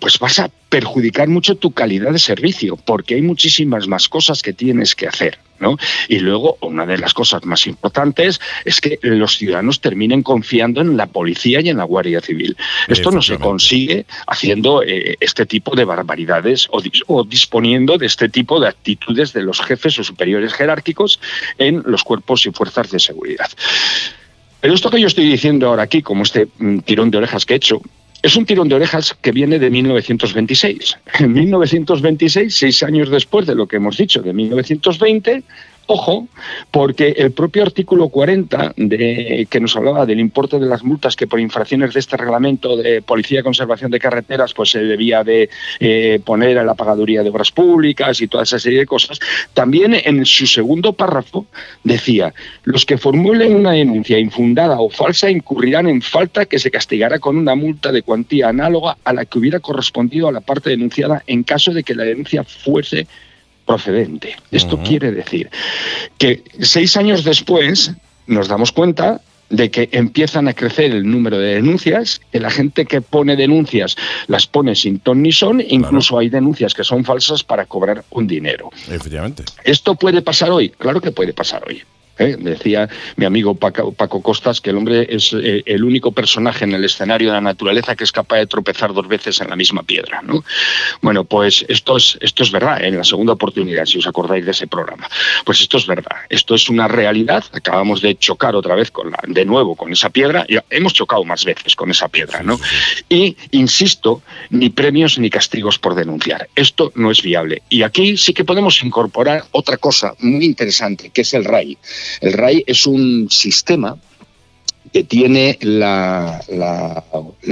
pues vas a perjudicar mucho tu calidad de servicio, porque hay muchísimas más cosas que tienes que hacer. ¿No? Y luego, una de las cosas más importantes es que los ciudadanos terminen confiando en la policía y en la Guardia Civil. Esto no se consigue haciendo eh, este tipo de barbaridades o, o disponiendo de este tipo de actitudes de los jefes o superiores jerárquicos en los cuerpos y fuerzas de seguridad. Pero esto que yo estoy diciendo ahora aquí, como este mm, tirón de orejas que he hecho, es un tirón de orejas que viene de 1926. En 1926, seis años después de lo que hemos dicho de 1920, Ojo, porque el propio artículo 40 de, que nos hablaba del importe de las multas que por infracciones de este reglamento de Policía de Conservación de Carreteras pues se debía de eh, poner a la pagaduría de obras públicas y toda esa serie de cosas, también en su segundo párrafo decía, los que formulen una denuncia infundada o falsa incurrirán en falta que se castigará con una multa de cuantía análoga a la que hubiera correspondido a la parte denunciada en caso de que la denuncia fuese procedente. Esto quiere decir que seis años después nos damos cuenta de que empiezan a crecer el número de denuncias, que la gente que pone denuncias las pone sin ton ni son, incluso hay denuncias que son falsas para cobrar un dinero. Efectivamente. ¿Esto puede pasar hoy? Claro que puede pasar hoy. ¿Eh? Decía mi amigo Paco, Costas que el hombre es eh, el único personaje en el escenario de la naturaleza que es capaz de tropezar dos veces en la misma piedra. ¿no? Bueno, pues esto es, esto es verdad, ¿eh? en la segunda oportunidad, si os acordáis de ese programa. Pues esto es verdad, esto es una realidad. Acabamos de chocar otra vez con la, de nuevo con esa piedra, y hemos chocado más veces con esa piedra. ¿no? Y, insisto, ni premios ni castigos por denunciar. Esto no es viable. Y aquí sí que podemos incorporar otra cosa muy interesante, que es el RAI. El RAI es un sistema que tiene la,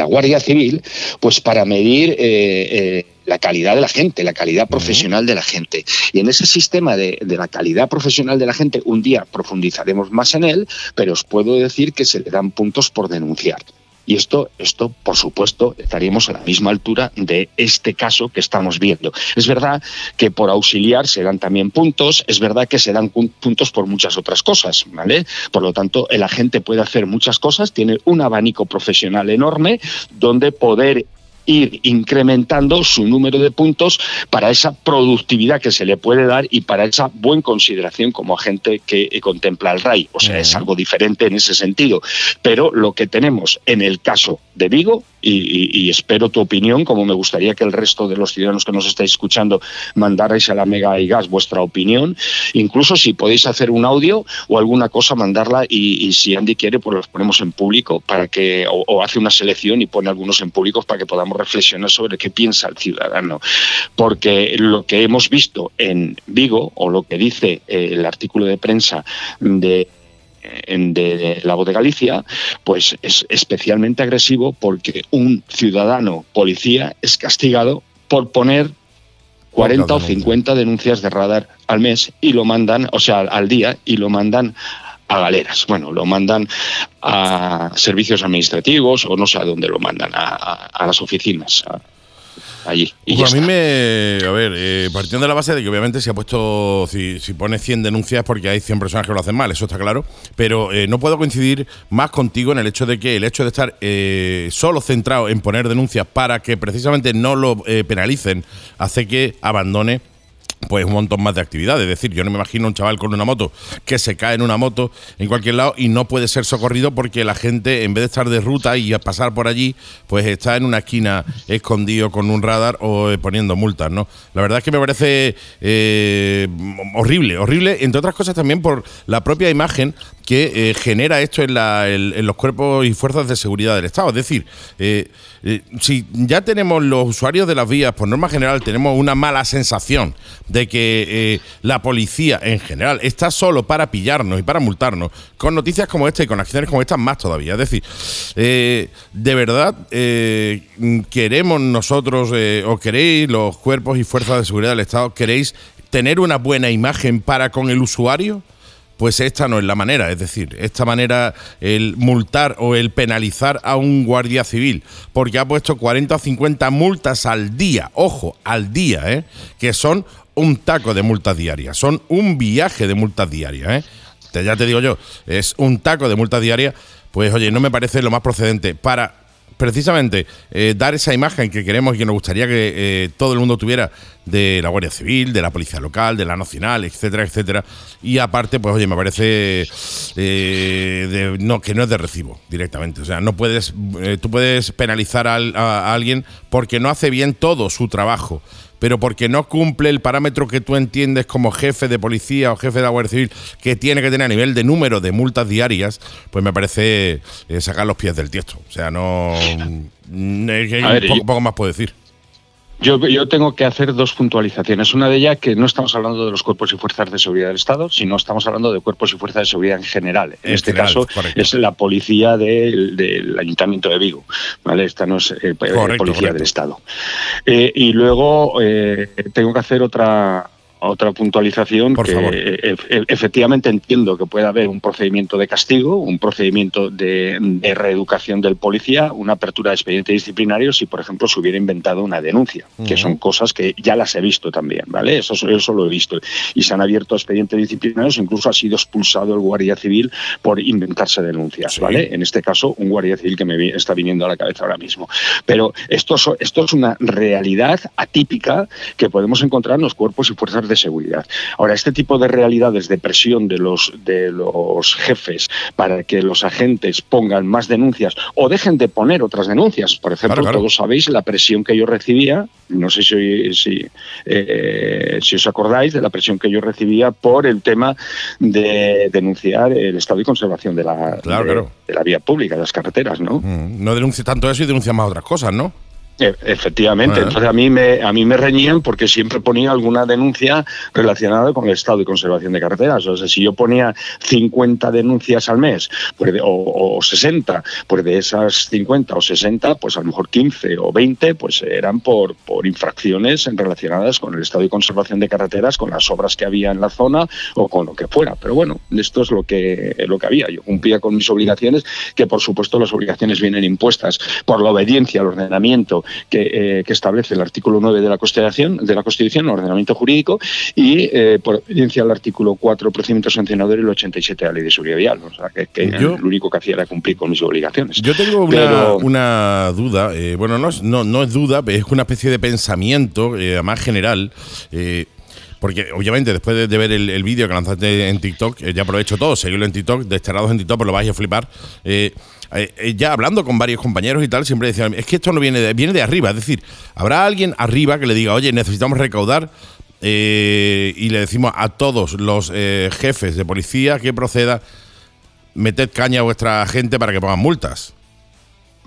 Guardia Civil pues para medir eh, eh, la calidad de la gente, la calidad profesional de la gente. Y en ese sistema de, de, la calidad profesional de la gente, un día profundizaremos más en él, pero os puedo decir que se le dan puntos por denunciar. Y esto, esto, por supuesto, estaríamos a la misma altura de este caso que estamos viendo. Es verdad que por auxiliar se dan también puntos, es verdad que se dan puntos por muchas otras cosas, ¿vale? Por lo tanto, el agente puede hacer muchas cosas, tiene un abanico profesional enorme donde poder ir incrementando su número de puntos para esa productividad que se le puede dar y para esa buena consideración como agente que contempla el RAI. O sea, es algo diferente en ese sentido. Pero lo que tenemos en el caso de Vigo, y, espero tu opinión, como me gustaría que el resto de los ciudadanos que nos estáis escuchando mandarais a la Mega y Gas vuestra opinión, incluso si podéis hacer un audio o alguna cosa, mandarla y, si Andy quiere, pues los ponemos en público para que, o hace una selección y pone algunos en público para que podamos reflexionar sobre qué piensa el ciudadano. Porque lo que hemos visto en Vigo, o lo que dice eh, el artículo de prensa de de la voz de Galicia, pues es especialmente agresivo porque un ciudadano policía es castigado por poner 40 o 50 denuncias de radar al mes y lo mandan, o sea, al día, y lo mandan a galeras. Bueno, lo mandan a servicios administrativos o no sé a dónde lo mandan, a, las oficinas. Allí. Y pues a mí me. A ver, eh, partiendo de la base de que obviamente se ha puesto. Si, si pone 100 denuncias porque hay 100 personas que lo hacen mal, eso está claro. Pero eh, no puedo coincidir más contigo en el hecho de que el hecho de estar eh, solo centrado en poner denuncias para que precisamente no lo penalicen hace que abandone pues un montón más de actividades. Es decir, yo no me imagino un chaval con una moto que se cae en una moto en cualquier lado y no puede ser socorrido porque la gente, en vez de estar de ruta y pasar por allí, pues está en una esquina escondido con un radar o eh, poniendo multas, ¿no? La verdad es que me parece eh, horrible, horrible, entre otras cosas también por la propia imagen, que eh, genera esto en, la- los cuerpos y fuerzas de seguridad del Estado. Es decir, eh, eh, si ya tenemos los usuarios de las vías, por norma general, tenemos una mala sensación de que la policía en general está solo para pillarnos y para multarnos, con noticias como esta y con acciones como estas más todavía. Es decir, de verdad queremos nosotros, o queréis los cuerpos y fuerzas de seguridad del Estado, queréis tener una buena imagen para con el usuario? Pues esta no es la manera, es decir, esta manera, el multar o el penalizar a un guardia civil, porque ha puesto 40 o 50 multas al día, ojo, al día, ¿eh? que son un taco de multas diarias, son un viaje de multas diarias, ¿eh? Te- ya te digo yo, es un taco de multas diarias, pues oye, no me parece lo más procedente para precisamente eh, dar esa imagen que queremos y que nos gustaría que eh, todo el mundo tuviera de la Guardia Civil, de la Policía Local, de la Nacional, etcétera, etcétera. Y aparte, pues oye, me parece eh, de- no, que no es de recibo directamente. O sea, no puedes, tú puedes penalizar al- a, a alguien porque no hace bien todo su trabajo. Pero porque no cumple el parámetro que tú entiendes como jefe de policía o jefe de la Guardia Civil que tiene que tener a nivel de número de multas diarias, pues me parece eh, sacar los pies del tiesto. O sea, no. mm, es que A ver, poco, yo- poco más puedo decir. Yo, yo tengo que hacer dos puntualizaciones. Una de ellas que no estamos hablando de los cuerpos y fuerzas de seguridad del Estado, sino estamos hablando de cuerpos y fuerzas de seguridad en general. En, En este general, caso correcto. es la policía del, del Ayuntamiento de Vigo. ¿vale? Esta no es eh, Correcto, policía correcto. del Estado. Eh, y luego eh, tengo que hacer otra otra puntualización Por que favor. eh, e- efectivamente entiendo que puede haber un procedimiento de castigo, un procedimiento de, de reeducación del policía, una apertura de expediente disciplinario si, por ejemplo, se hubiera inventado una denuncia, que son cosas que ya las he visto también, ¿vale? Eso, eso lo he visto. Y se han abierto expedientes disciplinarios, incluso ha sido expulsado el guardia civil por inventarse denuncias, ¿vale? En este caso, un guardia civil que me está viniendo a la cabeza ahora mismo. Pero esto, esto es una realidad atípica que podemos encontrar en los cuerpos y fuerzas de seguridad. Ahora, este tipo de realidades de presión de los, de los jefes para que los agentes pongan más denuncias o dejen de poner otras denuncias. Por ejemplo, Claro, claro. todos sabéis la presión que yo recibía, no sé si, si, eh, si os acordáis de la presión que yo recibía por el tema de denunciar el estado y conservación de la, Claro, de- de la vía pública, de las carreteras, ¿no? Mm, No denuncia tanto eso y denuncia más otras cosas, ¿no? E- Efectivamente, entonces a mí me a mí me reñían porque siempre ponía alguna denuncia relacionada con el estado de conservación de carreteras. O sea, si yo ponía 50 denuncias al mes, pues de- o, o 60, pues de esas 50 o 60, pues a lo mejor 15 o 20, pues eran por por infracciones relacionadas con el estado de conservación de carreteras, con las obras que había en la zona o con lo que fuera. Pero bueno, esto es lo que lo que había. Yo cumplía con mis obligaciones, que por supuesto las obligaciones vienen impuestas por la obediencia al ordenamiento que, eh, que establece el artículo 9 de la Constitución, de la Constitución, el ordenamiento jurídico, y eh, por obediencia al artículo 4 del procedimiento sancionador y el 87 de la Ley de Seguridad Vial. O sea, que, que Yo- lo único que hacía era cumplir con mis obligaciones. Yo tengo una, Pero- una duda, eh, bueno, no es, no, no es duda, es una especie de pensamiento más general. porque obviamente después de, de ver el, el vídeo que lanzaste en TikTok, eh, ya aprovecho todo, seguirlo en TikTok, desterrados en TikTok, pues lo vais a flipar. Eh, eh, eh, ya hablando con varios compañeros y tal, siempre decían, es que esto no viene de, viene de arriba, es decir, habrá alguien arriba que le diga, oye, necesitamos recaudar eh, y le decimos a todos los jefes de policía que proceda, meted caña a vuestra gente para que pongan multas.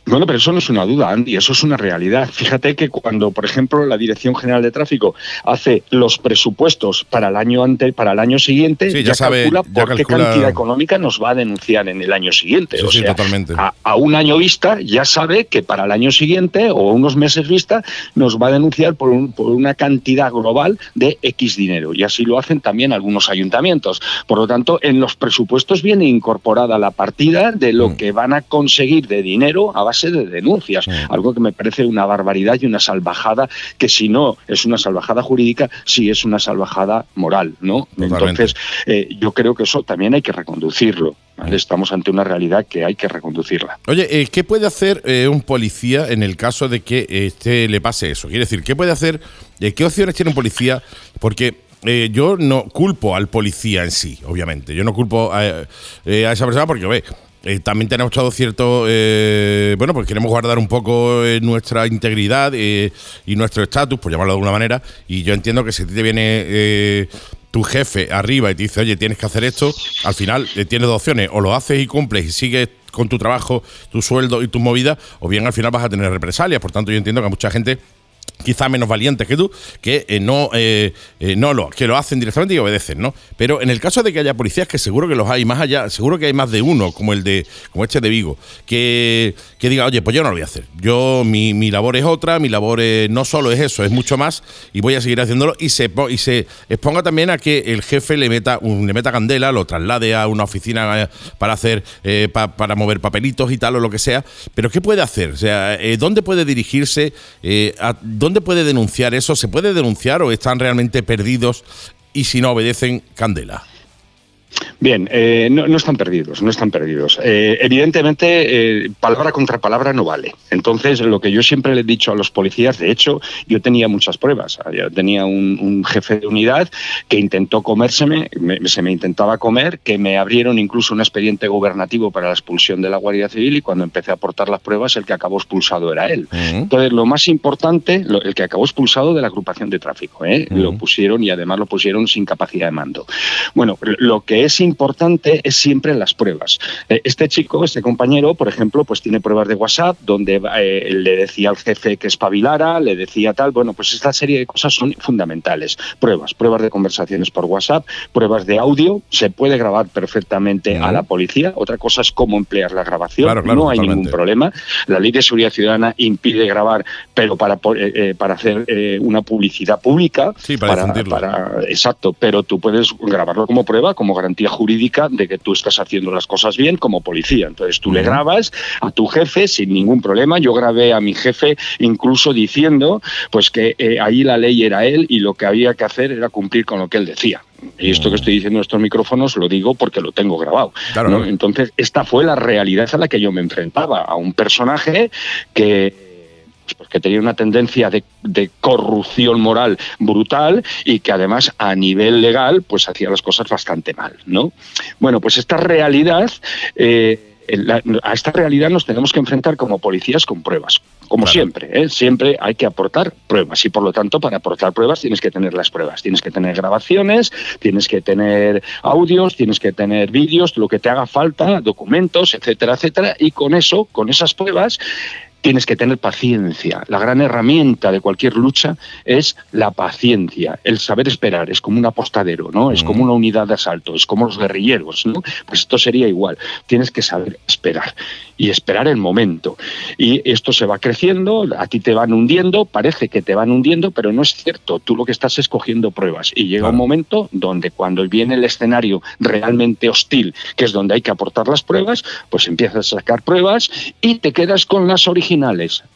Bueno, pero eso no es una duda, Andy, eso es una realidad. Fíjate que cuando, por ejemplo, la Dirección General de Tráfico hace los presupuestos para el año ante, para el año siguiente, Sí, ya ya, sabe- calcula ya por qué cantidad económica nos va a denunciar en el año siguiente. Sí, o sí, sea, totalmente. A, a un año vista ya sabe que para el año siguiente o unos meses vista nos va a denunciar por, un- por una cantidad global de X dinero. Y así lo hacen también algunos ayuntamientos. Por lo tanto, en los presupuestos viene incorporada la partida de lo Mm. que van a conseguir de dinero a base de denuncias. Algo que me parece una barbaridad y una salvajada, que si no es una salvajada jurídica, sí es una salvajada moral. ¿no? Totalmente. Entonces, eh, yo creo que eso también hay que reconducirlo. ¿vale? Estamos ante una realidad que hay que reconducirla. Oye, eh, ¿qué puede hacer eh, un policía en el caso de que este le pase eso? Quiere decir, ¿qué puede hacer? ¿Qué opciones tiene un policía? Porque eh, yo no culpo al policía en sí, obviamente. Yo no culpo a, eh, a esa persona porque, ve, eh, también tenemos todo cierto. eh, bueno, pues queremos guardar un poco eh, nuestra integridad eh, y nuestro estatus, por llamarlo de alguna manera. Y yo entiendo que si te viene. eh, tu jefe arriba y te dice, oye, tienes que hacer esto, al final tienes dos opciones, o lo haces y cumples y sigues con tu trabajo, tu sueldo y tus movidas, o bien al final vas a tener represalias. Por tanto, yo entiendo que a mucha gente quizá menos valientes que tú, que eh, no, eh, eh, no lo, que lo hacen directamente y obedecen, ¿no? Pero en el caso de que haya policías, que seguro que los hay más allá, seguro que hay más de uno, como el de, como este de Vigo, que, que diga, oye, pues yo no lo voy a hacer. Yo, mi, mi labor es otra, mi labor es- no solo es eso, es mucho más, y voy a seguir haciéndolo, y se, y se exponga también a que el jefe le meta, un, le meta candela, lo traslade a una oficina para hacer, pa- para mover papelitos y tal, o lo que sea. Pero ¿qué puede hacer? O sea, ¿dónde puede dirigirse? A- ¿Dónde puede denunciar eso? ¿Se puede denunciar o están realmente perdidos y si no obedecen, candela? Bien, eh, no, no están perdidos, no están perdidos. Eh, evidentemente, eh, palabra contra palabra no vale. Entonces, lo que yo siempre le he dicho a los policías, de hecho, yo tenía muchas pruebas. Yo tenía un, un jefe de unidad que intentó comérseme, me- se me intentaba comer, que me abrieron incluso un expediente gubernativo para la expulsión de la Guardia Civil y cuando empecé a aportar las pruebas, el que acabó expulsado era él. Entonces, lo más importante, lo- el que acabó expulsado de la agrupación de tráfico, ¿eh? lo pusieron y además lo pusieron sin capacidad de mando. Bueno, lo que es importante es siempre las pruebas. Eh, Este chico, este compañero, por ejemplo, pues tiene pruebas de WhatsApp donde eh, le decía al jefe que espabilara, le decía tal. Bueno, pues esta serie de cosas son fundamentales. Pruebas, pruebas de conversaciones por WhatsApp, pruebas de audio, se puede grabar perfectamente a la policía. Otra cosa es cómo emplear la grabación. Claro, claro, no hay totalmente. ningún problema. La ley de seguridad ciudadana impide grabar, pero para, eh, eh, para hacer eh, una publicidad pública. Sí, para difundirlo. para- exacto, pero tú puedes grabarlo como prueba, como garantía jurídica de que tú estás haciendo las cosas bien como policía. Entonces tú le grabas a tu jefe sin ningún problema. Yo grabé a mi jefe incluso diciendo pues que eh, ahí la ley era él y lo que había que hacer era cumplir con lo que él decía. Y esto que estoy diciendo en estos micrófonos lo digo porque lo tengo grabado. Claro, ¿no? claro. Entonces, esta fue la realidad a la que yo me enfrentaba, a un personaje que pues, pues, que tenía una tendencia de, de corrupción moral brutal y que además a nivel legal pues hacía las cosas bastante mal, ¿no? Bueno, pues esta realidad, eh, la- a esta realidad nos tenemos que enfrentar como policías con pruebas, como siempre, ¿eh? siempre hay que aportar pruebas y por lo tanto para aportar pruebas tienes que tener las pruebas, tienes que tener grabaciones, tienes que tener audios, tienes que tener vídeos, lo que te haga falta, documentos, etcétera, etcétera, y con eso, con esas pruebas, tienes que tener paciencia. La gran herramienta de cualquier lucha es la paciencia, el saber esperar. Es como un apostadero, ¿no? Es como una unidad de asalto, es como los guerrilleros, ¿no? Pues esto sería igual. Tienes que saber esperar y esperar el momento. Y esto se va creciendo, a ti te van hundiendo, parece que te van hundiendo, pero no es cierto. Tú lo que estás es cogiendo pruebas. Y llega un momento donde cuando viene el escenario realmente hostil, que es donde hay que aportar las pruebas, pues empiezas a sacar pruebas y te quedas con las originales,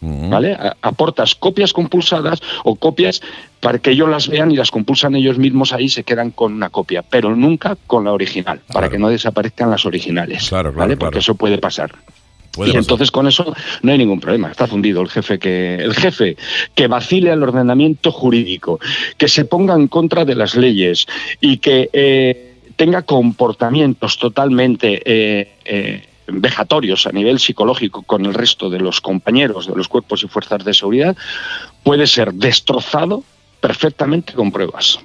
¿vale? A- Aportas copias compulsadas o copias para que ellos las vean y las compulsan ellos mismos ahí se quedan con una copia, pero nunca con la original, para que no desaparezcan las originales, ¿vale? Porque eso puede pasar. Puede y pasar. entonces con eso no hay ningún problema. Está fundido el jefe que el jefe que vacile al ordenamiento jurídico, que se ponga en contra de las leyes y que eh, tenga comportamientos totalmente eh, eh, vejatorios a nivel psicológico con el resto de los compañeros de los cuerpos y fuerzas de seguridad, puede ser destrozado perfectamente con pruebas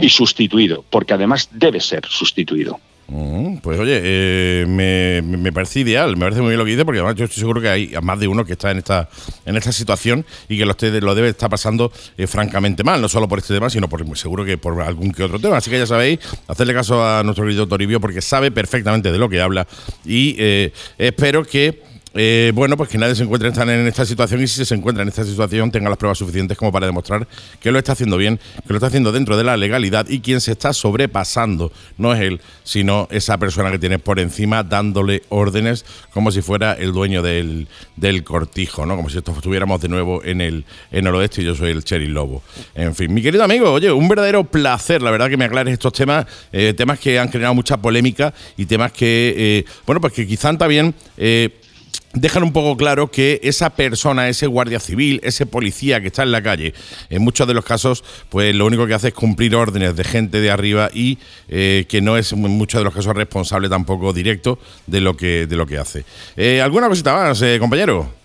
y sustituido, porque además debe ser sustituido. Mm, Pues oye, eh, me, parece ideal, me parece muy bien lo que dice, porque además yo estoy seguro que hay más de uno que está en esta en esta situación y que lo, esté- lo debe estar pasando eh, francamente mal, no solo por este tema, sino por seguro que por algún que otro tema. Así que ya sabéis, hacerle caso a nuestro querido Toribio porque sabe perfectamente de lo que habla y eh, espero que eh, bueno, pues que nadie se encuentre en esta situación y si se encuentra en esta situación tenga las pruebas suficientes como para demostrar que lo está haciendo bien, que lo está haciendo dentro de la legalidad y quien se está sobrepasando no es él, sino esa persona que tiene por encima dándole órdenes como si fuera el dueño del, del cortijo, ¿no? Como si esto estuviéramos de nuevo en el, en el oeste y yo soy el Cherry Lobo. En fin, mi querido amigo, oye, un verdadero placer, la verdad, que me aclares estos temas, eh, temas que han generado mucha polémica y temas que, eh, bueno, pues que quizá también... eh, dejan un poco claro que esa persona, ese guardia civil, ese policía que está en la calle, en muchos de los casos, pues lo único que hace es cumplir órdenes de gente de arriba y eh, que no es en muchos de los casos responsable tampoco directo de lo que, de lo que hace. Eh, ¿Alguna cosita más, eh, compañero?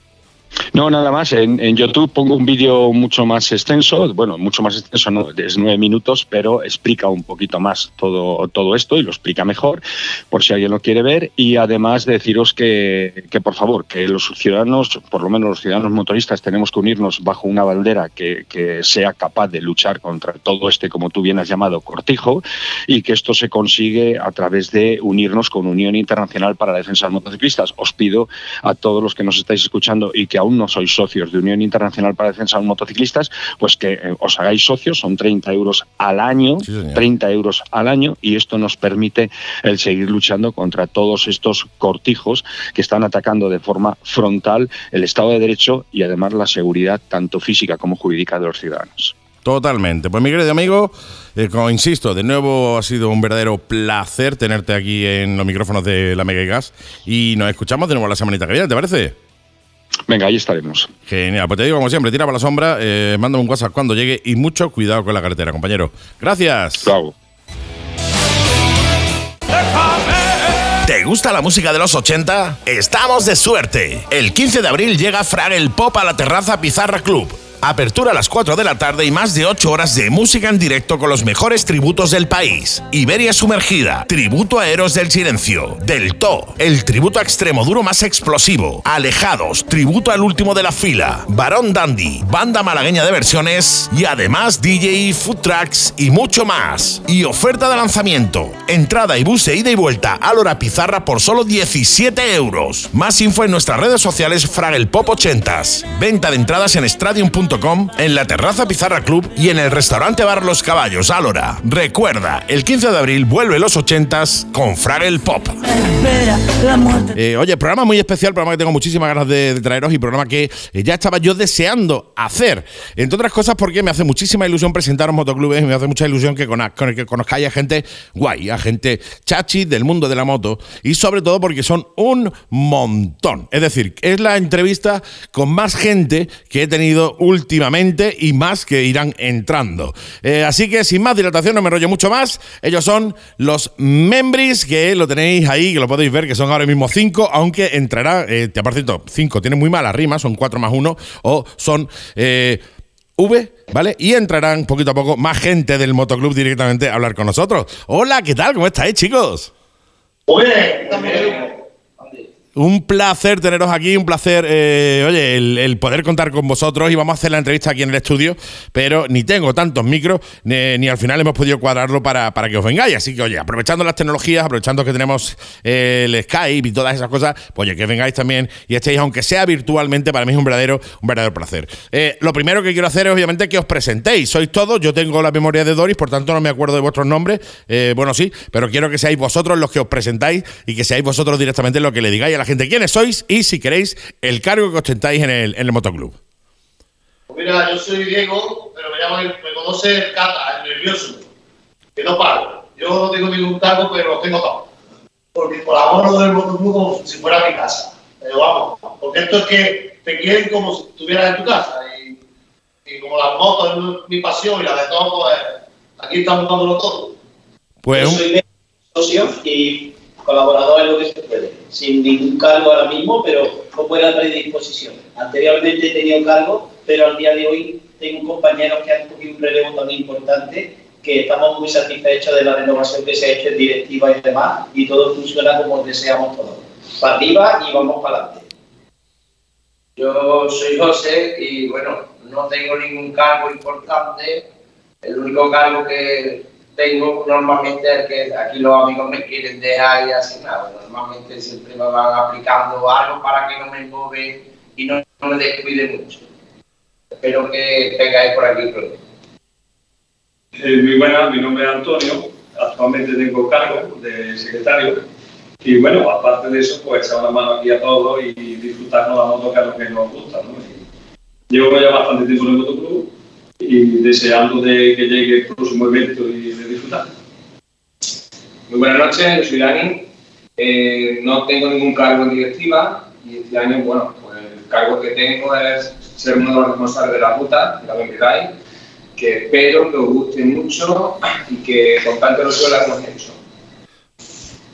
No, nada más. En, YouTube pongo un vídeo mucho más extenso, bueno, mucho más extenso, no, es nueve minutos, pero explica un poquito más todo, todo esto y lo explica mejor, por si alguien lo quiere ver. Y además deciros que, que, por favor, que los ciudadanos, por lo menos los ciudadanos motoristas, tenemos que unirnos bajo una bandera que, que sea capaz de luchar contra todo este, como tú bien has llamado, cortijo, y que esto se consigue a través de unirnos con Unión Internacional para la Defensa de los Motociclistas. Os pido a todos los que nos estáis escuchando y que aún no sois socios de Unión Internacional para Defensa de los Motociclistas, pues que eh, os hagáis socios, son 30 euros al año, 30 euros al año, y esto nos permite el seguir luchando contra todos estos cortijos que están atacando de forma frontal el Estado de Derecho y además la seguridad tanto física como jurídica de los ciudadanos. Totalmente. Pues mi querido amigo, eh, como insisto, de nuevo ha sido un verdadero placer tenerte aquí en los micrófonos de la Mega y Gas y nos escuchamos de nuevo la semanita que viene, ¿te parece? Venga, ahí estaremos. Genial, pues te digo como siempre, tira para la sombra, eh, mándame un WhatsApp cuando llegue y mucho cuidado con la carretera, compañero. Gracias. Chao. ¿Te gusta la música de los 80? Estamos de suerte. El 15 de abril llega Frag el Pop a la terraza Pizarra Club. Apertura a las 4 de la tarde y más de 8 horas de música en directo con los mejores tributos del país. Iberia Sumergida, Tributo a Héroes del Silencio, Del To, el tributo a extremo duro más explosivo, Alejados, Tributo al último de la fila, Barón Dandy, Banda malagueña de versiones y además DJ, food tracks y mucho más. Y oferta de lanzamiento, entrada y bus de ida y vuelta a Lora Pizarra por solo 17 euros. Más info en nuestras redes sociales Fragelpop 80s. Venta de entradas en stradium.com en la terraza Pizarra Club y en el restaurante Bar Los Caballos, Álora. Recuerda, el 15 de abril vuelve los 80s con Fraggle Pop. Eh, oye, programa muy especial, programa que tengo muchísimas ganas de, de traeros y programa que eh, ya estaba yo deseando hacer. Entre otras cosas porque me hace muchísima ilusión presentaros motoclubes y me hace mucha ilusión que, con, con- que conozcáis a gente guay, a gente chachi del mundo de la moto y sobre todo porque son un montón. Es decir, es la entrevista con más gente que he tenido últimamente y más que irán entrando. Eh, así que sin más dilatación, no me enrollo mucho más. Ellos son los Membris, que lo tenéis ahí, que lo podéis ver, que son ahora mismo cinco, aunque entrará, eh, te por cierto, cinco, tienen muy mala rima, son cuatro más uno, o son... eh, V, ¿vale? Y entrarán poquito a poco más gente del motoclub directamente a hablar con nosotros. Hola, ¿qué tal? ¿Cómo estáis, chicos? Un placer teneros aquí, un placer, eh, oye, el, poder contar con vosotros y vamos a hacer la entrevista aquí en el estudio, pero ni tengo tantos micros, ni, al final hemos podido cuadrarlo para, para que os vengáis. Así que, oye, aprovechando las tecnologías, aprovechando que tenemos eh, el Skype y todas esas cosas, pues oye, que vengáis también y estéis, aunque sea virtualmente, para mí es un verdadero, un verdadero placer. Eh, lo primero que quiero hacer es, obviamente, que os presentéis. Sois todos, yo tengo la memoria de Doris, por tanto no me acuerdo de vuestros nombres. Bueno, sí, pero quiero que seáis vosotros los que os presentáis y que seáis vosotros directamente lo que le digáis a la gente quiénes sois y, si queréis, el cargo que ostentáis en el, en el motoclub. Pues mira, yo soy Diego, pero me llamo, me conoce el Cata, el nervioso, que no paro. Yo no tengo ningún cargo, pero tengo todos. Porque por amor del motoclub como si fuera mi casa. Pero vamos, porque esto es que te quieren como si estuvieras en tu casa. Y, y como las motos es mi pasión y la de todos, pues aquí estamos dándolo todo. Pues Yo soy socio y colaborador en lo que se puede, sin ningún cargo ahora mismo, pero con buena predisposición. Anteriormente he tenido cargo, pero al día de hoy tengo compañeros que han cogido un relevo tan importante que estamos muy satisfechos de la renovación que se ha hecho en directiva y demás, y todo funciona como deseamos todos. Para arriba y vamos para adelante. Yo soy José y bueno, no tengo ningún cargo importante. El único cargo que tengo normalmente que aquí los amigos me quieren dejar y así nada. Normalmente siempre me van aplicando algo para que no me embove y no, no me descuide mucho. Espero que tengáis por aquí pronto. Eh, muy buenas, mi nombre es Antonio, actualmente tengo cargo de secretario y bueno, aparte de eso, pues echar una mano aquí a todos y disfrutarnos la moto que es lo que nos gusta. ¿no? Llevo ya bastante tiempo en el motoclub y deseando de que llegue el próximo evento y de disfrutar. Muy buenas noches, yo soy Dani. Eh, no tengo ningún cargo en directiva y este año, bueno, pues el cargo que tengo es ser uno de los responsables de la ruta, de la Benvidai, que espero que os guste mucho y que con tanto ilusión la hemos hecho.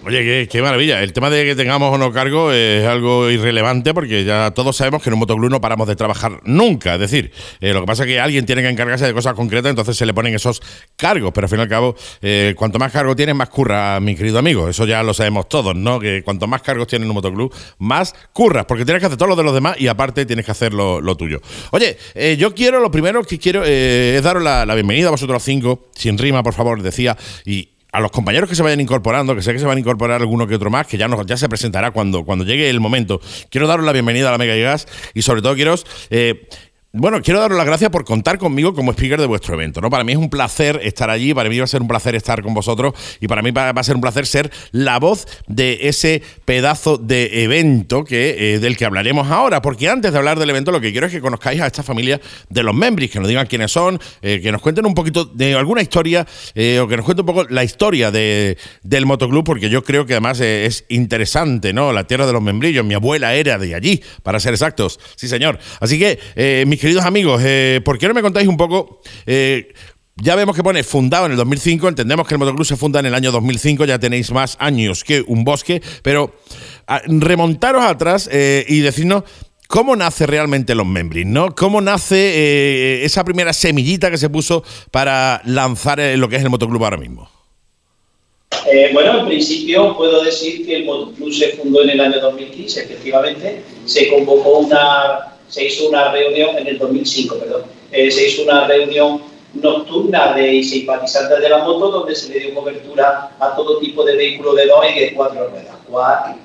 Oye, qué, maravilla. El tema de que tengamos o no cargo es algo irrelevante porque ya todos sabemos que en un motoclub no paramos de trabajar nunca. Es decir, eh, lo que pasa es que alguien tiene que encargarse de cosas concretas, entonces se le ponen esos cargos. Pero al fin y al cabo, eh, cuanto más cargo tienes, más curra, mi querido amigo. Eso ya lo sabemos todos, ¿no? Que cuanto más cargos tienes en un motoclub, más curras, porque tienes que hacer todo lo de los demás y aparte tienes que hacer lo, tuyo. Oye, eh, yo quiero, lo primero que quiero es daros la bienvenida a vosotros cinco, sin rima, por favor, decía, y a los compañeros que se vayan incorporando, que sé que se van a incorporar alguno que otro más, que ya, nos, ya se presentará cuando, cuando llegue el momento. Quiero daros la bienvenida a la Mega Gas y sobre todo quiero eh, bueno, quiero daros las gracias por contar conmigo como speaker de vuestro evento. ¿no? Para mí es un placer estar allí, para mí va a ser un placer estar con vosotros y para mí va, a ser un placer ser la voz de ese pedazo de evento que, eh, del que hablaremos ahora. Porque antes de hablar del evento, lo que quiero es que conozcáis a esta familia de los Membris, que nos digan quiénes son, eh, que nos cuenten un poquito de alguna historia eh, o que nos cuenten un poco la historia de, del motoclub, porque yo creo que además eh, es interesante, ¿no? La tierra de los membrillos. Mi abuela era de allí, para ser exactos. Sí, señor. Así que, eh, queridos amigos, eh, ¿por qué no me contáis un poco? eh, ya vemos que pone fundado en el 2005, entendemos que el motoclub se funda en el año 2005, ya tenéis más años que un bosque, pero ah, remontaros atrás eh, y decirnos cómo nace realmente los Membris, ¿no? ¿Cómo nace esa primera semillita que se puso para lanzar lo que es el motoclub ahora mismo? Bueno, en principio puedo decir que el Motoclub se fundó en el año 2015, efectivamente. Se convocó una, se hizo una reunión en el 2005, perdón. Eh, se hizo una reunión nocturna de simpatizantes de la moto donde se le dio cobertura a todo tipo de vehículos de dos y de cuatro ruedas. Quad,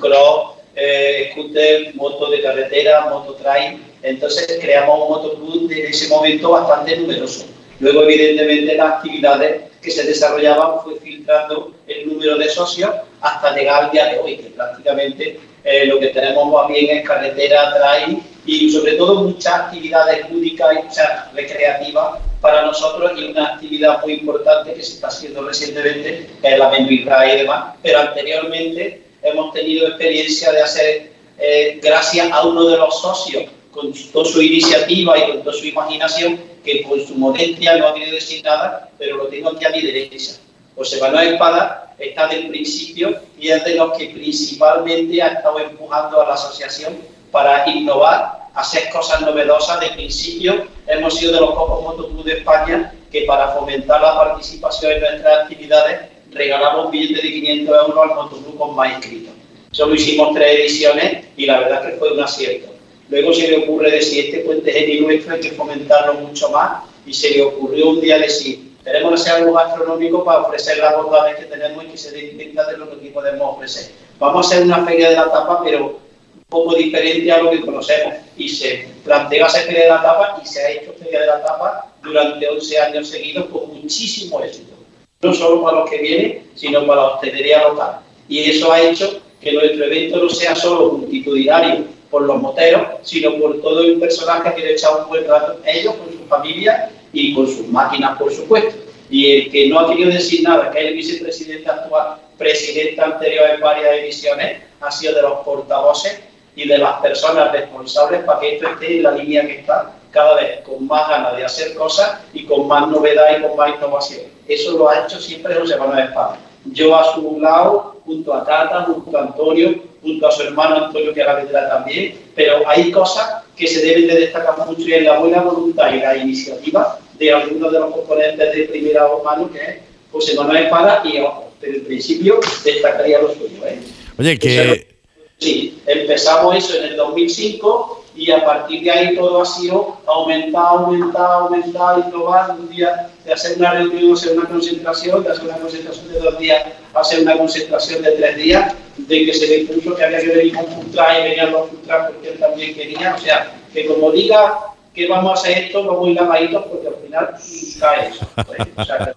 cross, eh, scooter, moto de carretera, moto trail. Entonces creamos un motoclub en ese momento bastante numeroso. Luego, evidentemente, las actividades que se desarrollaban fue filtrando el número de socios hasta llegar al día de hoy, que prácticamente eh, lo que tenemos más bien es carretera, trail y sobre todo muchas actividades lúdicas y muchas recreativas para nosotros y una actividad muy importante que se está haciendo recientemente, es la Membrilra y demás, pero anteriormente hemos tenido experiencia de hacer, eh, gracias a uno de los socios, con toda su iniciativa y con toda su imaginación, que con su modestia no ha querido decir nada, pero lo tengo aquí a mi derecha. José Manuel Espada está del principio y es de los que principalmente ha estado empujando a la asociación para innovar, hacer cosas novedosas. De principio hemos sido de los pocos motoclubs de España que para fomentar la participación en nuestras actividades regalamos billetes de 500 euros al motoclub con más inscritos. Solo hicimos tres ediciones y la verdad es que fue un acierto. Luego se le ocurre decir, este puente genio nuestro hay que fomentarlo mucho más y se le ocurrió un día decir, tenemos que algo gastronómico para ofrecer las bondades que tenemos y que se cuenta de lo que aquí podemos ofrecer. Vamos a hacer una feria de la tapa, pero un poco diferente a lo que conocemos. Y se plantea hacer feria de la tapa y se ha hecho feria de la tapa durante 11 años seguidos con muchísimo éxito. No solo para los que vienen, sino para la hostelería local. Y eso ha hecho que nuestro evento no sea solo multitudinario por los moteros, sino por todo el personaje que le echa un buen rato, ellos con su familia y con sus máquinas, por supuesto. Y el que no ha querido decir nada, que es el vicepresidente actual, presidente anterior en varias ediciones, ha sido de los portavoces y de las personas responsables para que esto esté en la línea que está, cada vez con más ganas de hacer cosas y con más novedad y con más innovación. Eso lo ha hecho siempre José Manuel Espada. Yo a su lado, junto a Tata, junto a Antonio, junto a su hermano Antonio, que ahora vendrá también, pero hay cosas que se deben de destacar mucho y en la buena voluntad y la iniciativa de algunos de los componentes de primera mano, que es José Manuel Espada, y ojo, desde el principio destacaría lo suyo. ¿eh? Oye, que... Sí, empezamos eso en el 2005 y a partir de ahí todo ha sido aumentar, aumentar, aumentar, innovar. Un día de hacer una reunión, hacer una concentración, de hacer una concentración de dos días, hacer una concentración de tres días, de que se le puso que había que venir con truck y venían los food truck porque él también quería. O sea, que como diga que vamos a hacer esto, vamos a ir lavaditos porque al final cae eso. ¿eh? O sea, que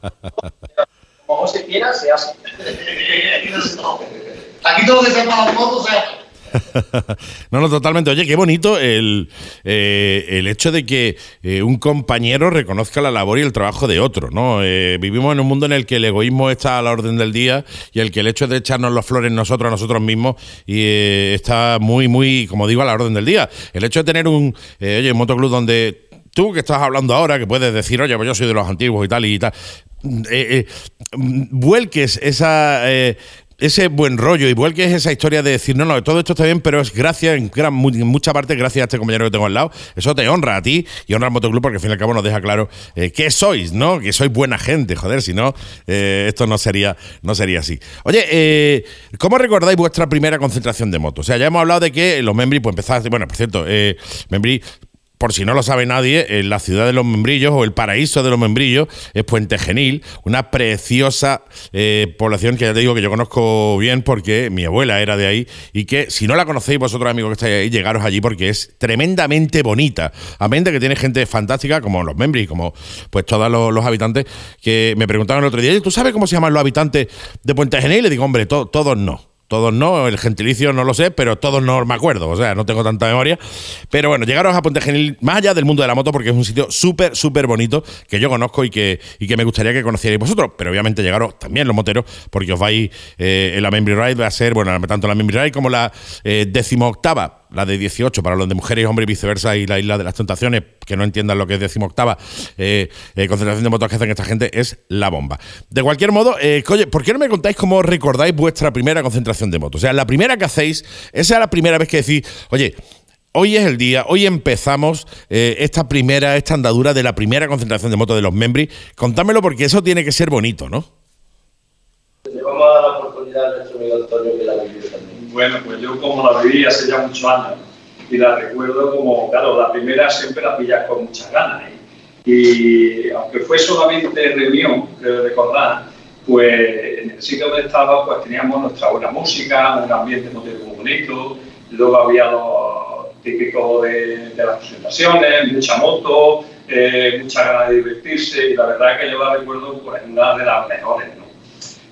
como José quiera, se hace. Aquí todo que se moto, o sea. no, no, totalmente. Oye, qué bonito el, eh, el hecho de que eh, un compañero reconozca la labor y el trabajo de otro, ¿no? Eh, vivimos en un mundo en el que el egoísmo está a la orden del día y el que el hecho de echarnos las flores nosotros a nosotros mismos y, está muy, muy, como digo, a la orden del día. El hecho de tener un, oye, un motoclub donde tú que estás hablando ahora, que puedes decir, oye, pues yo soy de los antiguos y tal y tal, eh, eh, vuelques esa. Ese buen rollo, igual que es esa historia de decir, no, no, todo esto está bien, pero es gracias, en, gran, en mucha parte, gracias a este compañero que tengo al lado. Eso te honra a ti y honra al motoclub porque al fin y al cabo nos deja claro eh, que sois, ¿no? Que sois buena gente, joder, si no, eh, esto no sería, no sería así. Oye, eh, ¿cómo recordáis vuestra primera concentración de moto? O sea, ya hemos hablado de que los Membri, pues empezaste, bueno, por cierto, eh, Membri por si no lo sabe nadie, la ciudad de los membrillos o el paraíso de los membrillos es Puente Genil, una preciosa eh, población que ya te digo que yo conozco bien porque mi abuela era de ahí y que si no la conocéis vosotros amigos que estáis ahí, llegaros allí porque es tremendamente bonita. Amén de que tiene gente fantástica como los membris, como pues todos los, habitantes que me preguntaban el otro día, "Oye, ¿tú sabes cómo se llaman los habitantes de Puente Genil? Y le digo, hombre, to- todos no. Todos no, el gentilicio no lo sé, pero todos no me acuerdo, o sea, no tengo tanta memoria. Pero bueno, llegaros a Puente Genil, más allá del mundo de la moto, porque es un sitio súper, súper bonito que yo conozco y que, y que me gustaría que conocierais vosotros. Pero obviamente llegaros también los moteros, porque os vais eh, en la Memory Ride, va a ser, bueno, tanto la Memory Ride como la eh, decimoctava, la de 18 para los de mujeres y hombres y viceversa, y la Isla de las Tentaciones, que no entiendan lo que es decimoctava, eh, eh, concentración de motos que hacen esta gente, es la bomba. De cualquier modo, eh, oye, ¿por qué no me contáis cómo recordáis vuestra primera concentración de motos? O sea, la primera que hacéis, esa es la primera vez que decís, oye, Hoy es el día, hoy empezamos esta primera, esta andadura de la primera concentración de motos de los Membri. Contádmelo porque eso tiene que ser bonito, ¿no? Vamos a la oportunidad amigo Antonio que la. Bueno, pues yo como la viví hace ya muchos años y la recuerdo como, claro, la primera siempre la pillas con muchas ganas. ¿eh? Y aunque fue solamente reunión, creo recordar, pues en el sitio donde estaba pues teníamos nuestra buena música, un ambiente muy bonito, luego había lo típico de, de las presentaciones, mucha moto, eh, mucha ganas de divertirse y la verdad es que yo la recuerdo pues una de las mejores, ¿no?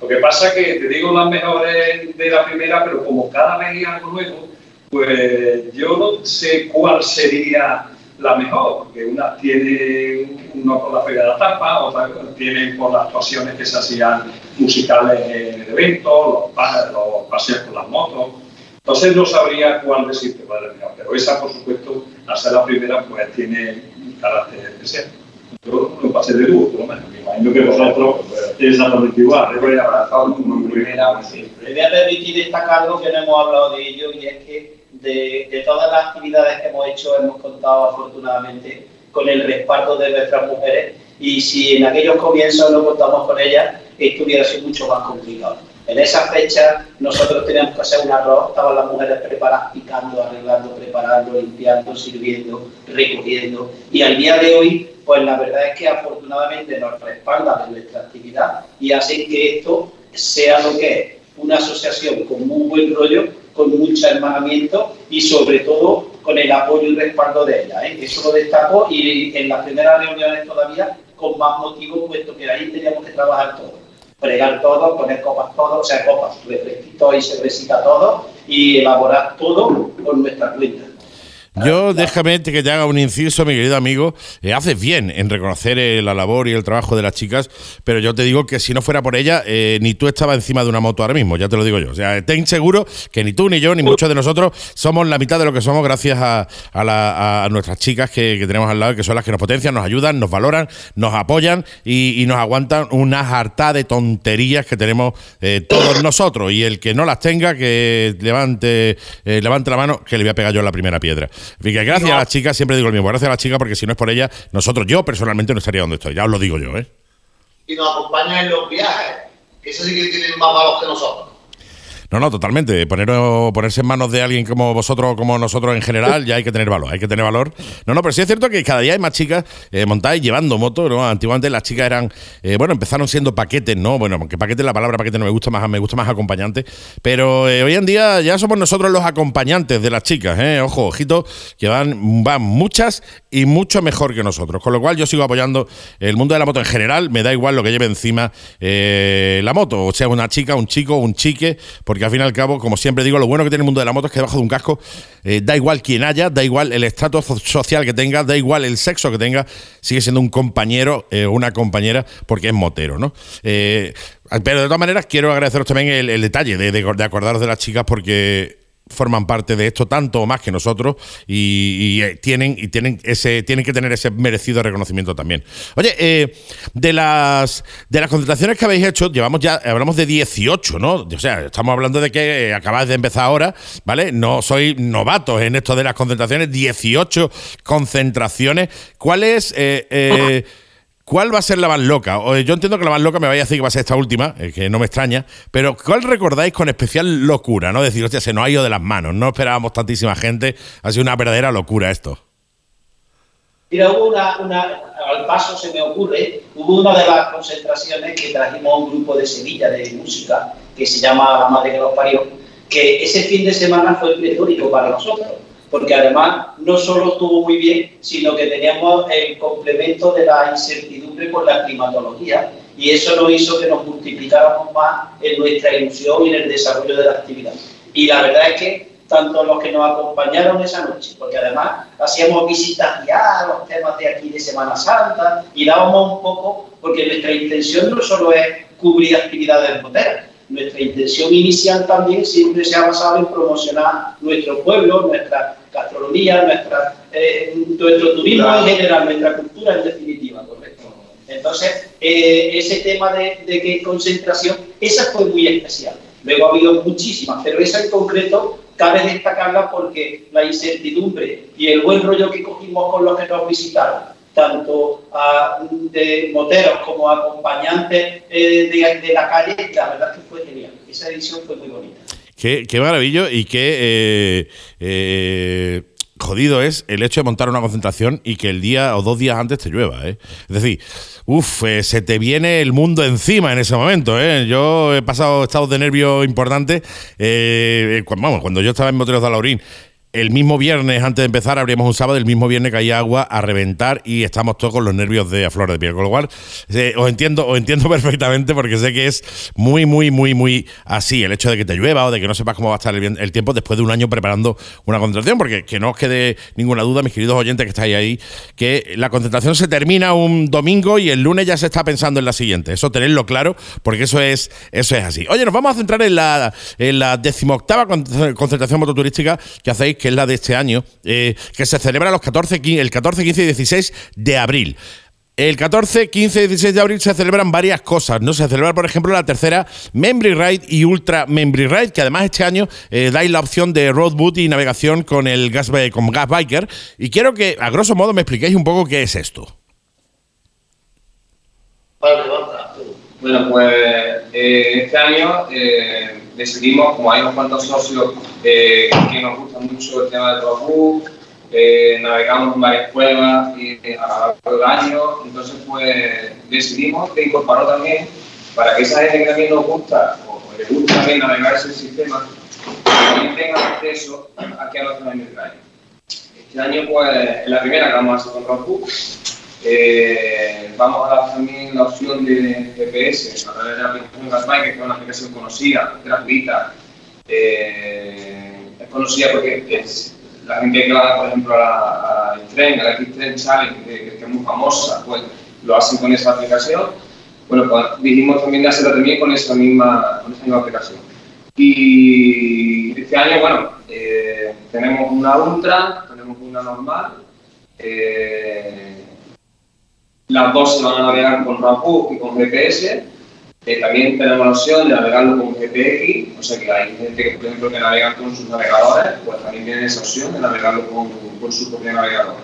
Lo que pasa es que te digo las mejores de la primera, pero como cada vez hay algo nuevo, pues yo no sé cuál sería la mejor, porque unas tiene uno por la feria de la tapa, otras tienen por las actuaciones que se hacían musicales en el evento, los, pa- los paseos con las motos. Entonces no sabría cuál decirte la mejor, pero esa, por supuesto, al ser la primera, pues tiene un carácter especial. Yo lo pasé de lujo, menos. Me imagino que vosotros pues, es exactamente igual. Yo voy a abrazar como primera, pues sí. Me voy a permitir destacar algo que no hemos hablado de ello y es que de todas las actividades que hemos hecho hemos contado afortunadamente con el respaldo de nuestras mujeres y si en aquellos comienzos no contamos con ellas esto hubiera sido mucho más complicado. En esa fecha nosotros teníamos que hacer un arroz, estaban las mujeres preparadas, picando, arreglando, preparando, limpiando, sirviendo, recogiendo y al día de hoy pues la verdad es que afortunadamente nos respalda de nuestra actividad y hace que esto sea lo que es, una asociación con muy buen rollo, con mucho hermanamiento y sobre todo con el apoyo y respaldo de ella. ¿eh? Eso lo destaco y en las primeras reuniones todavía con más motivo, puesto que ahí teníamos que trabajar todo. Fregar todo, poner copas todo, o sea, copas, refresquitos y cervecita todo y elaborar todo por nuestra cuenta. Yo déjame que te haga un inciso, mi querido amigo. Eh, haces bien en reconocer eh, la labor y el trabajo de las chicas, pero yo te digo que si no fuera por ella, eh, ni tú estabas encima de una moto ahora mismo, ya te lo digo yo. O sea, ten seguro que ni tú, ni yo, ni muchos de nosotros somos la mitad de lo que somos gracias a, nuestras chicas que, tenemos al lado, que son las que nos potencian, nos ayudan, nos valoran, nos apoyan y, y nos aguantan una harta de tonterías que tenemos eh, todos nosotros. Y el que no las tenga, que levante, levante la mano, que le voy a pegar yo la primera piedra. Fin, que gracias a las chicas, siempre digo lo mismo, gracias a las chicas, porque si no es por ellas, nosotros, yo personalmente no estaría donde estoy, ya os lo digo yo, ¿eh? Y nos acompañan en los viajes. Que eso sí que tienen más malos que nosotros. No, no, totalmente. Poneros, ponerse en manos de alguien como vosotros, como nosotros en general, ya hay que tener valor, hay que tener valor. No, no, pero sí es cierto que cada día hay más chicas eh, montadas y llevando moto, ¿no? Antiguamente las chicas eran, eh, bueno, empezaron siendo paquetes, ¿no? Bueno, aunque paquete, la palabra paquete no me gusta más, me gusta más acompañante. Pero eh, hoy en día ya somos nosotros los acompañantes de las chicas, ¿eh? Ojo, ojito, que van, van muchas y mucho mejor que nosotros. Con lo cual yo sigo apoyando el mundo de la moto en general, me da igual lo que lleve encima eh, la moto, o sea, una chica, un chico, un chique, porque al fin y al cabo, como siempre digo, lo bueno que tiene el mundo de la moto es que debajo de un casco eh, da igual quién haya, da igual el estrato so- social que tenga, da igual el sexo que tenga, sigue siendo un compañero o una compañera porque es motero, ¿no? Eh, pero de todas maneras quiero agradeceros también el, detalle de, de- de acordaros de las chicas porque forman parte de esto tanto o más que nosotros y, eh, tienen y tienen ese tienen que tener ese merecido reconocimiento también. Oye, eh, de las de las concentraciones que habéis hecho, llevamos ya hablamos de 18, ¿no? O sea, estamos hablando de que acabáis de empezar ahora, ¿vale? No soy novatos en esto de las concentraciones, 18 concentraciones. ¿Cuál es eh, eh, ¿Cuál va a ser la más loca? Yo entiendo que la más loca me vaya a decir que va a ser esta última, eh, que no me extraña, pero ¿cuál recordáis con especial locura? ¿No? Decir, hostia, se nos ha ido de las manos, no esperábamos tantísima gente, ha sido una verdadera locura esto. Mira, hubo una, una, al paso se me ocurre, hubo una de las concentraciones que trajimos a un grupo de Sevilla de música que se llama La Madre que los parió, que ese fin de semana fue pletórico para nosotros porque además no solo estuvo muy bien, sino que teníamos el complemento de la incertidumbre por la climatología y eso nos hizo que nos multiplicáramos más en nuestra ilusión y en el desarrollo de la actividad. Y la verdad es que tanto los que nos acompañaron esa noche, porque además hacíamos visitas guiadas, los temas de aquí de Semana Santa, y dábamos un poco, porque nuestra intención no solo es cubrir actividades moteras, nuestra intención inicial también siempre se ha basado en promocionar nuestro pueblo, nuestra gastronomía, nuestra, eh, nuestro turismo en general, nuestra cultura en definitiva, correcto. Entonces, eh, ese tema de, de que concentración, esa fue muy especial. Luego ha habido muchísimas, pero esa en concreto cabe destacarla porque la incertidumbre y el buen rollo que cogimos con los que nos visitaron, tanto de moteros como acompañantes eh, de, la calle, la verdad que fue genial. Esa edición fue muy bonita. Qué, qué maravillo y qué eh, eh, jodido es el hecho de montar una concentración y que el día o dos días antes te llueva. ¿eh? Es decir, uff, se te viene el mundo encima en ese momento. Yo he pasado estados de nervio importantes. vamos, cuando yo estaba en Moteros de Alaurín el mismo viernes, antes de empezar, abríamos un sábado, el mismo viernes caía agua a reventar y estamos todos con los nervios de a flor de piel. Con lo cual, eh, os entiendo, os entiendo perfectamente porque sé que es muy, muy, muy, muy así. El hecho de que te llueva o de que no sepas cómo va a estar el, el tiempo después de un año preparando una concentración, porque que no os quede ninguna duda, mis queridos oyentes que estáis ahí, que la concentración se termina un domingo y el lunes ya se está pensando en la siguiente. Eso tenedlo claro, porque eso es, eso es así. Oye, nos vamos a centrar en la, en la decimoctava concentración mototurística que hacéis, que es la de este año, eh, que se celebra los 14, el 14, 15 y 16 de abril. El 14, 15 y 16 de abril se celebran varias cosas, ¿no? Se celebra, por ejemplo, la tercera Membry Ride y Ultra Membry Ride, que además este año eh, dais la opción de road boot y navegación con el gas, con gas biker. Y quiero que, a grosso modo, me expliquéis un poco qué es esto. Bueno, pues eh, este año eh, decidimos, como hay unos cuantos socios eh, que nos gusta mucho el tema del road eh, navegamos en varias cuevas y, eh, a lo largo del año, entonces pues decidimos que incorporó también para que esa gente que también nos gusta o le gusta también navegar ese sistema, también tenga acceso aquí a los. Este año pues es la primera que vamos a hacer con Roadbook. Eh, vamos a dar también la opción de GPS a través de la aplicación GasBike, que es una aplicación conocida, gratuita. Eh, es conocida porque es, la gente que va, por ejemplo, al tren, a la X-Tren Challenge, que, es muy famosa, pues lo hacen con esa aplicación. Bueno, pues dijimos también de hacerlo también con esa misma, con esa misma aplicación. Y este año, bueno, eh, tenemos una ultra, tenemos una normal. Las dos se van a navegar con RAPU y con GPS. Eh, también tenemos la opción de navegarlo con GPX, o sea que hay gente que, por ejemplo, que navega con sus navegadores, pues también tiene esa opción de navegarlo con, su propio navegador.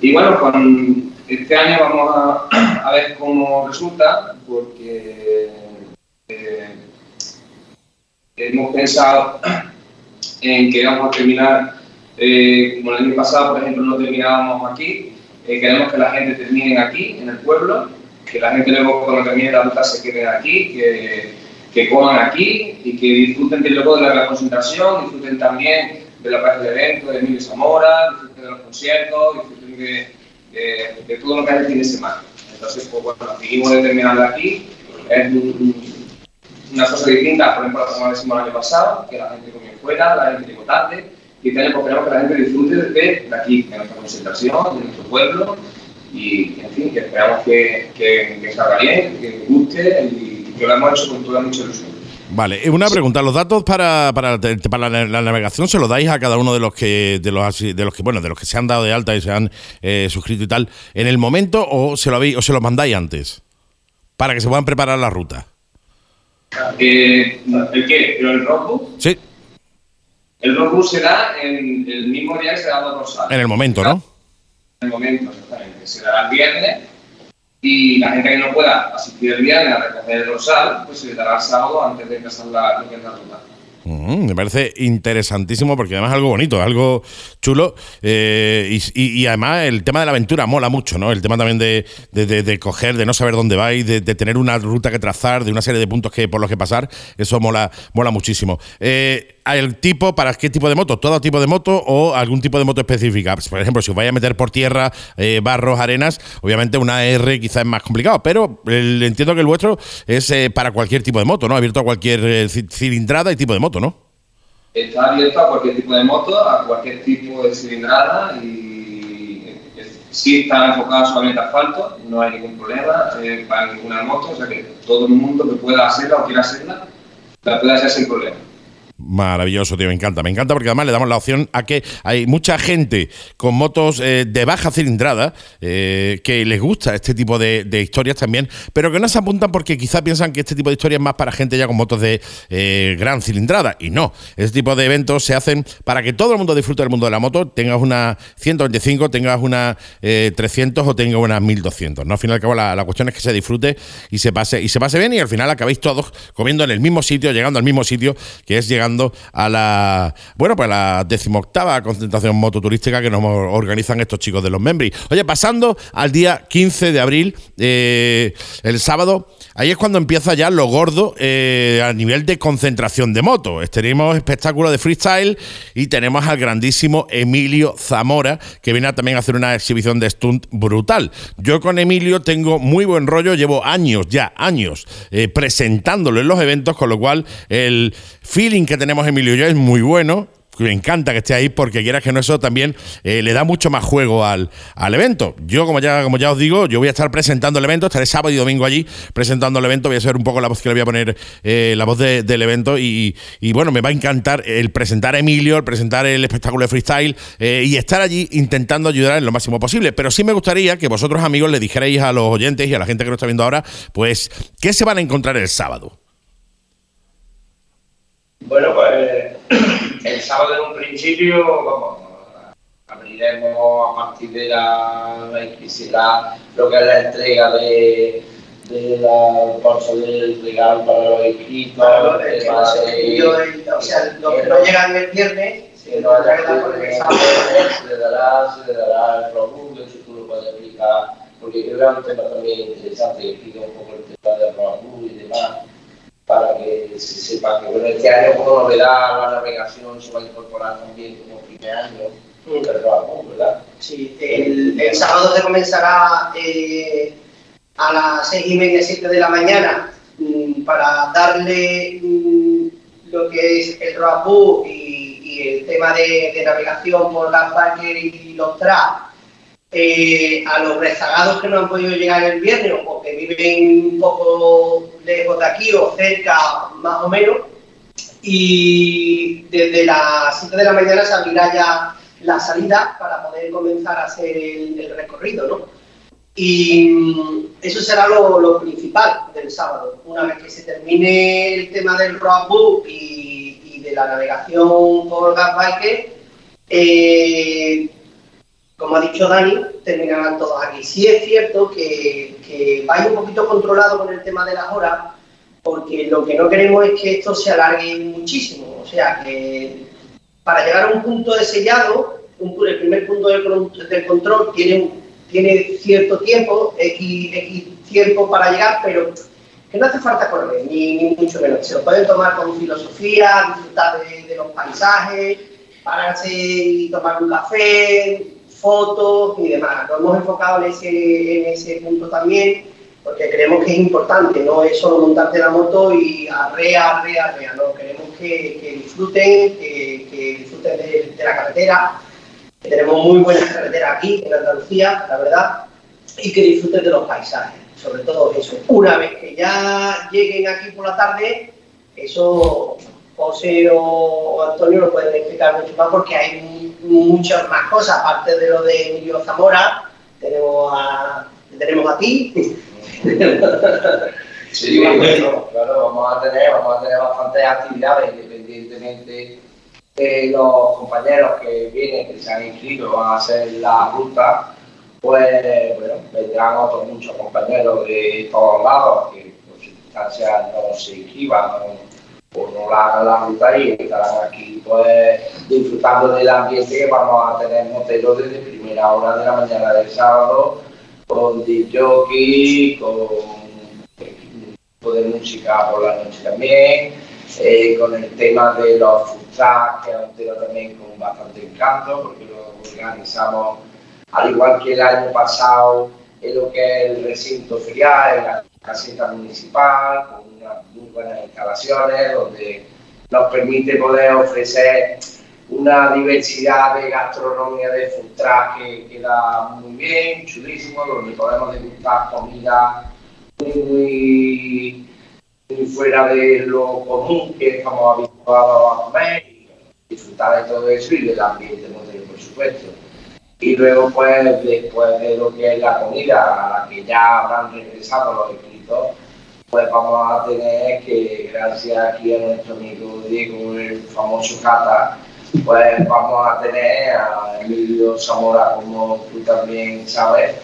Y bueno, con este año vamos a, a ver cómo resulta, porque eh, hemos pensado en que vamos a terminar, eh, como el año pasado, por ejemplo, no terminábamos aquí, eh, queremos que la gente termine aquí, en el pueblo, que la gente luego cuando termine la ruta se quede aquí, que, que coman aquí y que disfruten de luego de la, la concentración, disfruten también de la parte de evento de Emilio Zamora, disfruten de los conciertos, disfruten de, de, todo lo que hay el fin de semana. Entonces, pues bueno, decidimos de terminar aquí. Es un, una cosa distinta, por ejemplo, como decimos el año pasado, que la gente comió fuera, la gente llegó tarde, pues, queremos que la gente disfrute de, aquí, de nuestra concentración, de nuestro pueblo, y en fin, que esperamos que, que, que salga bien, que guste y que lo hemos hecho con toda mucha ilusión. Vale, eh, una pregunta, los datos para, para, para la, la navegación se los dais a cada uno de los que de los de los que bueno, de los que se han dado de alta y se han eh, suscrito y tal, en el momento o se lo habéis, o se los mandáis antes para que se puedan preparar la ruta. Eh, ¿El qué? ¿Pero el rockbook? Sí, El rockbook será en el mismo día que se da la dorsal. en el momento, ¿no? En el momento, exactamente. Se dará el viernes y la gente que no pueda asistir el viernes a recoger el dorsal, pues se le dará el sábado antes de empezar la, lo que es la ruta. Mm, me parece interesantísimo porque además es algo bonito, algo chulo eh, y, además el tema de la aventura mola mucho, ¿no? El tema también de, de- de- de coger, de no saber dónde vais, de, tener una ruta que trazar, de una serie de puntos que por los que pasar, eso mola, mola muchísimo. Eh, ¿El tipo, para qué tipo de moto? ¿Todo tipo de moto o algún tipo de moto específica? Pues, por ejemplo, si os vais a meter por tierra, eh, barros, arenas, obviamente una R quizás es más complicado, pero entiendo que el vuestro es para cualquier tipo de moto, ¿no? Abierto a cualquier ci- cilindrada y tipo de moto, Está abierto a cualquier tipo de moto, a cualquier tipo de cilindrada y si está enfocado solamente a asfalto, no hay ningún problema eh, para ninguna moto, o sea que todo el mundo que pueda hacerla o quiera hacerla, la puede hacer sin problema. Maravilloso, tío, me encanta. Me encanta porque además le damos la opción a que hay mucha gente con motos eh, de baja cilindrada eh, que les gusta este tipo de, historias también, pero que no se apuntan porque quizá piensan que este tipo de historias es más para gente ya con motos de eh, gran cilindrada. Y no, este tipo de eventos se hacen para que todo el mundo disfrute del mundo de la moto, tengas una 125, tengas una eh, 300 o tengas una 1200. ¿no? Al fin y al cabo, la, la cuestión es que se disfrute y se pase y se pase bien y al final acabéis todos comiendo en el mismo sitio, llegando al mismo sitio, que es a la bueno, pues a la decimoctava concentración mototurística que nos organizan estos chicos de los Membris. Oye, pasando al día 15 de abril, eh, el sábado, ahí es cuando empieza ya lo gordo eh, a nivel de concentración de motos. Tenemos espectáculo de freestyle y tenemos al grandísimo Emilio Zamora, que viene a también a hacer una exhibición de stunt brutal. Yo con Emilio tengo muy buen rollo, llevo años, ya años, eh, presentándolo en los eventos, con lo cual el feeling que tenemos Emilio y yo es muy bueno. Me encanta que esté ahí porque quieras que no eso también eh, le da mucho más juego al, al evento. Yo, como ya, como ya os digo, yo voy a estar presentando el evento, estaré sábado y domingo allí presentando el evento, voy a ser un poco la voz que le voy a poner, eh, la voz de- del evento y, y, bueno, me va a encantar el presentar a Emilio, el presentar el espectáculo de freestyle eh, y estar allí intentando ayudar en lo máximo posible. Pero sí me gustaría que vosotros amigos le dijerais a los oyentes y a la gente que nos está viendo ahora, pues, ¿qué se van a encontrar el sábado? Bueno, pues el sábado en un principio, vamos, abriremos a partir de la, la lo que es la entrega de, de la bolsa del regalo para los inscritos. Claro, o sea, los que no llegan el viernes, que no haya que se le dará, se le dará el producto, si tú lo puedes explicar, porque creo que es un tema también interesante, que explica un poco el tema del producto y demás, para que se sepa que bueno, este año como novedad la navegación se va a incorporar también como primer año. El producto, ¿verdad? Sí, el, el sábado se comenzará eh, a las seis y media, siete de la mañana mm, para darle mm, lo que es el roadbook y, y el tema de, de navegación por Gasbacker y los TRAP eh, a los rezagados que no han podido llegar el viernes o que viven un poco lejos de aquí o cerca más o menos y desde las 7 de la mañana se abrirá ya la salida para poder comenzar a hacer el, el recorrido, ¿no? Y mm, eso será lo, lo principal del sábado. Una vez que se termine el tema del roadbook y, y de la navegación por Gasbike, eh, como ha dicho Dani, terminarán todos aquí. Sí es cierto que, que vaya un poquito controlado con el tema de las horas, porque lo que no queremos es que esto se alargue muchísimo. O sea, que para llegar a un punto de sellado, un el primer punto de, con- de control tiene, cierto tiempo, X, tiempo para llegar, pero que no hace falta correr, ni, mucho menos. Se lo pueden tomar con filosofía, disfrutar de los paisajes, pararse y tomar un café, fotos y demás. Lo hemos enfocado en ese, en ese punto también, porque creemos que es importante, no es solo montarte la moto y arrea, arrea, arrea, no, queremos que, que disfruten, que, que disfruten de, de la carretera, que tenemos muy buenas carreteras aquí en Andalucía, la verdad, y que disfruten de los paisajes, sobre todo eso. Una vez que ya lleguen aquí por la tarde, Eso José o Antonio lo pueden explicar mucho más porque hay muchas más cosas, aparte de lo de Emilio Zamora, tenemos a, tenemos a ti. Sí, bueno, claro, vamos a tener, vamos a tener bastantes actividades, independientemente de los compañeros que vienen, que se han inscrito, van a hacer la ruta, pues bueno, vendrán otros muchos compañeros de todos lados que por circunstancias no se inscriban o, o no la la ruta y estarán aquí pues disfrutando del ambiente que vamos a tener moteros desde primera hora de la mañana del sábado con DJ, con de música por la noche también, eh, con el tema de los trucks, que es un tema también con bastante encanto, porque lo organizamos al igual que el año pasado en lo que es el recinto ferial, caseta municipal, con unas muy buenas instalaciones, donde nos permite poder ofrecer una diversidad de gastronomía de food truck que queda muy bien, chulísimo, donde podemos degustar comida muy, muy, fuera de lo común que estamos habituados a comer y disfrutar de todo eso y del ambiente modelo, por supuesto. Y luego, pues, después de lo que es la comida, a la que ya habrán regresado los pues vamos a tener que, gracias aquí a nuestro amigo Diego, el famoso Cata, pues vamos a tener a Emilio Zamora, como tú también sabes,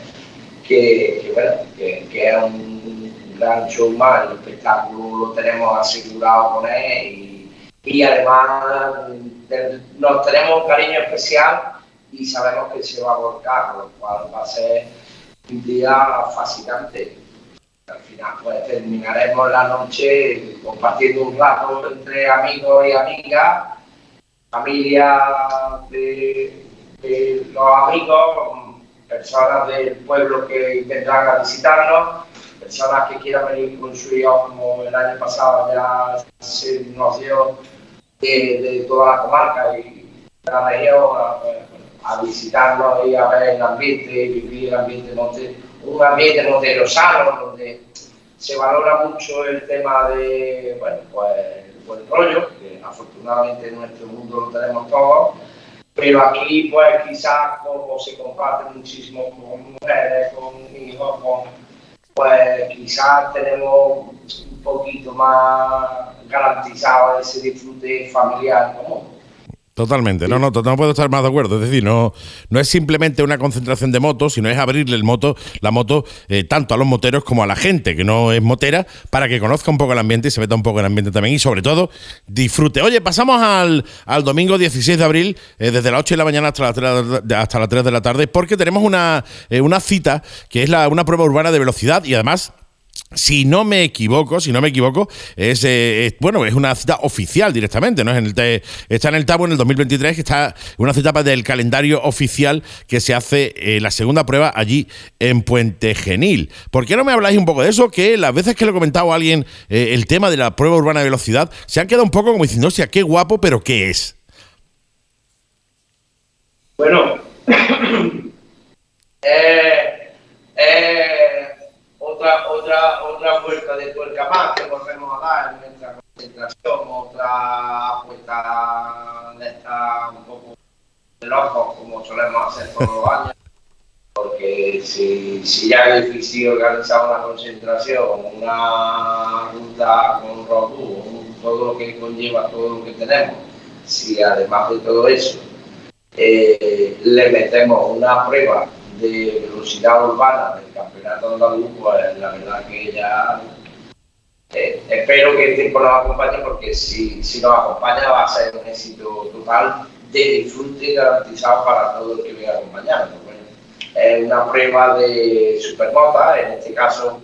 que, bueno, que, que es un gran showman, el espectáculo lo tenemos asegurado con él y, y además nos tenemos un cariño especial y sabemos que se va a volcar, lo cual va a ser un día fascinante. Al final pues terminaremos la noche compartiendo un rato entre amigos y amigas, familia de, de los amigos, personas del pueblo que vendrán a visitarnos, personas que quieran venir con su hijo como el año pasado ya se nos dio de, de toda la comarca y la región a, a visitarnos y a ver el ambiente, vivir el ambiente monte, un ambiente montero sano donde se valora mucho el tema de, bueno, pues el buen rollo, que afortunadamente en nuestro mundo lo tenemos todos, pero aquí pues quizás como se comparte muchísimo con mujeres, con hijos, pues quizás tenemos un poquito más garantizado ese disfrute familiar común. Totalmente, no, no, no puedo estar más de acuerdo. Es decir, no, no es simplemente una concentración de motos, sino es abrirle el moto, la moto eh, tanto a los moteros como a la gente que no es motera, para que conozca un poco el ambiente y se meta un poco el ambiente también y sobre todo disfrute. Oye, pasamos al, al domingo 16 de abril, eh, desde las 8 de la mañana hasta las 3, de- hasta las 3 de la tarde, porque tenemos una, eh, una cita que es la, una prueba urbana de velocidad y además si no me equivoco, si no me equivoco, es, eh, es- bueno, es una cita oficial directamente, ¿no? Es en el está en el TABO en el 2023, que está una cita del calendario oficial que se hace eh, la segunda prueba allí en Puente Genil. ¿Por qué no me habláis un poco de eso? Que las veces que lo he comentado a alguien eh, el tema de la prueba urbana de velocidad, se han quedado un poco como diciendo, hostia, qué guapo, pero ¿qué es? Bueno, eh, otra, otra, vuelta de tuerca más que volvemos a dar en nuestra concentración, otra vuelta de esta un poco de locos como solemos hacer todos los años. Porque si, si ya es difícil organizar una concentración, una ruta con Robu, un- todo lo que conlleva todo lo que tenemos, si además de todo eso eh, le metemos una prueba de velocidad urbana del campeonato andaluz, pues la verdad que ya eh, espero que el tiempo nos acompañe porque si, si nos acompaña va a ser un éxito total de disfrute garantizado para todo el que venga a acompañarnos. Bueno, es una prueba de supermota, en este caso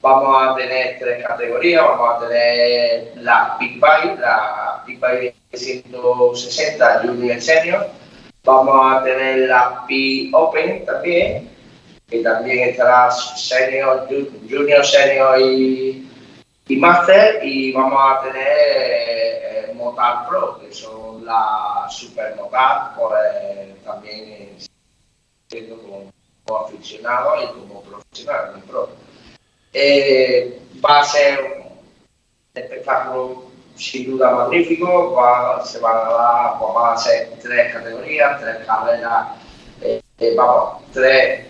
vamos a tener tres categorías, vamos a tener la Big Bike, la Big Bike 160 Junior Senior, vamos a tener la P Open también, que también estará senior, ju- junior, senior y, y master, y vamos a tener eh, Motar Pro, que son las Super Motar, pues también siendo como, como aficionado y como profesional, como pro. Eh, va a ser un espectáculo sin duda magnífico. Va- se van a dar, pues van a ser tres categorías, tres carreras, eh, eh, vamos, tres,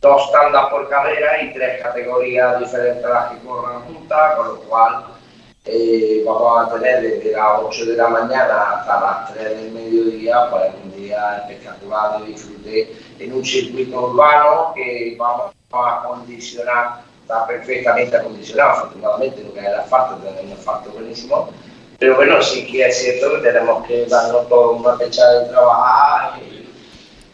dos tandas por carrera y tres categorías diferentes a las que corran juntas, con lo cual eh, vamos a tener desde las 8 de la mañana hasta las 3 del mediodía, pues un día espectacular de disfrute en un circuito urbano que vamos a acondicionar, está perfectamente acondicionado, afortunadamente, que es el asfalto, tenemos un asfalto buenísimo, pero bueno, sí que es cierto que tenemos que darnos toda una fecha de trabajar y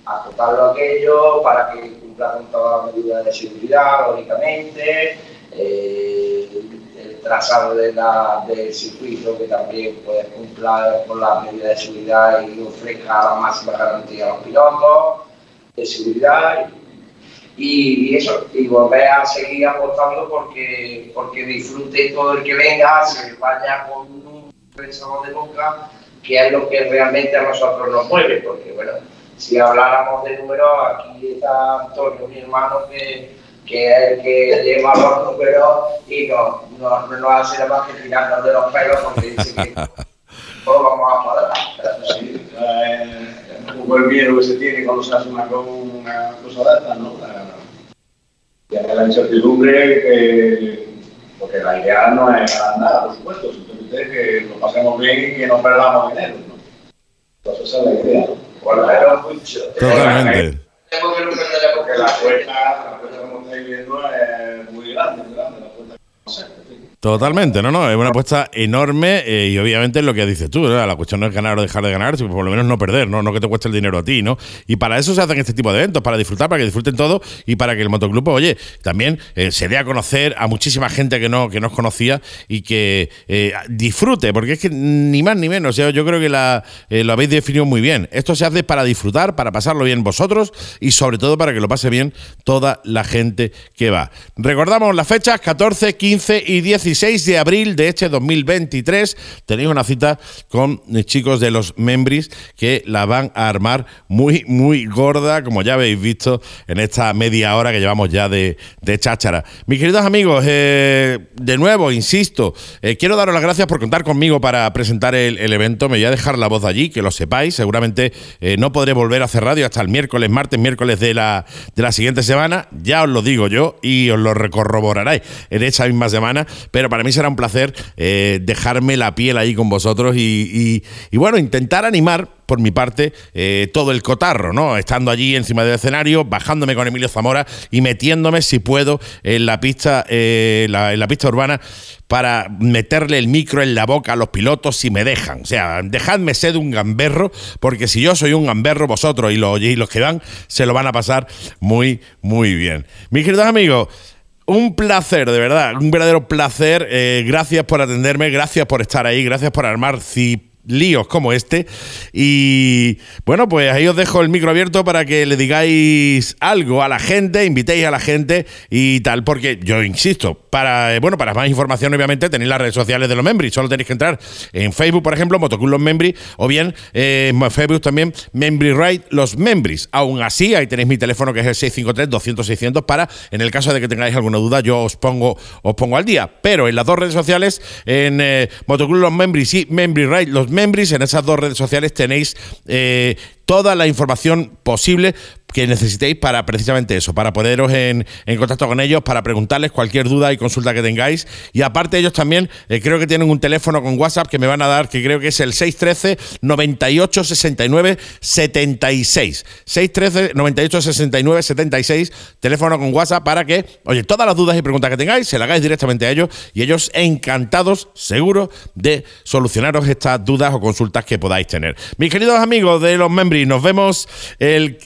acotarlo aquello para que cumpla con todas las medidas de seguridad, lógicamente, eh, el trazado de la- del circuito que también pues, cumpla con las medidas de seguridad y ofrezca la máxima garantía a los pilotos de seguridad y, y eso, y volver a seguir apostando porque, porque disfrute todo el que venga, se vaya con un pensamiento de nunca, que es lo que realmente a nosotros nos mueve, porque bueno, si habláramos de números, aquí está Antonio, mi hermano, que, que es el que lleva los números y no, no, no hace nada más que tirarnos de los pelos porque dice que todos vamos a cuadrar. Poco el miedo que se tiene cuando se hace una, una cosa de estas, ¿no? La, ya la incertidumbre, que, porque la idea no es ganar nada, por supuesto, simplemente que lo pasemos bien y que no perdamos dinero, ¿no? Entonces esa es la idea, ¿no? Bueno, mucho. Totalmente. Tengo que no perder Porque la cuesta, la cuesta como estáis viendo, es muy grande, muy grande, la cuesta que vamos a hacer, en fin. Totalmente, no, no, es una apuesta enorme eh, y obviamente es lo que dices tú, ¿no? la cuestión no es ganar o dejar de ganar, sino por lo menos no perder, ¿no? no que te cueste el dinero a ti, ¿no? Y para eso se hacen este tipo de eventos, para disfrutar, para que disfruten todo y para que el motoclub, oye, también eh, se dé a conocer a muchísima gente que no, que no os conocía y que eh, disfrute, porque es que ni más ni menos, yo, yo creo que la, lo habéis definido muy bien. Esto se hace para disfrutar, para pasarlo bien vosotros y sobre todo para que lo pase bien toda la gente que va. Recordamos las fechas 14, 15 y 16 de abril de este 2023. Tenéis una cita con eh, chicos de los Membris que la van a armar muy, muy gorda, como ya habéis visto en esta media hora que llevamos ya de, cháchara. Mis queridos amigos, eh, de nuevo, insisto, eh, quiero daros las gracias por contar conmigo para presentar el, evento. Me voy a dejar la voz allí, que lo sepáis. Seguramente no podré volver a hacer radio hasta el miércoles, martes, miércoles de la, de la siguiente semana. Ya os lo digo yo y os lo corroboraréis en esa misma semana. Pero para mí será un placer eh, dejarme la piel ahí con vosotros y, bueno, intentar animar por mi parte eh, todo el cotarro, ¿no? Estando allí encima del escenario, bajándome con Emilio Zamora y metiéndome, si puedo, en la pista, eh, en la pista urbana para meterle el micro en la boca a los pilotos si me dejan. O sea, dejadme ser un gamberro, porque si yo soy un gamberro, vosotros y los, y los que van se lo van a pasar muy, muy bien. Mis queridos amigos, un placer, de verdad, un verdadero placer. Eh, gracias por atenderme, gracias por estar ahí, gracias por armar líos como este. Y bueno, pues ahí os dejo el micro abierto para que le digáis algo a la gente, invitéis a la gente y tal, porque yo insisto, para eh, bueno, para más información, obviamente, tenéis las redes sociales de los Membris. Solo tenéis que entrar en Facebook, por ejemplo, Motoclub Los Membris, o bien eh, en Facebook también, Membri Ride Los Membris. Aún así, ahí tenéis mi teléfono que es el 653-200-600 para, en el caso de que tengáis alguna duda, yo os pongo, os pongo al día. Pero en las dos redes sociales, en eh, Motoclub Los Membris y Membri Ride Los En esas dos redes sociales tenéis eh, toda la información posible que necesitéis para precisamente eso, para poneros en, contacto con ellos, para preguntarles cualquier duda y consulta que tengáis. Y aparte ellos también eh, creo que tienen un teléfono con WhatsApp que me van a dar, que creo que es el 613 98 69 76. 613 98 69 76, teléfono con WhatsApp para que, oye, todas las dudas y preguntas que tengáis, se las hagáis directamente a ellos y ellos encantados, seguro, de solucionaros estas dudas o consultas que podáis tener. Mis queridos amigos de los Membris, nos vemos el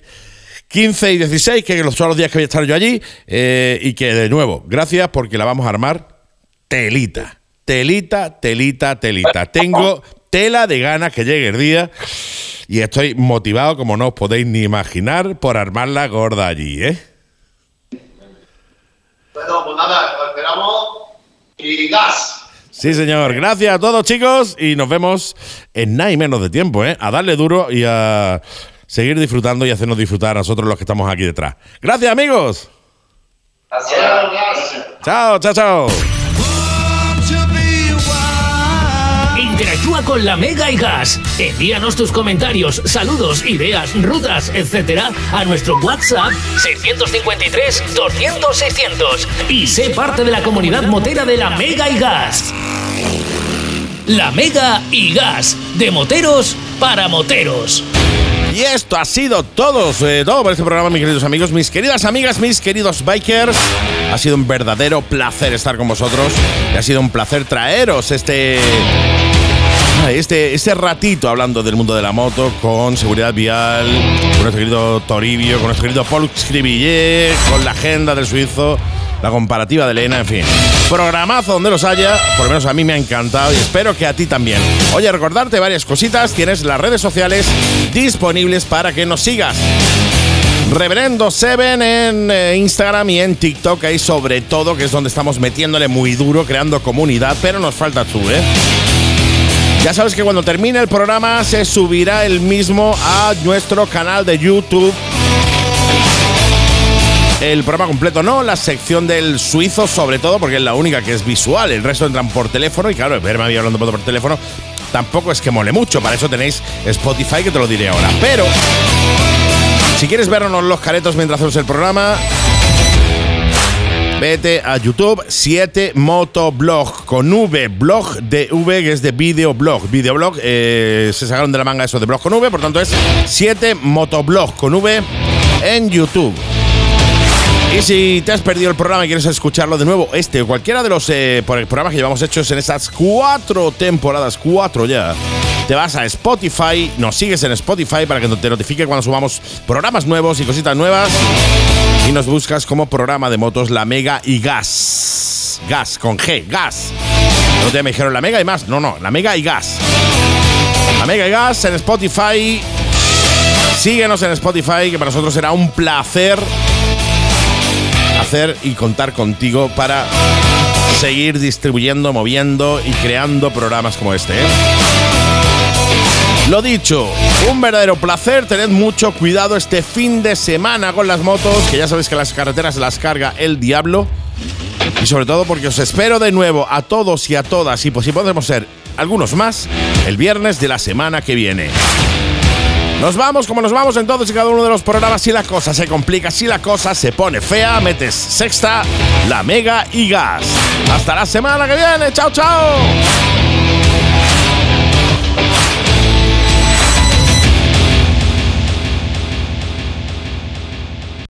15 y 16, que son los días que voy a estar yo allí. eh, y que de nuevo, gracias porque la vamos a armar telita. Telita, telita, telita. Tengo tela de ganas que llegue el día. Y estoy motivado, como no os podéis ni imaginar, por armarla gorda allí, ¿eh? Bueno, pues nada, lo esperamos y gas. Sí, señor. Gracias a todos, chicos. Y nos vemos en nada y menos de tiempo, ¿eh? A darle duro y a seguir disfrutando y hacernos disfrutar a nosotros los que estamos aquí detrás. Gracias, amigos. Chao, chao, chao. con la Mega y Gas. Envíanos tus comentarios, saludos, ideas, rutas, etcétera, a nuestro WhatsApp 653 200 600 y sé parte de la comunidad motera de la Mega y Gas. La Mega y Gas, de moteros para moteros. Y esto ha sido todo, eh, todo por este programa, mis queridos amigos, mis queridas amigas, mis queridos bikers. Ha sido un verdadero placer estar con vosotros. Y ha sido un placer traeros este. Este, este ratito hablando del mundo de la moto con seguridad vial, con nuestro querido Toribio, con nuestro querido Paul Scribiller, con la agenda del suizo, la comparativa de Elena, en fin. Programazo donde los haya, por lo menos a mí me ha encantado y espero que a ti también. Oye, recordarte varias cositas, tienes las redes sociales disponibles para que nos sigas. Reverendo Seven en eh, Instagram y en TikTok, ahí sobre todo, que es donde estamos metiéndole muy duro, creando comunidad, pero nos falta tú, ¿eh? Ya sabes que cuando termine el programa se subirá el mismo a nuestro canal de YouTube. El programa completo no, la sección del suizo sobre todo, porque es la única que es visual, el resto entran por teléfono y claro, verme a mí hablando por teléfono tampoco es que mole mucho, para eso tenéis Spotify que te lo diré ahora. Pero si quieres vernos los caretos mientras hacemos el programa, Vete a YouTube 7 Motoblog con V, blog de V que es de videoblog. Videoblog, eh, se sacaron de la manga eso de blog con V, por tanto es 7 Motoblog con V en YouTube. Y si te has perdido el programa y quieres escucharlo de nuevo, este o cualquiera de los eh, programas que llevamos hechos en estas cuatro temporadas, cuatro ya, te vas a Spotify, nos sigues en Spotify para que te notifique cuando subamos programas nuevos y cositas nuevas. Y nos buscas como programa de motos La Mega y Gas. Gas, con G, gas. No te me dijeron La Mega y más. No, no, La Mega y Gas. La Mega y Gas en Spotify. Síguenos en Spotify, que para nosotros será un placer hacer y contar contigo para seguir distribuyendo, moviendo y creando programas como este. ¿eh? Lo dicho, un verdadero placer. Tened mucho cuidado este fin de semana con las motos, que ya sabéis que las carreteras las carga el diablo. Y sobre todo porque os espero de nuevo a todos y a todas, y pues si podemos ser algunos más, el viernes de la semana que viene. Nos vamos como nos vamos en todos y cada uno de los programas. Si la cosa se complica, si la cosa se pone fea, metes sexta, la mega y gas. Hasta la semana que viene. Chao, chao.